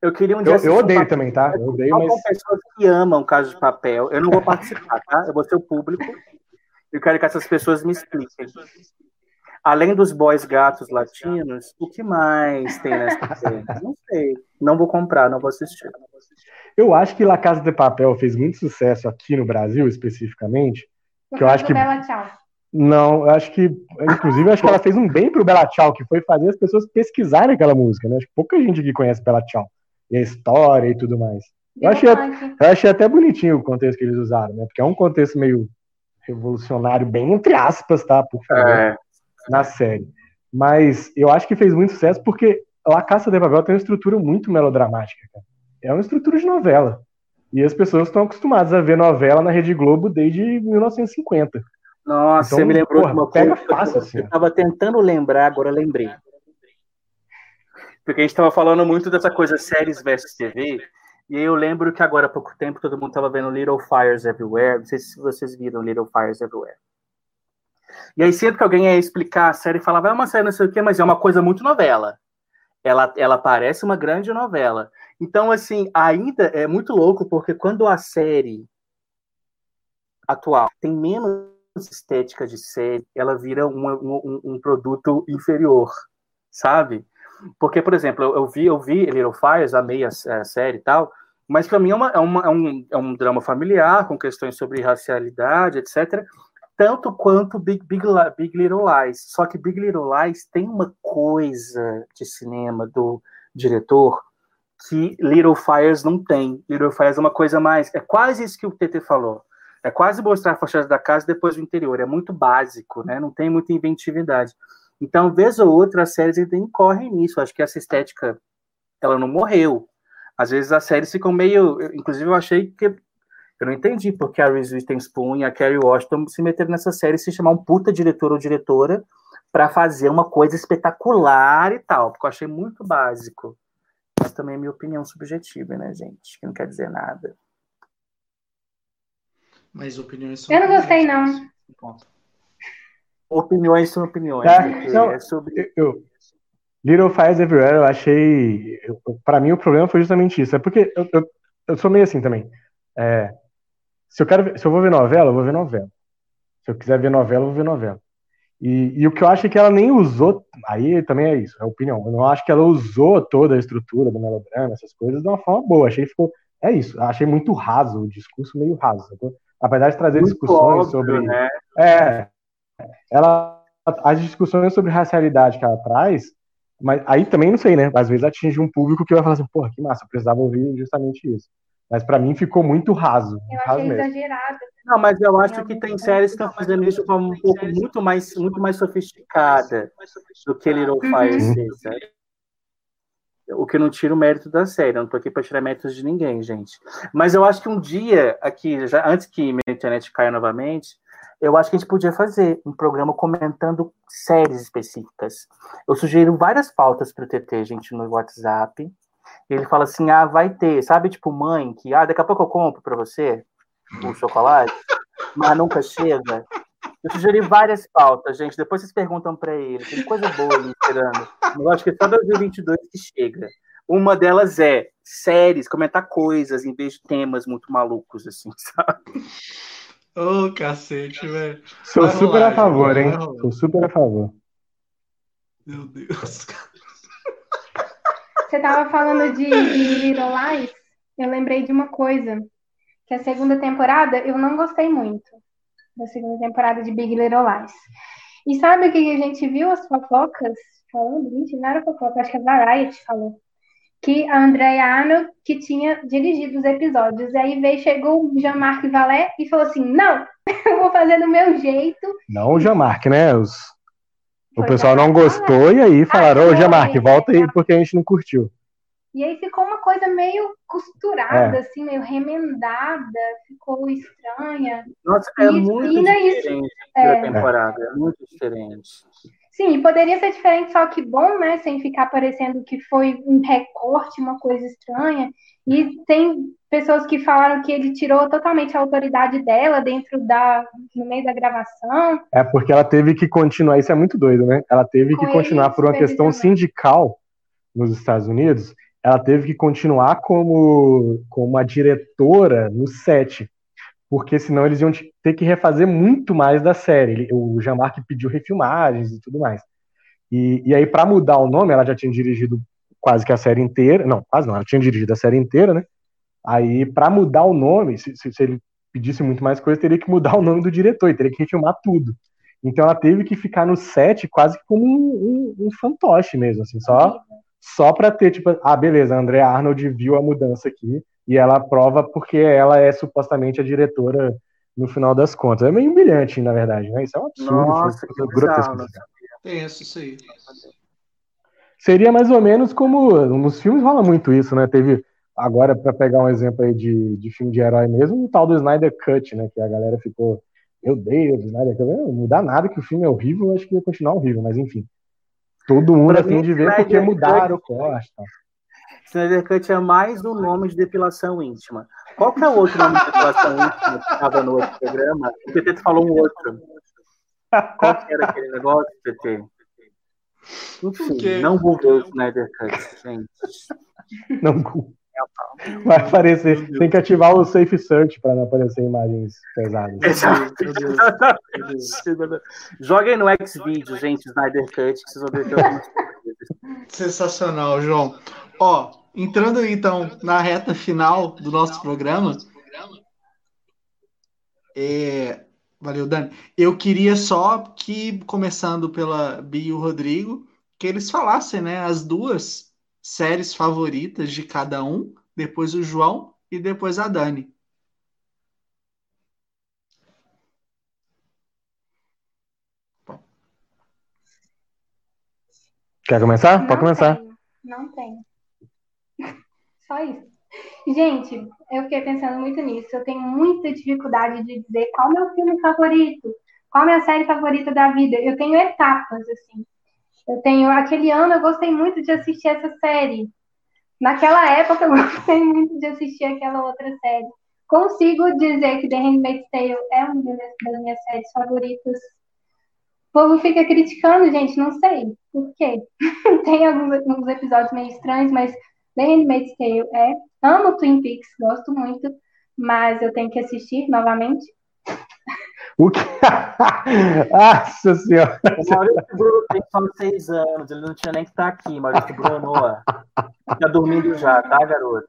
eu queria um dia. Eu, eu odeio também, tá? Eu odeio, mas. pessoas que amam Casa de Papel. Eu não vou participar, tá? Eu vou ser o público. Eu quero que essas pessoas me expliquem. Além dos boys gatos latinos, o que mais tem nessa série? Não sei. Não vou comprar, não vou assistir. Eu acho que La Casa de Papel fez muito sucesso aqui no Brasil, especificamente. que eu acho que. Bela Tchau. Não, eu acho que, inclusive, eu acho que ela fez um bem pro Bela Tchau, que foi fazer as pessoas pesquisarem aquela música, né? Acho que pouca gente aqui conhece Bela Tchau e a história e tudo mais. Eu achei, eu achei até bonitinho o contexto que eles usaram, né? Porque é um contexto meio revolucionário, bem entre aspas, tá? Por favor, é. na série. Mas eu acho que fez muito sucesso porque La Caça de Babel tem uma estrutura muito melodramática, cara. É uma estrutura de novela. E as pessoas estão acostumadas a ver novela na Rede Globo desde 1950. Nossa, então, você me lembrou porra, de uma coisa. Pega fácil, assim. Eu estava tentando lembrar, agora lembrei. Porque a gente estava falando muito dessa coisa séries versus TV, e eu lembro que agora há pouco tempo todo mundo estava vendo Little Fires Everywhere. Não sei se vocês viram Little Fires Everywhere. E aí sempre que alguém ia explicar a série, falava, é uma série não sei o quê, mas é uma coisa muito novela. Ela, ela parece uma grande novela. Então, assim, ainda é muito louco, porque quando a série atual tem menos estética de série, ela vira um, um, um produto inferior, sabe? Porque, por exemplo, eu, eu, vi, eu vi Little Fires, amei a, a série e tal, mas para mim é, uma, é, uma, é, um, é um drama familiar, com questões sobre racialidade, etc., tanto quanto Big, Big, Big Little Lies. Só que Big Little Lies tem uma coisa de cinema do diretor que Little Fires não tem. Little Fires é uma coisa mais. É quase isso que o TT falou. É quase mostrar a fachada da casa depois do interior. É muito básico, né? Não tem muita inventividade. Então, vez ou outra, as séries ainda incorrem nisso. Acho que essa estética, ela não morreu. Às vezes as séries ficam meio... Inclusive, eu achei que... Eu não entendi porque a Reese Witherspoon e a Kerry Washington se meteram nessa série e se chamar um puta diretor ou diretora para fazer uma coisa espetacular e tal. Porque eu achei muito básico. Mas também é minha opinião subjetiva, né, gente? Que não quer dizer nada. Mas opiniões são. Eu não gostei, não. Ponto. Opiniões são opiniões. Tá, então, é sobre... eu, Little Fires Everywhere, eu achei. Para mim, o problema foi justamente isso. É porque eu, eu, eu sou meio assim também. É, se, eu quero, se eu vou ver novela, eu vou ver novela. Se eu quiser ver novela, eu vou ver novela. E, e, o que eu acho é que ela nem usou. Aí também é isso, é opinião. Eu não acho que ela usou toda a estrutura do melodrama, essas coisas, de uma forma boa. Achei que ficou. É isso, achei muito raso, o discurso meio raso. Apesar de trazer muito discussões óbvio, sobre. Né? É, ela, as discussões sobre racialidade que ela traz, mas aí também não sei, né? Às vezes atinge um público que vai falar assim, porra, que massa, eu precisava ouvir justamente isso. Mas para mim ficou muito raso. Eu raso achei mesmo. exagerado. Não, mas eu acho que tem séries que estão fazendo isso de forma um pouco muito mais, muito mais sofisticada do que Little Fire uhum. fez, O que não tira o mérito da série, eu não tô aqui para tirar méritos de ninguém, gente. Mas eu acho que um dia, aqui, já antes que minha internet caia novamente, Eu acho que a gente podia fazer um programa comentando séries específicas. Eu sugiro várias pautas para o TT, gente, no WhatsApp. Ele fala assim: ah, vai ter, sabe, tipo, mãe, que ah, daqui a pouco eu compro para você o chocolate, mas nunca chega. Eu sugeri várias pautas, gente. Depois vocês perguntam para ele. Tem coisa boa ali esperando. Eu acho que é só 2022 que chega. Uma delas é séries, comentar coisas em vez de temas muito malucos, assim, sabe? Ô, oh, cacete, velho. Sou vai super rolar, a favor, hein? Sou super a favor. Meu Deus. Você tava falando de, de Little Lies? Eu lembrei de uma coisa. Que a segunda temporada eu não gostei muito. Da segunda temporada de Big Little Lies. E sabe o que a gente viu as fofocas falando? Gente, não era fofoca, acho que a Variety falou que a Andrea Arnold que tinha dirigido os episódios. E aí veio, chegou o Jean-Marc Valé e falou assim: não, eu vou fazer do meu jeito. Não o Jean-Marc, né? Os... O pessoal não gostou e aí falaram: ô, Jean-Marc, volta aí porque a gente não curtiu. E aí ficou uma coisa meio costurada, é. assim, meio remendada, ficou estranha. Nossa, é e, muito e diferente é, da temporada, é muito diferente. Sim, poderia ser diferente, só que bom, né? Sem ficar parecendo que foi um recorte, uma coisa estranha. E tem pessoas que falaram que ele tirou totalmente a autoridade dela dentro da no meio da gravação. É porque ela teve que continuar, isso é muito doido, né? Ela teve Com que continuar por uma questão sindical nos Estados Unidos. Ela teve que continuar como, como uma diretora no set porque senão eles iam ter que refazer muito mais da série. O Jean-Marc pediu refilmagens e tudo mais. E, e aí, para mudar o nome, ela já tinha dirigido quase que a série inteira. Não, quase não, ela tinha dirigido a série inteira, né? Aí, para mudar o nome, se, se, ele pedisse muito mais coisa, teria que mudar o nome do diretor, teria que refilmar tudo. Então ela teve que ficar no set quase como um, um, um fantoche mesmo, assim, só, só pra ter, tipo, ah, beleza, a Andrea Arnold viu a mudança aqui, e ela aprova porque ela é supostamente a diretora no final das contas. É meio humilhante, na verdade, né? Isso é um absurdo. Nossa, que bizarro, né? Penso isso aí. Seria mais ou menos como nos filmes rola muito isso, né? Teve agora para pegar um exemplo aí de, de filme de herói mesmo, o tal do Snyder Cut, né? Que a galera ficou, meu Deus, Snyder Cut, não dá nada que o filme é horrível, acho que ia continuar horrível, mas enfim. Todo mundo assim de ver porque mudaram o corte. Tá? Snyder Cut é mais um nome de depilação íntima. Qual que é o outro nome de depilação íntima que estava no outro programa? O PT falou um outro. Qual que era aquele negócio, PT? Enfim, não vou ver o Snyder Cut, gente. Não Vai aparecer. Tem que ativar o Safe Search para não aparecer imagens pesadas. Joguem no Xvideo, gente, Snyder Cut, que vocês vão ver que Sensacional, João. Ó, entrando então na reta final do nosso programa. É, valeu, Dani. Eu queria só que, começando pela Bia e o Rodrigo, que eles falassem, né, as duas séries favoritas de cada um, depois o João e depois a Dani. Quer começar? Pode começar. Tenho. Não tem. Só isso. Gente, eu fiquei pensando muito nisso. Eu tenho muita dificuldade de dizer qual é meu filme favorito, qual é minha série favorita da vida. Eu tenho etapas, assim. Eu tenho. Aquele ano eu gostei muito de assistir essa série. Naquela época eu gostei muito de assistir aquela outra série. Consigo dizer que The Handmaid's Tale é uma das minhas séries favoritas. O povo fica criticando, gente, não sei por quê. Tem alguns, alguns episódios meio estranhos, mas The Handmaid's Tale é. Amo Twin Peaks, gosto muito, mas eu tenho que assistir novamente. O que? Nossa senhora! O Maurício Bruno tem só seis anos, ele não tinha nem que estar aqui, Maurício Bruno. Tá dormindo já, tá, garoto?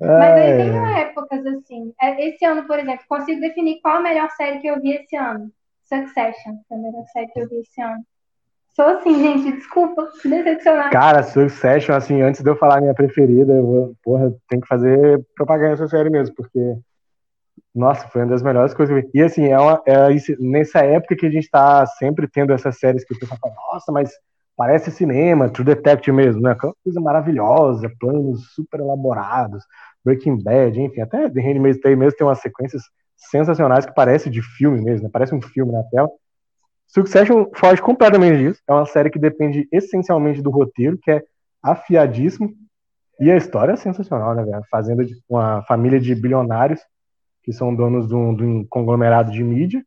Mas aí tem épocas assim. É, esse ano, por exemplo, consigo definir qual a melhor série que eu vi esse ano. Succession, foi a melhor série que eu vi esse ano. Sou assim, gente, desculpa, decepcionar. Cara, Succession, assim, antes de eu falar minha preferida, eu vou, porra, tem que fazer propaganda dessa série mesmo, porque, nossa, foi uma das melhores coisas. E, assim, é, uma, é nessa época que a gente tá sempre tendo essas séries que o pessoal fala, nossa, mas parece cinema, True Detective mesmo, né? Aquela coisa maravilhosa, planos super elaborados, Breaking Bad, enfim, até The Handmaid's Tale mesmo tem umas sequências sensacionais que parece de filme mesmo, né? parece um filme na tela. Succession foge completamente disso. É uma série que depende essencialmente do roteiro, que é afiadíssimo. E a história é sensacional, né, velho? Fazenda de uma família de bilionários que são donos de um, de um conglomerado de mídia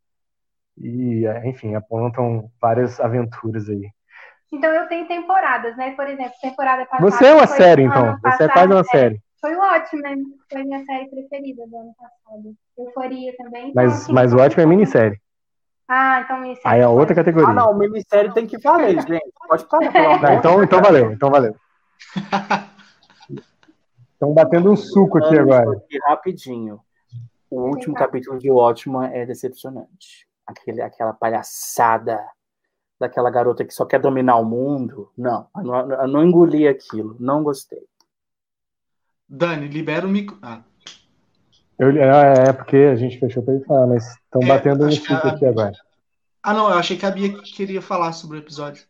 e, enfim, apontam várias aventuras aí. Então eu tenho temporadas, né? Por exemplo, temporada passada. Você é uma série, então. Você é quase uma é, série. Foi o Watchmen, foi minha série preferida do ano passado. Euforia também. Mas, então, assim, mas o Watchmen é minissérie. Ah, então minissérie. Aí é outra categoria. Ah, não, minissérie tem que valer, gente. Pode falar. Não, então, então valeu, então valeu. Estão batendo um suco aqui agora. Aqui, rapidinho. O último capítulo de Watchmen é decepcionante. Aquele, aquela palhaçada daquela garota que só quer dominar o mundo. Não, eu não, eu não engoli aquilo. Não gostei. Dani, libera o micro. Ah. Eu, é, é porque a gente fechou para ele falar, mas estão é, batendo um suco aqui agora. Ah, não, eu achei que a Bia queria falar sobre o episódio.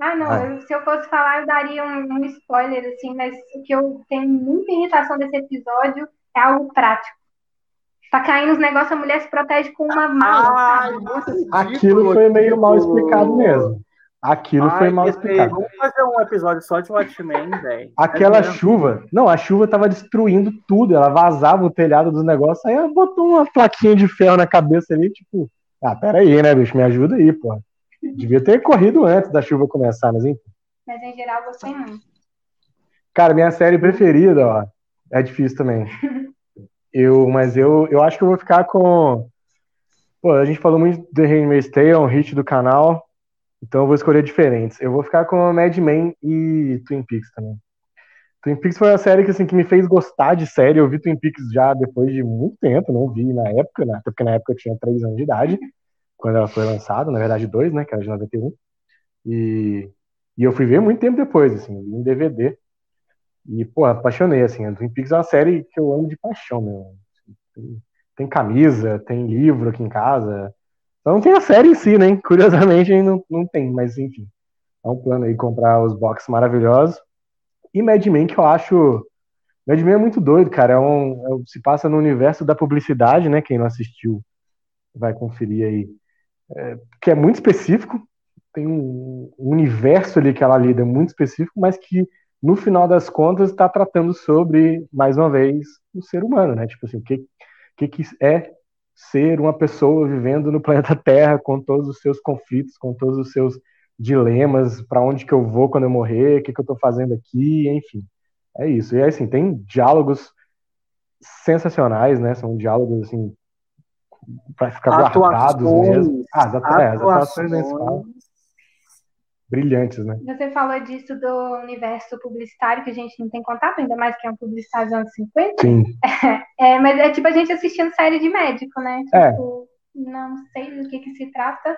Ah, não, eu, se eu fosse falar, eu daria um, um, spoiler, assim, mas o que eu tenho muita irritação desse episódio é algo prático. Tá caindo os negócios, a mulher se protege com uma mão. Ah, Aquilo foi meio mal explicado mesmo. Aquilo Ai, foi mal explicado. Vamos fazer um episódio só de Watchmen, velho. Aquela é chuva. Não, a chuva tava destruindo tudo. Ela vazava o telhado dos negócios. Aí ela botou uma plaquinha de ferro na cabeça ali, tipo. Ah, pera aí, né, bicho? Me ajuda aí, pô. Devia ter corrido antes da chuva começar, mas enfim. Mas em geral gostei muito. Cara, minha série preferida, ó. É difícil também. eu, mas eu, eu acho que eu vou ficar com. Pô, a gente falou muito de Handmaid's Tale, é um hit do canal. Então eu vou escolher diferentes. Eu vou ficar com Mad Men e Twin Peaks também. Twin Peaks foi uma série que, assim, que me fez gostar de série. Eu vi Twin Peaks já depois de muito tempo, não vi na época, né? até porque na época eu tinha 3 anos de idade, quando ela foi lançada, na verdade dois, né, que era de 91. E, e eu fui ver muito tempo depois, assim, em DVD. E, pô, apaixonei, assim. A Twin Peaks é uma série que eu amo de paixão, meu. Tem, tem camisa, tem livro aqui em casa. Então não tem a série em si, né? Curiosamente não, não tem, mas enfim. É um plano aí comprar os boxes maravilhosos. E Mad Men, que eu acho. Mad Men é muito doido, cara. É um, é, se passa no universo da publicidade, né? Quem não assistiu vai conferir aí. É, que é muito específico. Tem um, um universo ali que ela lida muito específico, mas que no final das contas está tratando sobre, mais uma vez, o ser humano, né? Tipo assim, o que, que, que é ser uma pessoa vivendo no planeta Terra com todos os seus conflitos, com todos os seus dilemas, para onde que eu vou quando eu morrer, o que, que eu estou fazendo aqui, enfim. É isso. E assim, tem diálogos sensacionais, né? São diálogos assim para ficar guardados mesmo. Ah, exatamente, atuações, atuações brilhantes, né? Você falou disso do universo publicitário, que a gente não tem contato, ainda mais que é um publicitário dos anos 50. Sim. É, mas é tipo a gente assistindo série de médico, né? É. Tipo, é. não sei do que, que se trata,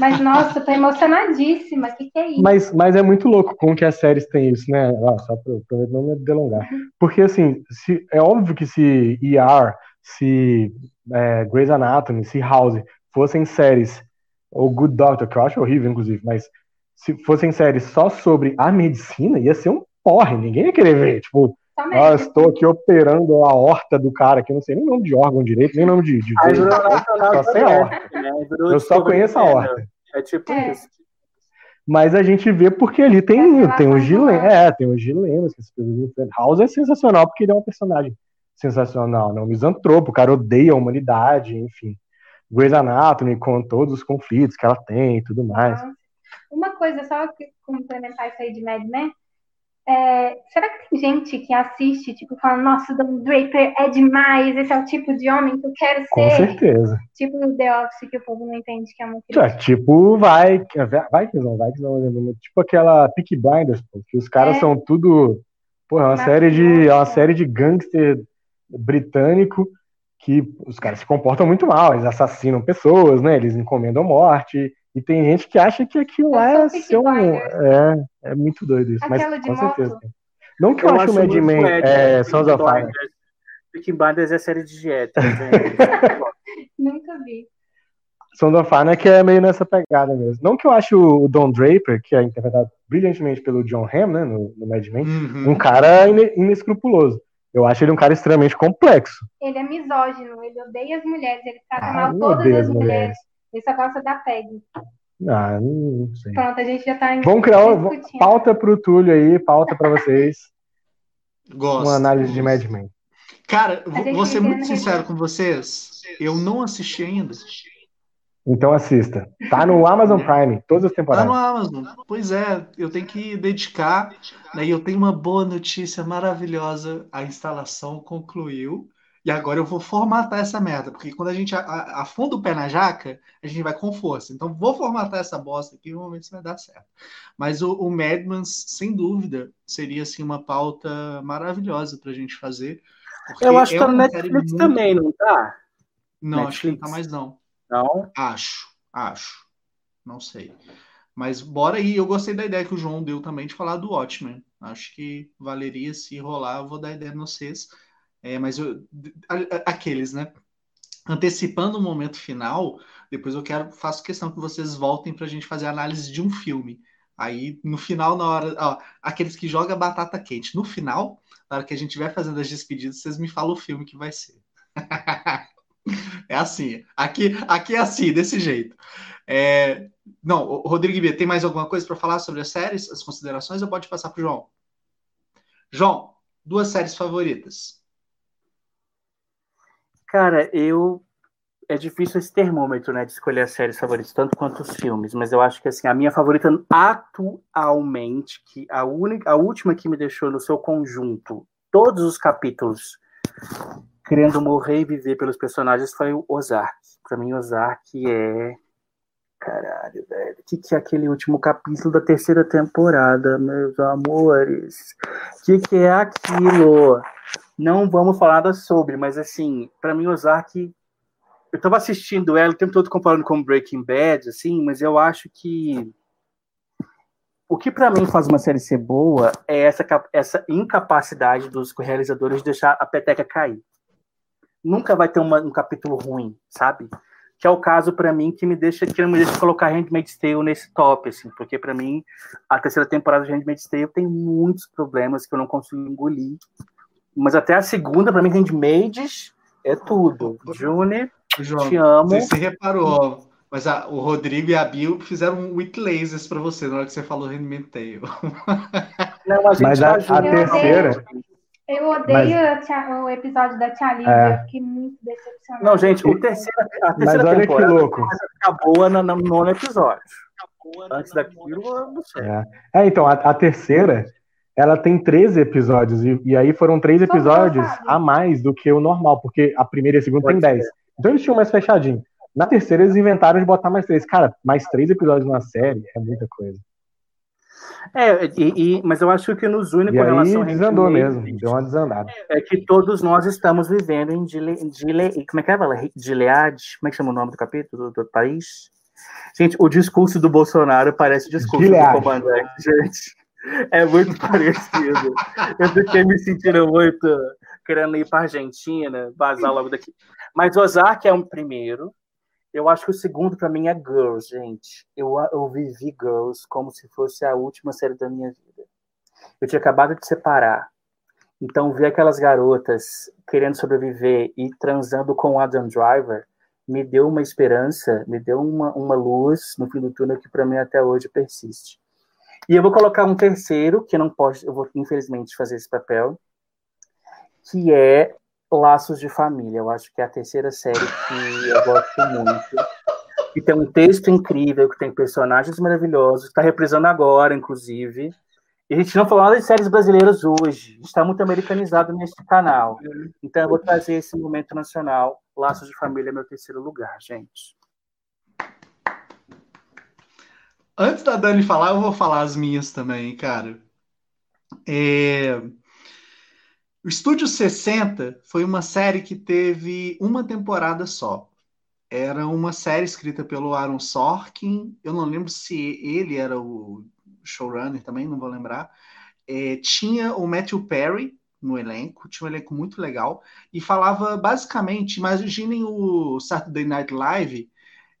mas nossa, tô emocionadíssima. O que, que é isso? Mas, mas é muito louco como que as séries têm isso, né? Ah, só pra, pra não me delongar. Uhum. Porque, assim, se, é óbvio que se ER, se é, Grey's Anatomy, se House fossem séries, ou Good Doctor, que eu acho horrível, inclusive, mas se fossem séries só sobre a medicina, ia ser um porre, ninguém ia querer ver. Tipo, ah, estou aqui operando a horta do cara, que eu não sei nem o nome de órgão direito, nem o nome de. de só sei a horta. Né? Eu só conheço a horta. É tipo é. isso. Mas a gente vê porque ali tem, é, tem os dilemas. É, tem os dilemas que as pessoas House é sensacional porque ele é um personagem sensacional, né? Um misantropo, o cara odeia a humanidade, enfim. Grey's Anatomy com todos os conflitos que ela tem e tudo mais. Uma coisa, só que complementar isso aí de Mad Men, é, será que tem gente que assiste, tipo, falando, nossa, Don Draper é demais, esse é o tipo de homem que eu quero ser? Com certeza. Tipo The Office, que o povo não entende que é uma crítica. É, tipo, vai, vai que não, vai que não, tipo aquela Peaky Blinders, pô, que os caras é. são tudo, pô, é uma série de, é uma série de gangster britânico que os caras se comportam muito mal, eles assassinam pessoas, né, eles encomendam morte, e tem gente que acha que aquilo lá é ser um. É, é muito doido isso, Aquela mas com moto. certeza. Não que eu, eu acho o Mad Men é, Sons of Fire. Peaky Blinders é série de dieta. Né, Nunca vi. Sons of Fire é que é meio nessa pegada mesmo. Não que eu acho o Don Draper, que é interpretado brilhantemente pelo John Hamm, né, no, no Mad Men, uhum. um cara inescrupuloso. eu acho ele um cara extremamente complexo. Ele é misógino, ele odeia as mulheres, ele trata ah, mal todas as mulheres. mulheres. Ele só gosta da Peg. Ah, não sei. Pronto, a gente já tá em. Vamos criar uma pauta pro Túlio aí, pauta para vocês. Gosto. Uma análise de Mad Men. Cara, vou ser muito sincero com vocês. Eu não assisti ainda. Então assista. Tá no Amazon Prime, todas as temporadas. Tá no Amazon. Pois é, eu tenho que dedicar. Né, e eu tenho uma boa notícia maravilhosa. A instalação concluiu. E agora eu vou formatar essa merda. Porque quando a gente afunda o pé na jaca, a gente vai com força. Então vou formatar essa bosta aqui e vamos ver se vai dar certo. Mas o, o Madmans, sem dúvida, seria assim, uma pauta maravilhosa pra gente fazer. Eu acho que tá no Netflix muito... também, não tá? Não, Netflix. acho que não tá mais não. Não? Acho, acho. Não sei. Mas bora aí, eu gostei da ideia que o João deu também de falar do Watchmen. Acho que valeria se rolar, eu vou dar ideia no vocês. É, mas eu, aqueles, né? Antecipando o momento final, depois eu quero, faço questão que vocês voltem para a gente fazer a análise de um filme. Aí, no final, na hora. Ó, aqueles que jogam batata quente. No final, na hora que a gente estiver fazendo as despedidas, vocês me falam o filme que vai ser. É assim. Aqui, aqui é assim, desse jeito. É... Não, Rodrigo B, tem mais alguma coisa para falar sobre as séries, as considerações, ou pode passar para o João? João, duas séries favoritas. Cara, eu. É difícil esse termômetro, né, de escolher as séries favoritas, tanto quanto os filmes, mas eu acho que, assim, a minha favorita atualmente, que a, única, a última que me deixou no seu conjunto, todos os capítulos querendo morrer e viver pelos personagens foi o Ozark. Pra mim, Ozark é. Caralho, velho. O que, que é aquele último capítulo da terceira temporada, meus amores? O que, que é aquilo? Não vamos falar nada sobre, mas assim, para mim, Ozark. Eu tava assistindo ela o tempo todo comparando com Breaking Bad, assim, mas eu acho que o que para mim faz uma série ser boa é essa, essa incapacidade dos realizadores de deixar a peteca cair nunca vai ter uma, um capítulo ruim, sabe? Que é o caso para mim que me deixa que não me deixa colocar Handmaid's Tale nesse top, assim, porque para mim a terceira temporada de Handmaid's Tale tem muitos problemas que eu não consigo engolir. Mas até a segunda, para mim, Handmaids é tudo. June, te amo. Você reparou, mas a, o Rodrigo e a Bill fizeram um with lasers para você na hora que você falou Handmaid's Tale. Não, a mas a, a terceira, eu odeio Mas... o episódio da Tia Lívia, é. fiquei muito decepcionada. Não, gente, o terceiro, a terceira Mas olha temporada que louco. acabou no, no nono episódio. Antes daquilo, eu não sei. É, é então, a, a, terceira, ela tem 13 episódios, e, e aí foram três episódios a mais do que o normal, porque a primeira e a segunda Pode tem 10. Ser. Então eles tinham mais fechadinho. Na terceira, eles inventaram de botar mais três. Cara, mais três episódios na série é muita coisa. É, e, e, mas eu acho que nos une e com aí relação a desandou mesmo, deu uma desandada. É que todos nós estamos vivendo em Dile, Dile, como é que é, Gilead? Como é que chama o nome do capítulo do, do país? Gente, o discurso do Bolsonaro parece o discurso Gilead. do comandante, gente. É muito parecido. Eu fiquei me sentindo muito querendo ir para Argentina, vazar logo daqui. Mas Ozark é um primeiro, eu acho que o segundo para mim é Girls, gente. Eu, eu vivi Girls como se fosse a última série da minha vida. Eu tinha acabado de separar. Então, ver aquelas garotas querendo sobreviver e transando com o Adam Driver me deu uma esperança, me deu uma, uma luz no fim do túnel que para mim até hoje persiste. E eu vou colocar um terceiro, que não pode, eu vou infelizmente fazer esse papel, que é Laços de Família. Eu acho que é a terceira série que eu gosto muito. Que tem um texto incrível, que tem personagens maravilhosos, está reprisando agora, inclusive. E a gente não falou nada de séries brasileiras hoje. Está muito americanizado nesse canal. Então eu vou trazer esse momento nacional. Laços de Família é meu terceiro lugar, gente. Antes da Dani falar, eu vou falar as minhas também, cara. É... O Estúdio 60 foi uma série que teve uma temporada só. Era uma série escrita pelo Aaron Sorkin. Eu não lembro se ele era o showrunner também, não vou lembrar. É, tinha o Matthew Perry no elenco, tinha um elenco muito legal, e falava basicamente, imaginem o Saturday Night Live,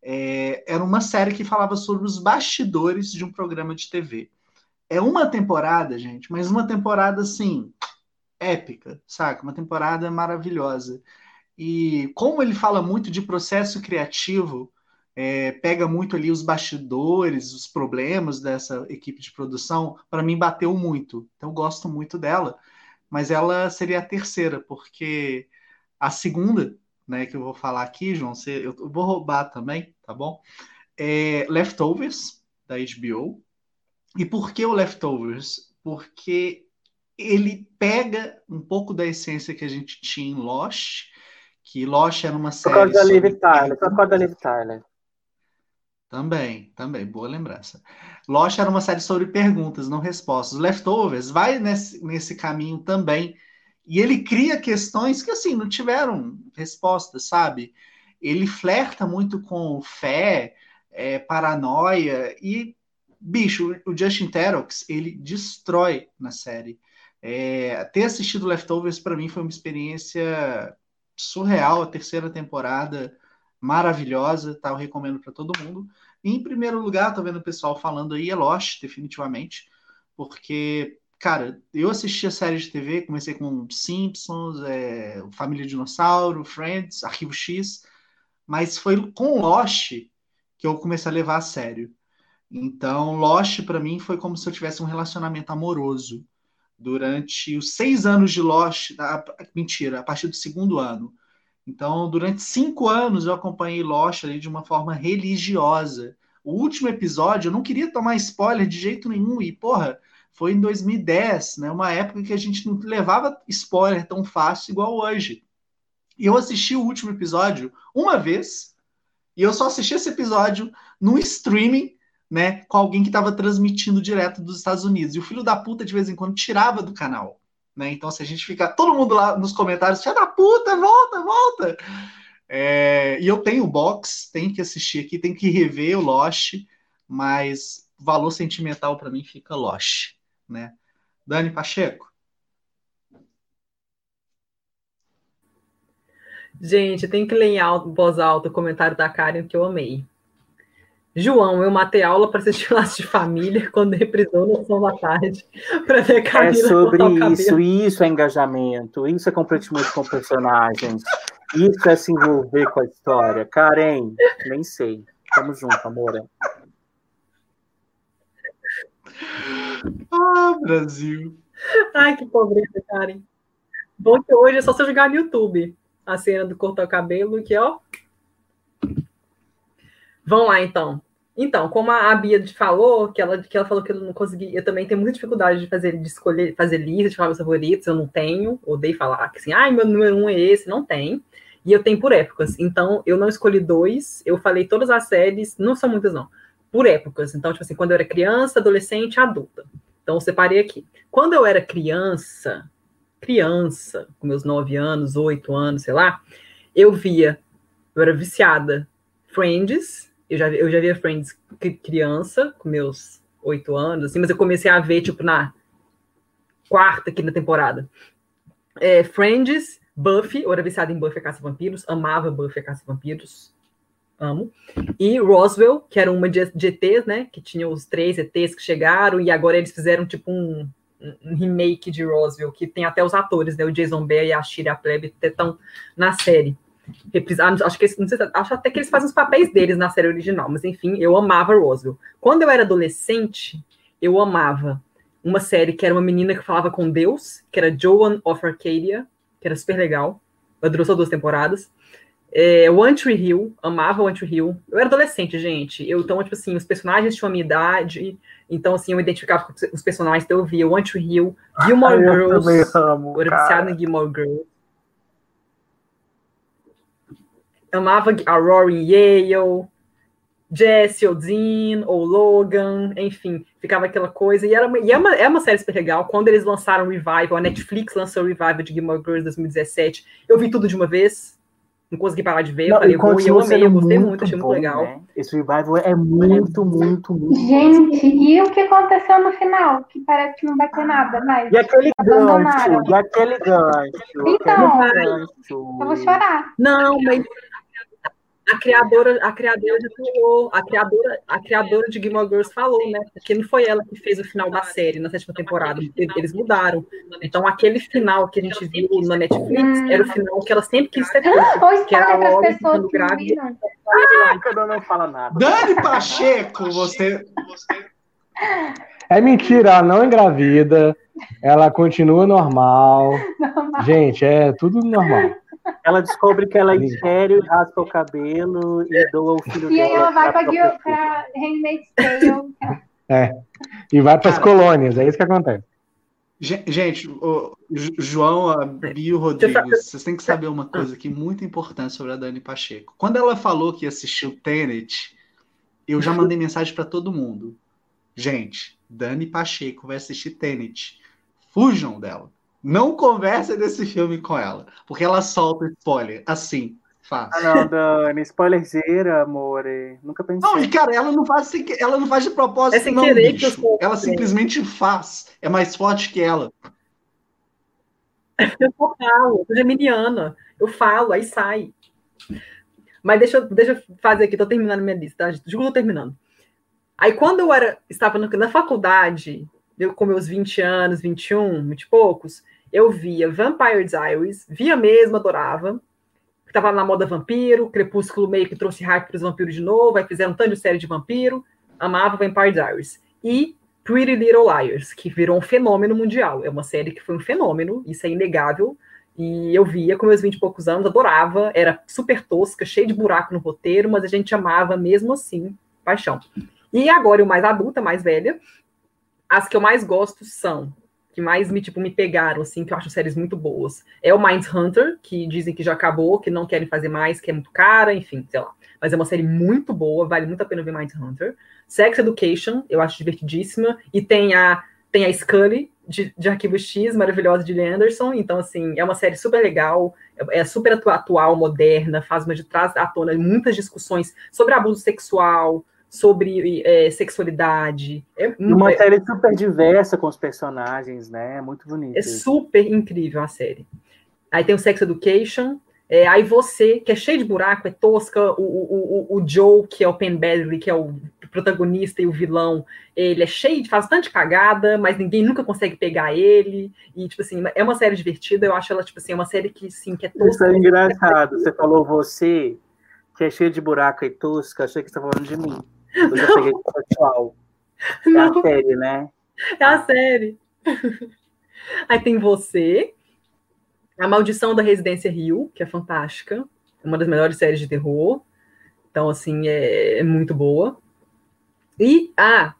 é, era uma série que falava sobre os bastidores de um programa de TV. É uma temporada, gente, mas uma temporada assim, épica, saca? Uma temporada maravilhosa. E como ele fala muito de processo criativo, é, pega muito ali os bastidores, os problemas dessa equipe de produção, para mim bateu muito. Então, gosto muito dela, mas ela seria a terceira, porque a segunda, né, que eu vou falar aqui, João, eu vou roubar também, tá bom? É Leftovers, da HBO. E por que o Leftovers? Porque ele pega um pouco da essência que a gente tinha em Lost, que Lost era uma série. Por causa da Liv Tyler, por causa da Liv Tyler. Também, também, boa lembrança. Lost era uma série sobre perguntas, não respostas. Leftovers vai nesse, nesse caminho também. E ele cria questões que, assim, não tiveram respostas, sabe? Ele flerta muito com fé, é, paranoia, e, bicho, o Justin Terox, ele destrói na série. É, ter assistido Leftovers, para mim, foi uma experiência surreal, a terceira temporada maravilhosa, tá? Eu recomendo para todo mundo. E, em primeiro lugar, tô vendo o pessoal falando aí, é Lost, definitivamente, porque, cara, eu assisti a série de TV, comecei com Simpsons, é, Família Dinossauro, Friends, Arquivo X, mas foi com Lost que eu comecei a levar a sério. Então, Lost para mim foi como se eu tivesse um relacionamento amoroso durante os seis anos de Lost, mentira, a partir do segundo ano. Então, durante cinco anos eu acompanhei Lost ali de uma forma religiosa. O último episódio, eu não queria tomar spoiler de jeito nenhum, e porra, foi em 2010, né? Uma época que a gente não levava spoiler tão fácil igual hoje. E eu assisti o último episódio uma vez, e eu só assisti esse episódio no streaming, né? Com alguém que estava transmitindo direto dos Estados Unidos. E o filho da puta, de vez em quando, tirava do canal. Né? Então, se a gente fica todo mundo lá nos comentários, filha da puta, volta, volta. É, e eu tenho o box, tenho que assistir aqui, tenho que rever o Lost, mas valor sentimental para mim fica Lost, né? Dani Pacheco. Gente, tem que ler em alto, voz alta o comentário da Karen que eu amei. João, eu matei aula para assistir Laço de Família quando reprisou no São da Tarde para ver Camila É sobre isso, isso é engajamento, isso é comprometimento com personagens, isso é se envolver com a história. Karen, nem sei. Tamo junto, amor. Ah, Brasil. Ai, que pobreza, Karen. Bom que hoje é só você jogar no YouTube a cena do cortar o cabelo, que ó. Vamos lá, então. Então, como a Bia falou, que ela, que ela falou que eu não consegui, eu também tenho muita dificuldade de fazer, de escolher, fazer lista de falar meus favoritos, eu não tenho, odeio falar que assim, ai, meu número um é esse, não tem. E eu tenho por épocas. Então, eu não escolhi dois, eu falei todas as séries, não são muitas, não, por épocas. Então, tipo assim, quando eu era criança, adolescente, adulta. Então, eu separei aqui. Quando eu era criança, criança, com meus nove anos, oito anos, sei lá, eu via, eu era viciada, Friends, eu já, eu já via Friends criança, com meus oito anos, assim, mas eu comecei a ver, tipo, na quarta, quinta temporada. É, Friends, Buffy, eu era viciada em Buffy a Caça Vampiros, amava Buffy a Caça Vampiros, amo. E Roswell, que era uma de, de ETs, né, que tinha os três ETs que chegaram, e agora eles fizeram, tipo, um, um remake de Roswell, que tem até os atores, né, o Jason Bear e a Shira Plebe estão na série acho que sei, acho até que eles fazem os papéis deles na série original, mas enfim, eu amava Roswell. Quando eu era adolescente, eu amava uma série que era uma menina que falava com Deus, que era Joan of Arcadia, que era super legal. Ela durou só duas temporadas. É, One Tree Hill, amava One Tree Hill. Eu era adolescente, gente. Eu, então, tipo assim, os personagens tinham a minha idade. Então, assim, eu identificava com os personagens. Então, eu via One Tree Hill, Gilmore Girls. Eu amo, eu era viciada em Gilmore Girls. amava a Rory Yale, Jesse ou Dean ou Logan, enfim, ficava aquela coisa. E, era uma, e é, uma, é uma série super legal. Quando eles lançaram o Revival, a Netflix lançou o Revival de Gilmore Girls 2017, eu vi tudo de uma vez. Não consegui parar de ver. Não, eu falei, eu amei, eu gostei muito, achei bom, muito legal. Né? Esse Revival é muito, muito, muito. Gente, e o que aconteceu no final? Que parece que não vai ter nada mais. E aquele gancho, e aquele gancho. Então, aquele gancho. eu vou chorar. Não, mas a criadora, a criadora de falou, a criadora, a criadora de Game of Girls falou, né? Porque não foi ela que fez o final da série na sétima temporada, eles mudaram. Então aquele final que a gente viu na Netflix era o final que ela sempre quis ter feito, que era a Loli ficando grávida. Ah, não fala nada. Dani Pacheco, você, você é mentira, ela não engravida, ela continua normal. Gente, é tudo normal. Ela descobre que ela é estéreo, raspa o cabelo e doa o filho e dela. E aí ela vai pra, pra Handmaid's Tale. É, e vai para as colônias, é isso que acontece. Gente, o João, a Bio Rodrigues, vocês têm que saber uma coisa aqui muito importante sobre a Dani Pacheco. Quando ela falou que assistiu Tenet, eu já mandei mensagem para todo mundo. Gente, Dani Pacheco vai assistir Tenet. Fujam dela. Não conversem desse filme com ela, porque ela solta spoiler assim. Fácil. Ah, não, Dani, spoilerzeira, amor. Nunca pensei. Não, e cara, ela não faz, ela não faz de propósito, é sem não, querer bicho. Que eu ela simplesmente faz. É mais forte que ela. Eu falo, eu sou geminiana. Eu falo, aí sai. Mas deixa, deixa eu fazer aqui, tô terminando minha lista, tá? Juro, tô terminando. Aí, quando eu era, estava na faculdade, eu, com meus 20 anos, 21, 20 e poucos, eu via Vampire Diaries, via mesmo, adorava. Estava na moda vampiro, Crepúsculo meio que trouxe hype para os vampiros de novo, aí fizeram um tanto de série de vampiro, amava Vampire Diaries. E Pretty Little Liars, que virou um fenômeno mundial. É uma série que foi um fenômeno, isso é inegável. E eu via com meus 20 e poucos anos, adorava, era super tosca, cheia de buraco no roteiro, mas a gente amava mesmo assim, paixão. E agora, eu mais adulta, mais velha, as que eu mais gosto são, que mais me, tipo, me pegaram, assim, que eu acho séries muito boas. É o Mind Hunter, que dizem que já acabou, que não querem fazer mais, que é muito cara, enfim, sei lá. Mas é uma série muito boa, vale muito a pena ver Mind Hunter. Sex Education, eu acho divertidíssima. E tem a, tem a Scully, de, de Arquivo X, maravilhosa, de Lee Anderson. Então, assim, é uma série super legal, é, super atual, moderna, faz uma de trás à tona muitas discussões sobre abuso sexual, sobre é, sexualidade. É uma é, série super diversa com os personagens, né? É muito bonito. É super incrível a série. Aí tem o Sex Education. É, aí você, que é cheio de buraco, é tosca, o, o, o, o Joe, que é o Penn Badley, que é o protagonista e o vilão, ele é cheio de, faz tanta cagada, mas ninguém nunca consegue pegar ele, e, tipo assim, é uma série divertida, eu acho ela, tipo assim, é uma série que, sim, que é tosca. Isso é engraçado, você falou você, que é cheio de buraco e tosca, achei que você estava falando de mim. Eu já peguei pessoal. É a série, né? É a série. Aí tem você, A Maldição da Residência Rio, que é fantástica. É uma das melhores séries de terror. Então, assim, é, é muito boa. E, ah,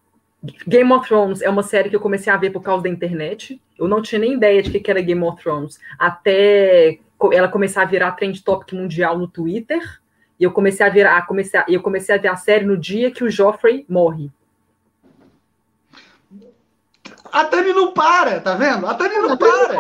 Game of Thrones é uma série que eu comecei a ver por causa da internet. Eu não tinha nem ideia de que era Game of Thrones. Até ela começar a virar trend topic mundial no Twitter. E eu comecei a ver a, comecei a, eu comecei a ver a série no dia que o Joffrey morre. A Tani não para, tá vendo? A Tani não para.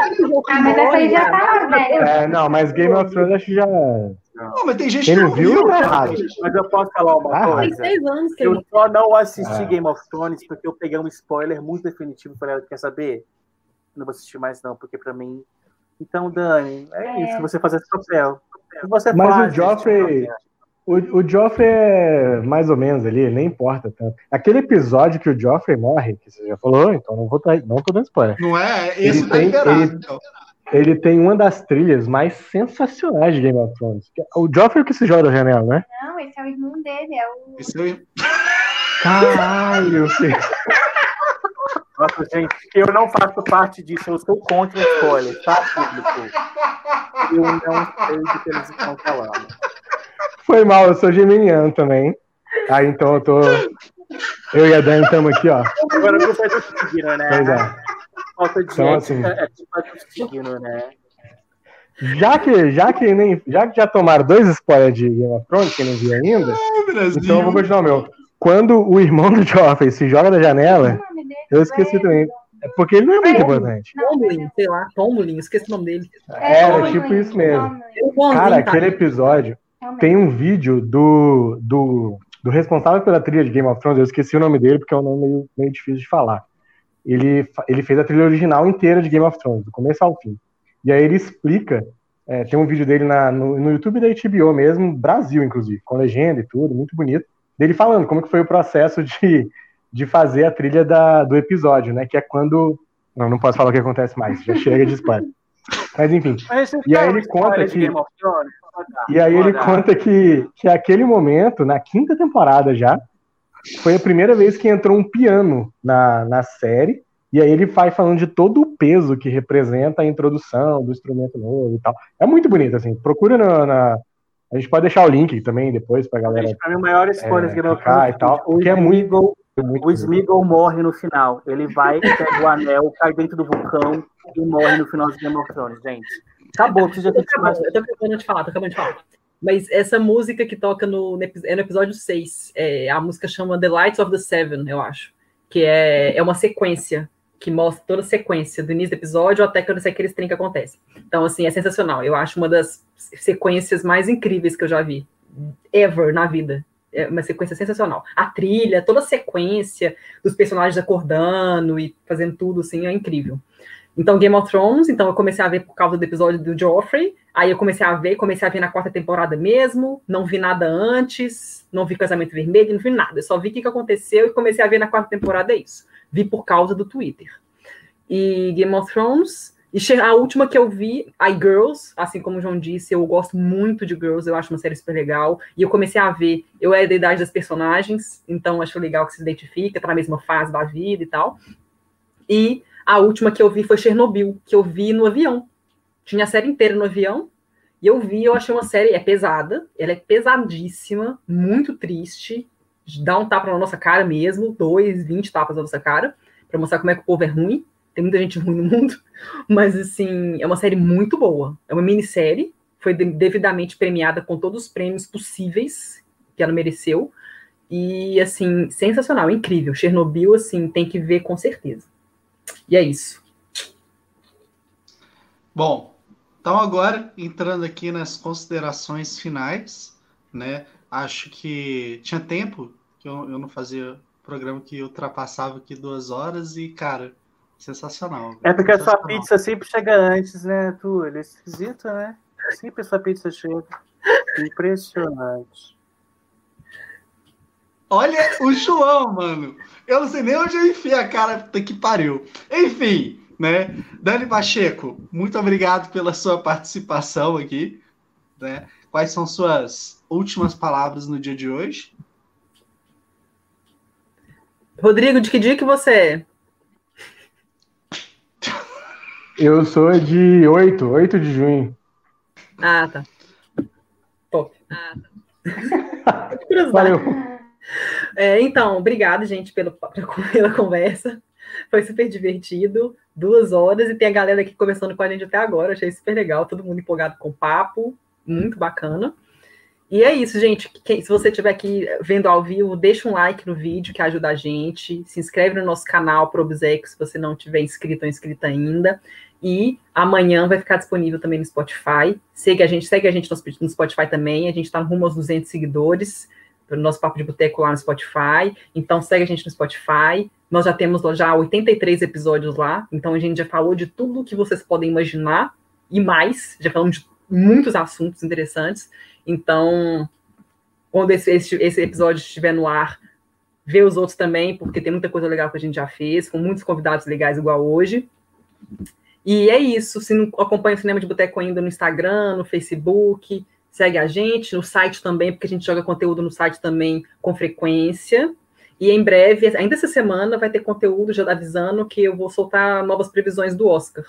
Ah, mas essa aí já tá velho. É, não, mas Game of Thrones acho que já. Não, mas tem gente Quem que não viu, é errado. Mas eu posso falar uma ah, coisa? Anos que eu só não assisti ah. Game of Thrones porque eu peguei um spoiler muito definitivo para ela. Quer saber? Não vou assistir mais, não, porque para mim. Então, Dani, é, é. isso, você fazer esse papel. Você mas faz, o Joffrey. O, o Joffrey é mais ou menos ali, nem importa tanto. Aquele episódio que o Joffrey morre, que você já falou, então não vou não tô dando spoiler. Não é? Esse ele tá tem, liberado, ele, então. ele, tem uma das trilhas mais sensacionais de Game of Thrones. O Joffrey que se joga da janela, né? Não, esse é o irmão dele, é o. Esse é o... Caralho, filho. Nossa, gente, eu não faço parte disso, eu sou contra o spoiler, tá, público? Eu não sei do que eles estão falando. Foi mal, eu sou geminiano também. Aí então eu tô. Eu e a Dani estamos aqui, ó. Agora não faz o signo, né? Pois é. Falta de então, assim, é tipo signo, né? Já que, já que nem. Já que já tomaram dois spoilers de Game of Thrones, que não vi ainda, então eu vou continuar o meu. Quando o irmão do Joffrey se joga da janela, eu esqueci também. É porque ele não é muito importante. Tomlin, sei lá, Tomlin, esqueci o nome dele. É, era tipo isso mesmo. Cara, aquele episódio tem um vídeo do, do, do, responsável pela trilha de Game of Thrones, eu esqueci o nome dele porque é um nome meio, meio difícil de falar. Ele, ele fez a trilha original inteira de Game of Thrones, do começo ao fim. E aí ele explica É, tem um vídeo dele na, no, no, YouTube da HBO mesmo, Brasil, inclusive, com legenda e tudo, muito bonito. Dele falando como que foi o processo de, de fazer a trilha da, do episódio, né? Que é quando. Não, não posso falar o que acontece mais, já chega de spoiler. Mas enfim. Mas e aí ele conta que. E aí ele conta que, que aquele momento, na quinta temporada já, foi a primeira vez que entrou um piano na, na série. E aí ele vai falando de todo o peso que representa a introdução do instrumento novo e tal. É muito bonito, assim. Procura na. na... A gente pode deixar o link também depois pra galera. Para mim, o maior spoiler é, que eu e tal. O que é muito o Smeagol morre no final. Ele vai, pega o anel, cai dentro do vulcão e morre no final de Game of Thrones, gente. Acabou, mais. Eu tô acabando de falar, tô acabando de falar. Mas essa música que toca no, é no episódio 6. É, a música chama The Lights of the Seven, eu acho. Que é, é uma sequência que mostra toda a sequência do início do episódio até que eu não sei aqueles trem que acontece. Então, assim, é sensacional. Eu acho uma das sequências mais incríveis que eu já vi, ever, na vida. É uma sequência sensacional. A trilha, toda a sequência dos personagens acordando e fazendo tudo, assim, é incrível. Então, Game of Thrones, então eu comecei a ver por causa do episódio do Joffrey, aí eu comecei a ver, comecei a ver na quarta temporada mesmo, não vi nada antes, não vi Casamento Vermelho, não vi nada, eu só vi o que, que aconteceu e comecei a ver na quarta temporada, é isso vi por causa do Twitter. E Game of Thrones, e a última que eu vi, I Girls, assim como o João disse, eu gosto muito de Girls, eu acho uma série super legal. E eu comecei a ver, eu era da idade das personagens, então acho legal que se identifica, tá na mesma fase da vida e tal. E a última que eu vi foi Chernobyl, que eu vi no avião. Tinha a série inteira no avião, e eu vi, eu achei uma série, é pesada, ela é pesadíssima, muito triste, dá um tapa na nossa cara mesmo, dois, vinte tapas na nossa cara, para mostrar como é que o povo é ruim. Tem muita gente ruim no mundo, mas assim, é uma série muito boa. É uma minissérie, foi devidamente premiada com todos os prêmios possíveis que ela mereceu. E assim, sensacional, incrível. Chernobyl, assim, tem que ver com certeza. E é isso. Bom, então agora entrando aqui nas considerações finais, né? acho que tinha tempo que eu, eu não fazia programa que ultrapassava aqui duas horas e, cara, sensacional. É porque sensacional. a sua pizza sempre chega antes, né, Túlio? É esquisito, né? Sempre a sua pizza chega. Impressionante. Olha o João, mano. Eu não sei nem onde eu enfiei a cara que pariu. Enfim, né? Dani Pacheco, muito obrigado pela sua participação aqui. Né? Quais são suas últimas palavras no dia de hoje? Rodrigo, de que dia que você é? Eu sou de 8, 8 de junho. Ah, tá. Top. Ah, tá. Valeu. É, então, obrigado, gente, pela, pela conversa. Foi super divertido. Duas horas, e tem a galera aqui conversando com a gente até agora. Achei super legal, todo mundo empolgado com o papo. Muito bacana. E é isso, gente. Quem, se você estiver aqui vendo ao vivo, deixa um like no vídeo que ajuda a gente. Se inscreve no nosso canal Pro Obsequio, se você não tiver inscrito ou inscrita ainda. E amanhã vai ficar disponível também no Spotify. Segue a gente, segue a gente no Spotify também. A gente está rumo aos 200 seguidores para o nosso Papo de Boteco lá no Spotify. Então segue a gente no Spotify. Nós já temos já 83 episódios lá. Então a gente já falou de tudo que vocês podem imaginar e mais. Já falamos de muitos assuntos interessantes. Então, quando esse, esse, esse episódio estiver no ar, vê os outros também, porque tem muita coisa legal que a gente já fez, com muitos convidados legais igual hoje. E é isso. Se não acompanha o Cinema de Boteco ainda no Instagram, no Facebook, segue a gente, no site também, porque a gente joga conteúdo no site também com frequência. E em breve, ainda essa semana, vai ter conteúdo já avisando que eu vou soltar novas previsões do Oscar.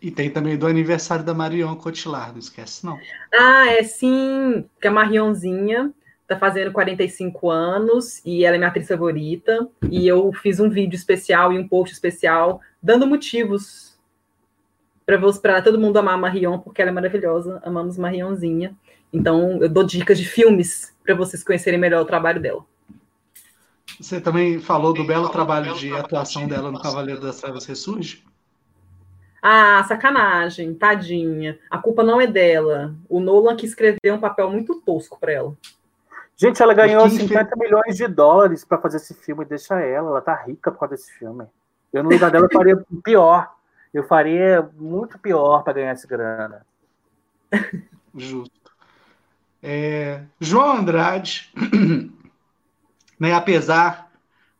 E tem também do aniversário da Marion Cotillard, não esquece, não. Ah, é sim, que a Marionzinha tá fazendo 45 anos e ela é minha atriz favorita. E eu fiz um vídeo especial e um post especial dando motivos para todo mundo amar a Marion, porque ela é maravilhosa. Amamos Marionzinha. Então, eu dou dicas de filmes para vocês conhecerem melhor o trabalho dela. Você também falou do belo trabalho de atuação dela no Cavaleiro das Trevas Ressurge? Ah, sacanagem, tadinha. A culpa não é dela. O Nolan que escreveu um papel muito tosco para ela. Gente, ela ganhou 50 milhões de dólares para fazer esse filme. Deixa ela, ela tá rica por causa desse filme. Eu, no lugar dela, faria pior. Eu faria muito pior para ganhar essa grana. Justo. É, João Andrade, né, apesar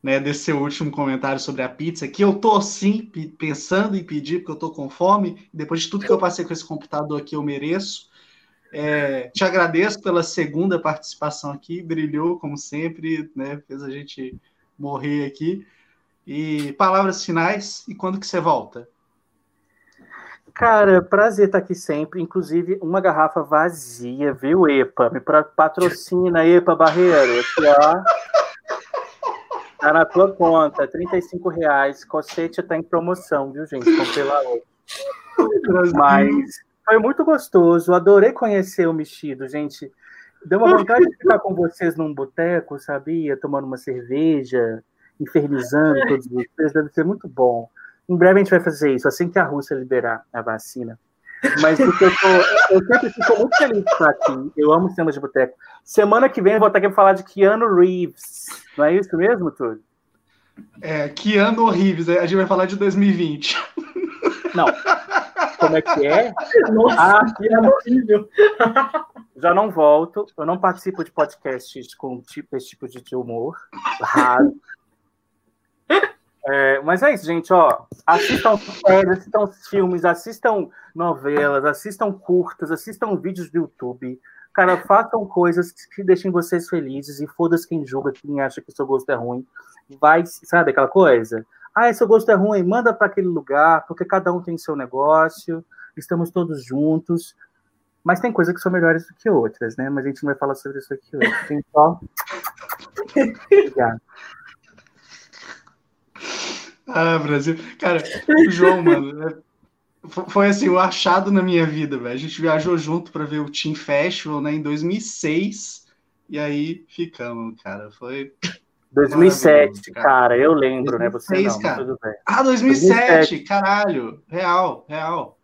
né, desse seu último comentário sobre a pizza, que eu tô sim pensando em pedir, porque eu tô com fome, depois de tudo que eu passei com esse computador aqui, eu mereço. É, te agradeço pela segunda participação aqui, brilhou como sempre, né, fez a gente morrer aqui. E palavras finais, e quando que você volta? Cara, prazer estar aqui sempre. Inclusive, uma garrafa vazia, viu, EPA? Me patrocina, EPA Barreiro. Aqui, ó. Tá na tua conta, 35 reais. Cocete tá em promoção, viu, gente? Comprei lá hoje. Mas foi muito gostoso. Adorei conhecer o mexido, gente. Deu uma vontade de ficar com vocês num boteco, sabia? Tomando uma cerveja, infernizando todos vocês. Deve ser muito bom. Em breve a gente vai fazer isso, assim que a Rússia liberar a vacina. Mas porque eu, tô, eu sempre fico muito feliz de estar aqui. Eu amo cinema de boteco. Semana que vem eu vou estar aqui para falar de Keanu Reeves. Não é isso mesmo, Túlio? É, Keanu Reeves. A gente vai falar de 2020. Não. Como é que é? Nossa, ah, Keanu Reeves. Já não volto. Eu não participo de podcasts com tipo, esse tipo de humor. Raro. É, mas é isso, gente, ó. Assistam séries, assistam filmes, assistam novelas, assistam curtas, assistam vídeos do YouTube. Cara, façam coisas que deixem vocês felizes e foda-se quem julga, quem acha que seu gosto é ruim. Vai, sabe aquela coisa? Ah, seu gosto é ruim, manda para aquele lugar, porque cada um tem seu negócio, estamos todos juntos. Mas tem coisas que são melhores do que outras, né? Mas a gente não vai falar sobre isso aqui hoje. Tem só. Obrigado. Ah, Brasil. Cara, o João, mano, é, foi assim, o achado na minha vida, velho. A gente viajou junto para ver o Team Festival, né, em 2006, e aí ficamos, cara. Foi 2007, cara. cara. eu lembro, 2006, né? Você não, cara. Ah, 2007, 2007, caralho. Real, real.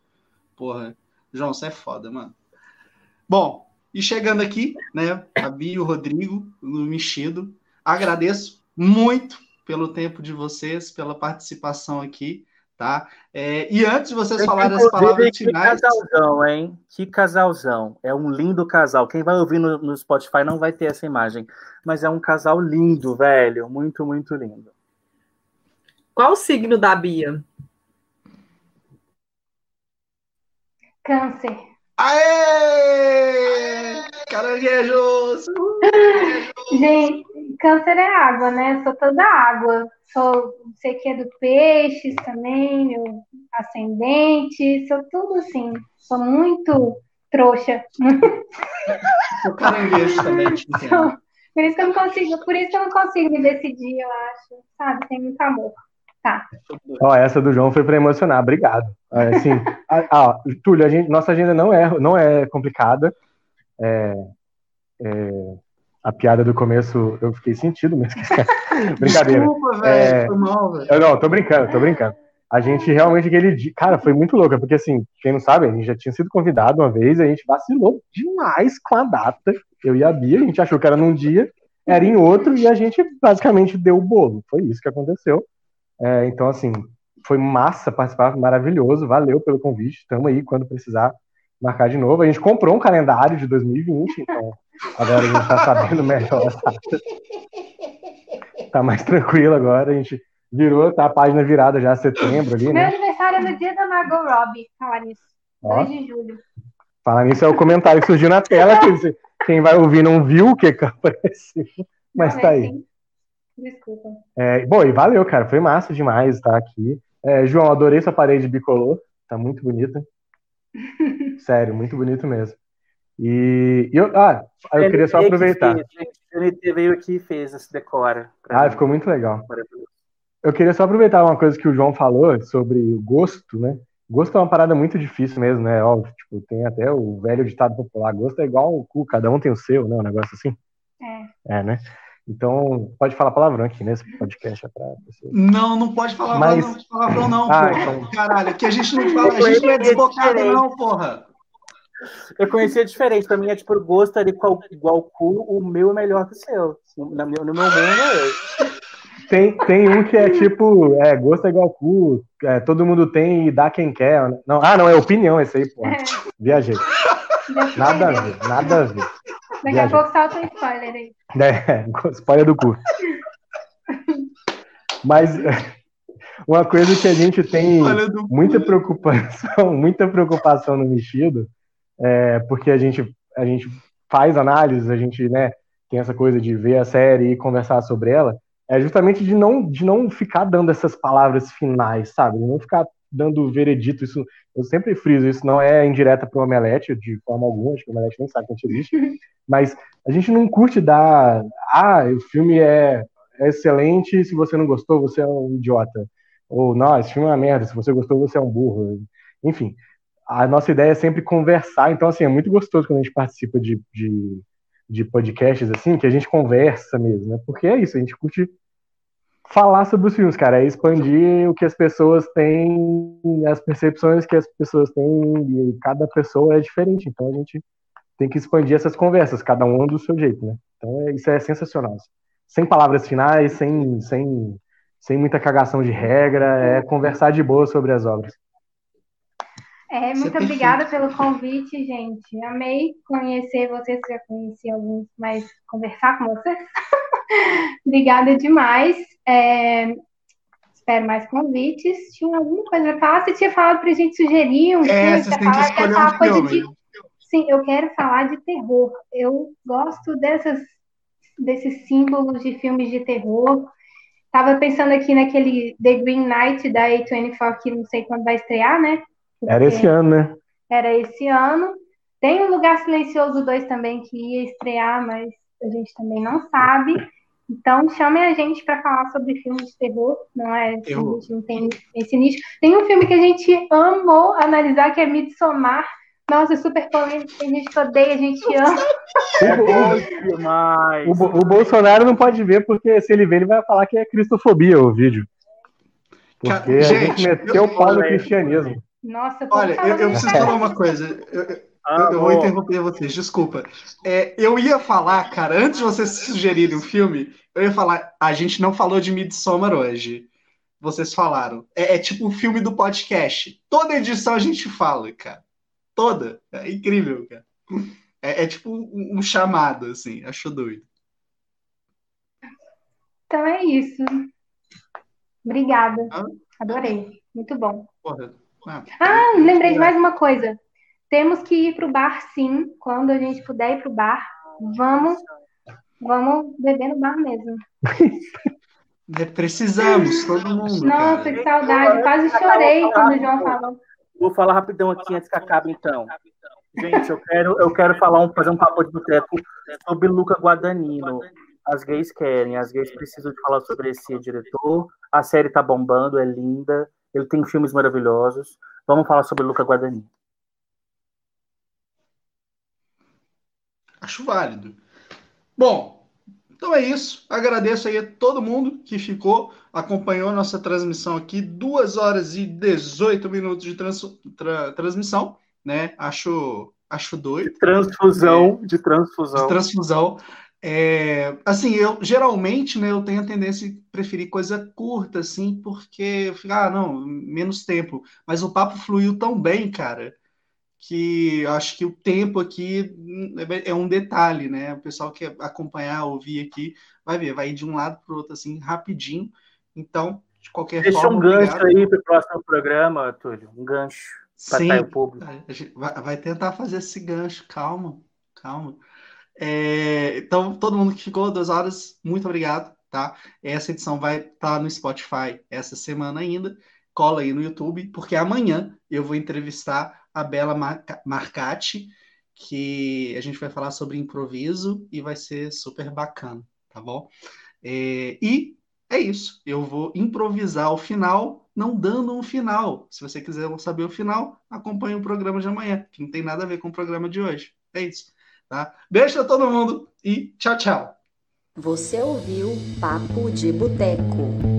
Porra, João, você é foda, mano. Bom, e chegando aqui, né, a e o Rodrigo no Mexido, agradeço muito pelo tempo de vocês, pela participação aqui, tá? É, e antes de vocês falarem as palavras que finais... Que casalzão, hein? Que casalzão. É um lindo casal. Quem vai ouvir no, no Spotify não vai ter essa imagem, mas é um casal lindo, velho. Muito, muito lindo. Qual o signo da Bia? Câncer. Aê! Caranguejos! Gente, câncer é água, né? Sou toda água. Sou, sei que é do peixes também, meu ascendente, sou tudo assim. Sou muito trouxa. Sou caranguejo também, te entendo. Por isso que eu não consigo, por isso que eu não consigo me decidir, eu acho. Sabe, tem muito amor. Tá. Ó, essa do João foi para emocionar, obrigado. Assim, a, Túlio, a gente, nossa agenda não é, não é complicada. É, é, a piada do começo eu fiquei sentido, mas brincadeira. Desculpa, velho, é, mal, velho. Eu não, tô brincando, tô brincando. A gente realmente aquele dia, cara, foi muito louco, porque assim, quem não sabe, a gente já tinha sido convidado uma vez, a gente vacilou demais com a data. Eu e a Bia, a gente achou que era num dia, era em outro, e a gente basicamente deu o bolo. Foi isso que aconteceu. É, então, assim, foi massa participar, maravilhoso, valeu pelo convite, estamos aí quando precisar marcar de novo. A gente comprou um calendário de 2020, então agora a gente está sabendo melhor. Tá mais tranquilo agora, a gente virou, tá a página virada já setembro ali, né? Meu aniversário é no dia da Margot Robbie, falar nisso. 2 de julho. Falar nisso é o comentário que surgiu na tela, que quem vai ouvir não viu o que apareceu, mas tá aí. Desculpa. É, bom, e valeu, cara. Foi massa demais estar aqui. É, João, adorei sua parede bicolor. Tá muito bonita. Sério, muito bonito mesmo. E, e eu, ah, eu queria só aproveitar. O NT veio aqui e fez esse decora. Ah, ficou muito legal. Eu queria só aproveitar uma coisa que o João falou sobre o gosto, né? Gosto é uma parada muito difícil mesmo, né? Óbvio, tipo, tem até o velho ditado popular, gosto é igual o cu, cada um tem o seu, né? Um negócio assim. É. É, né? Então, pode falar palavrão aqui nesse podcast é pra você. Não, não pode falar Mas... não, palavrão não, ah, porra. Então... Caralho, que a gente não fala, a gente não é desbocado não, porra. Eu conhecia diferente, pra mim é tipo, gosto ali igual, igual cu, o meu é melhor que o seu. No meu, no meu mundo é tem, tem um que é tipo, é, gosto é igual cu, é, todo mundo tem e dá quem quer. Não, ah, não, é opinião esse aí, pô. Viajei. Nada a ver, nada a ver. Daqui Viajei. a pouco salta um spoiler aí. É, spoiler do cu. Mas uma coisa que a gente tem muita preocupação, muita preocupação no mexido, é, porque a gente, a gente faz análises, a gente né, tem essa coisa de ver a série e conversar sobre ela, é justamente de não, de não ficar dando essas palavras finais, sabe? De não ficar dando veredito. Isso, eu sempre friso, isso não é indireta para o Omelete, de forma alguma, acho que o Omelete nem sabe que a gente existe, mas a gente não curte dar. Ah, o filme é, é excelente, se você não gostou, você é um idiota. Ou, não, esse filme é uma merda, se você gostou, você é um burro. Enfim, a nossa ideia é sempre conversar, então, assim, é muito gostoso quando a gente participa de, de, de podcasts, assim, que a gente conversa mesmo, né? Porque é isso, a gente curte falar sobre os filmes, cara, é expandir o que as pessoas têm, as percepções que as pessoas têm, e cada pessoa é diferente, então a gente tem que expandir essas conversas, cada um do seu jeito, né? Então é, isso é sensacional. Sem palavras finais, sem, sem, sem muita cagação de regra, é conversar de boa sobre as obras. É, muito é obrigada pelo convite, gente. Amei conhecer vocês, já conheci alguns, mas conversar com vocês. obrigada demais. É, espero mais convites. Tinha alguma coisa para falar? Você tinha falado para a gente sugerir um é, filme. Que escolher um coisa de... Sim, eu quero falar de terror. Eu gosto dessas, desses símbolos de filmes de terror. Tava pensando aqui naquele The Green Knight da A24, que não sei quando vai estrear, né? Era esse ano, né? Era esse ano. Tem o um Lugar Silencioso 2 também que ia estrear, mas a gente também não sabe. Então, chamem a gente para falar sobre filmes de terror, não é? Eu... A gente não tem esse nicho. Tem um filme que a gente amou analisar, que é Midsommar. Nossa, super polêmico, a gente odeia, a gente ama. É o, o, Bolsonaro não pode ver, porque se ele ver, ele vai falar que é cristofobia o vídeo. Porque gente, a gente meteu o pau no cristianismo. Nossa, Olha, eu, eu preciso falar uma coisa. Eu, ah, eu, vou interromper vocês, desculpa. É, eu ia falar, cara, antes de vocês sugerirem o um filme, eu ia falar, a gente não falou de Midsommar hoje. Vocês falaram. É, é tipo o um filme do podcast. Toda edição a gente fala, cara. Toda. É incrível, cara. É, é tipo um, um, chamado, assim. Acho doido. Então é isso. Obrigada. Ah? Adorei. Muito bom. Porra. Ah, ah lembrei de mais uma coisa. Temos que ir para o bar, sim. Quando a gente puder ir para o bar, vamos, vamos beber no bar mesmo. Precisamos, todo mundo. Nossa, cara. que saudade. Quase chorei quando o João falou. Vou falar rapidão aqui antes que acabe, então. Gente, eu quero, eu quero falar um, fazer um papo de boteco sobre Luca Guadagnino. As gays querem, as gays precisam de falar sobre esse diretor. A série tá bombando, é linda. Ele tem filmes maravilhosos. Vamos falar sobre Luca Guadagnino. Acho válido. Bom, então é isso. Agradeço aí a todo mundo que ficou, acompanhou a nossa transmissão aqui. 2 horas e 18 minutos de trans, tra, transmissão, né? Acho, acho doido. De transfusão, de transfusão. De transfusão. É, assim, eu geralmente, né, eu tenho a tendência a preferir coisa curta, assim, porque, ah, não, menos tempo. Mas o papo fluiu tão bem, cara, que acho que o tempo aqui é, é um detalhe, né? O pessoal que acompanhar, ouvir aqui, vai ver, vai ir de um lado para o outro assim, rapidinho. Então, de qualquer Deixa forma. Deixa um gancho obrigado. aí para o próximo programa, Túlio. Um gancho. Sim, o público. Vai, vai tentar fazer esse gancho, calma, calma. É, então, todo mundo que ficou duas horas, muito obrigado, tá? Essa edição vai estar tá no Spotify essa semana ainda. Cola aí no YouTube, porque amanhã eu vou entrevistar a Bela Marcati, que a gente vai falar sobre improviso e vai ser super bacana, tá bom? É, e é isso. Eu vou improvisar o final, não dando um final. Se você quiser saber o final, acompanhe o programa de amanhã, que não tem nada a ver com o programa de hoje. É isso. Tá? Beijo a todo mundo e tchau, tchau. Você ouviu Papo de Boteco.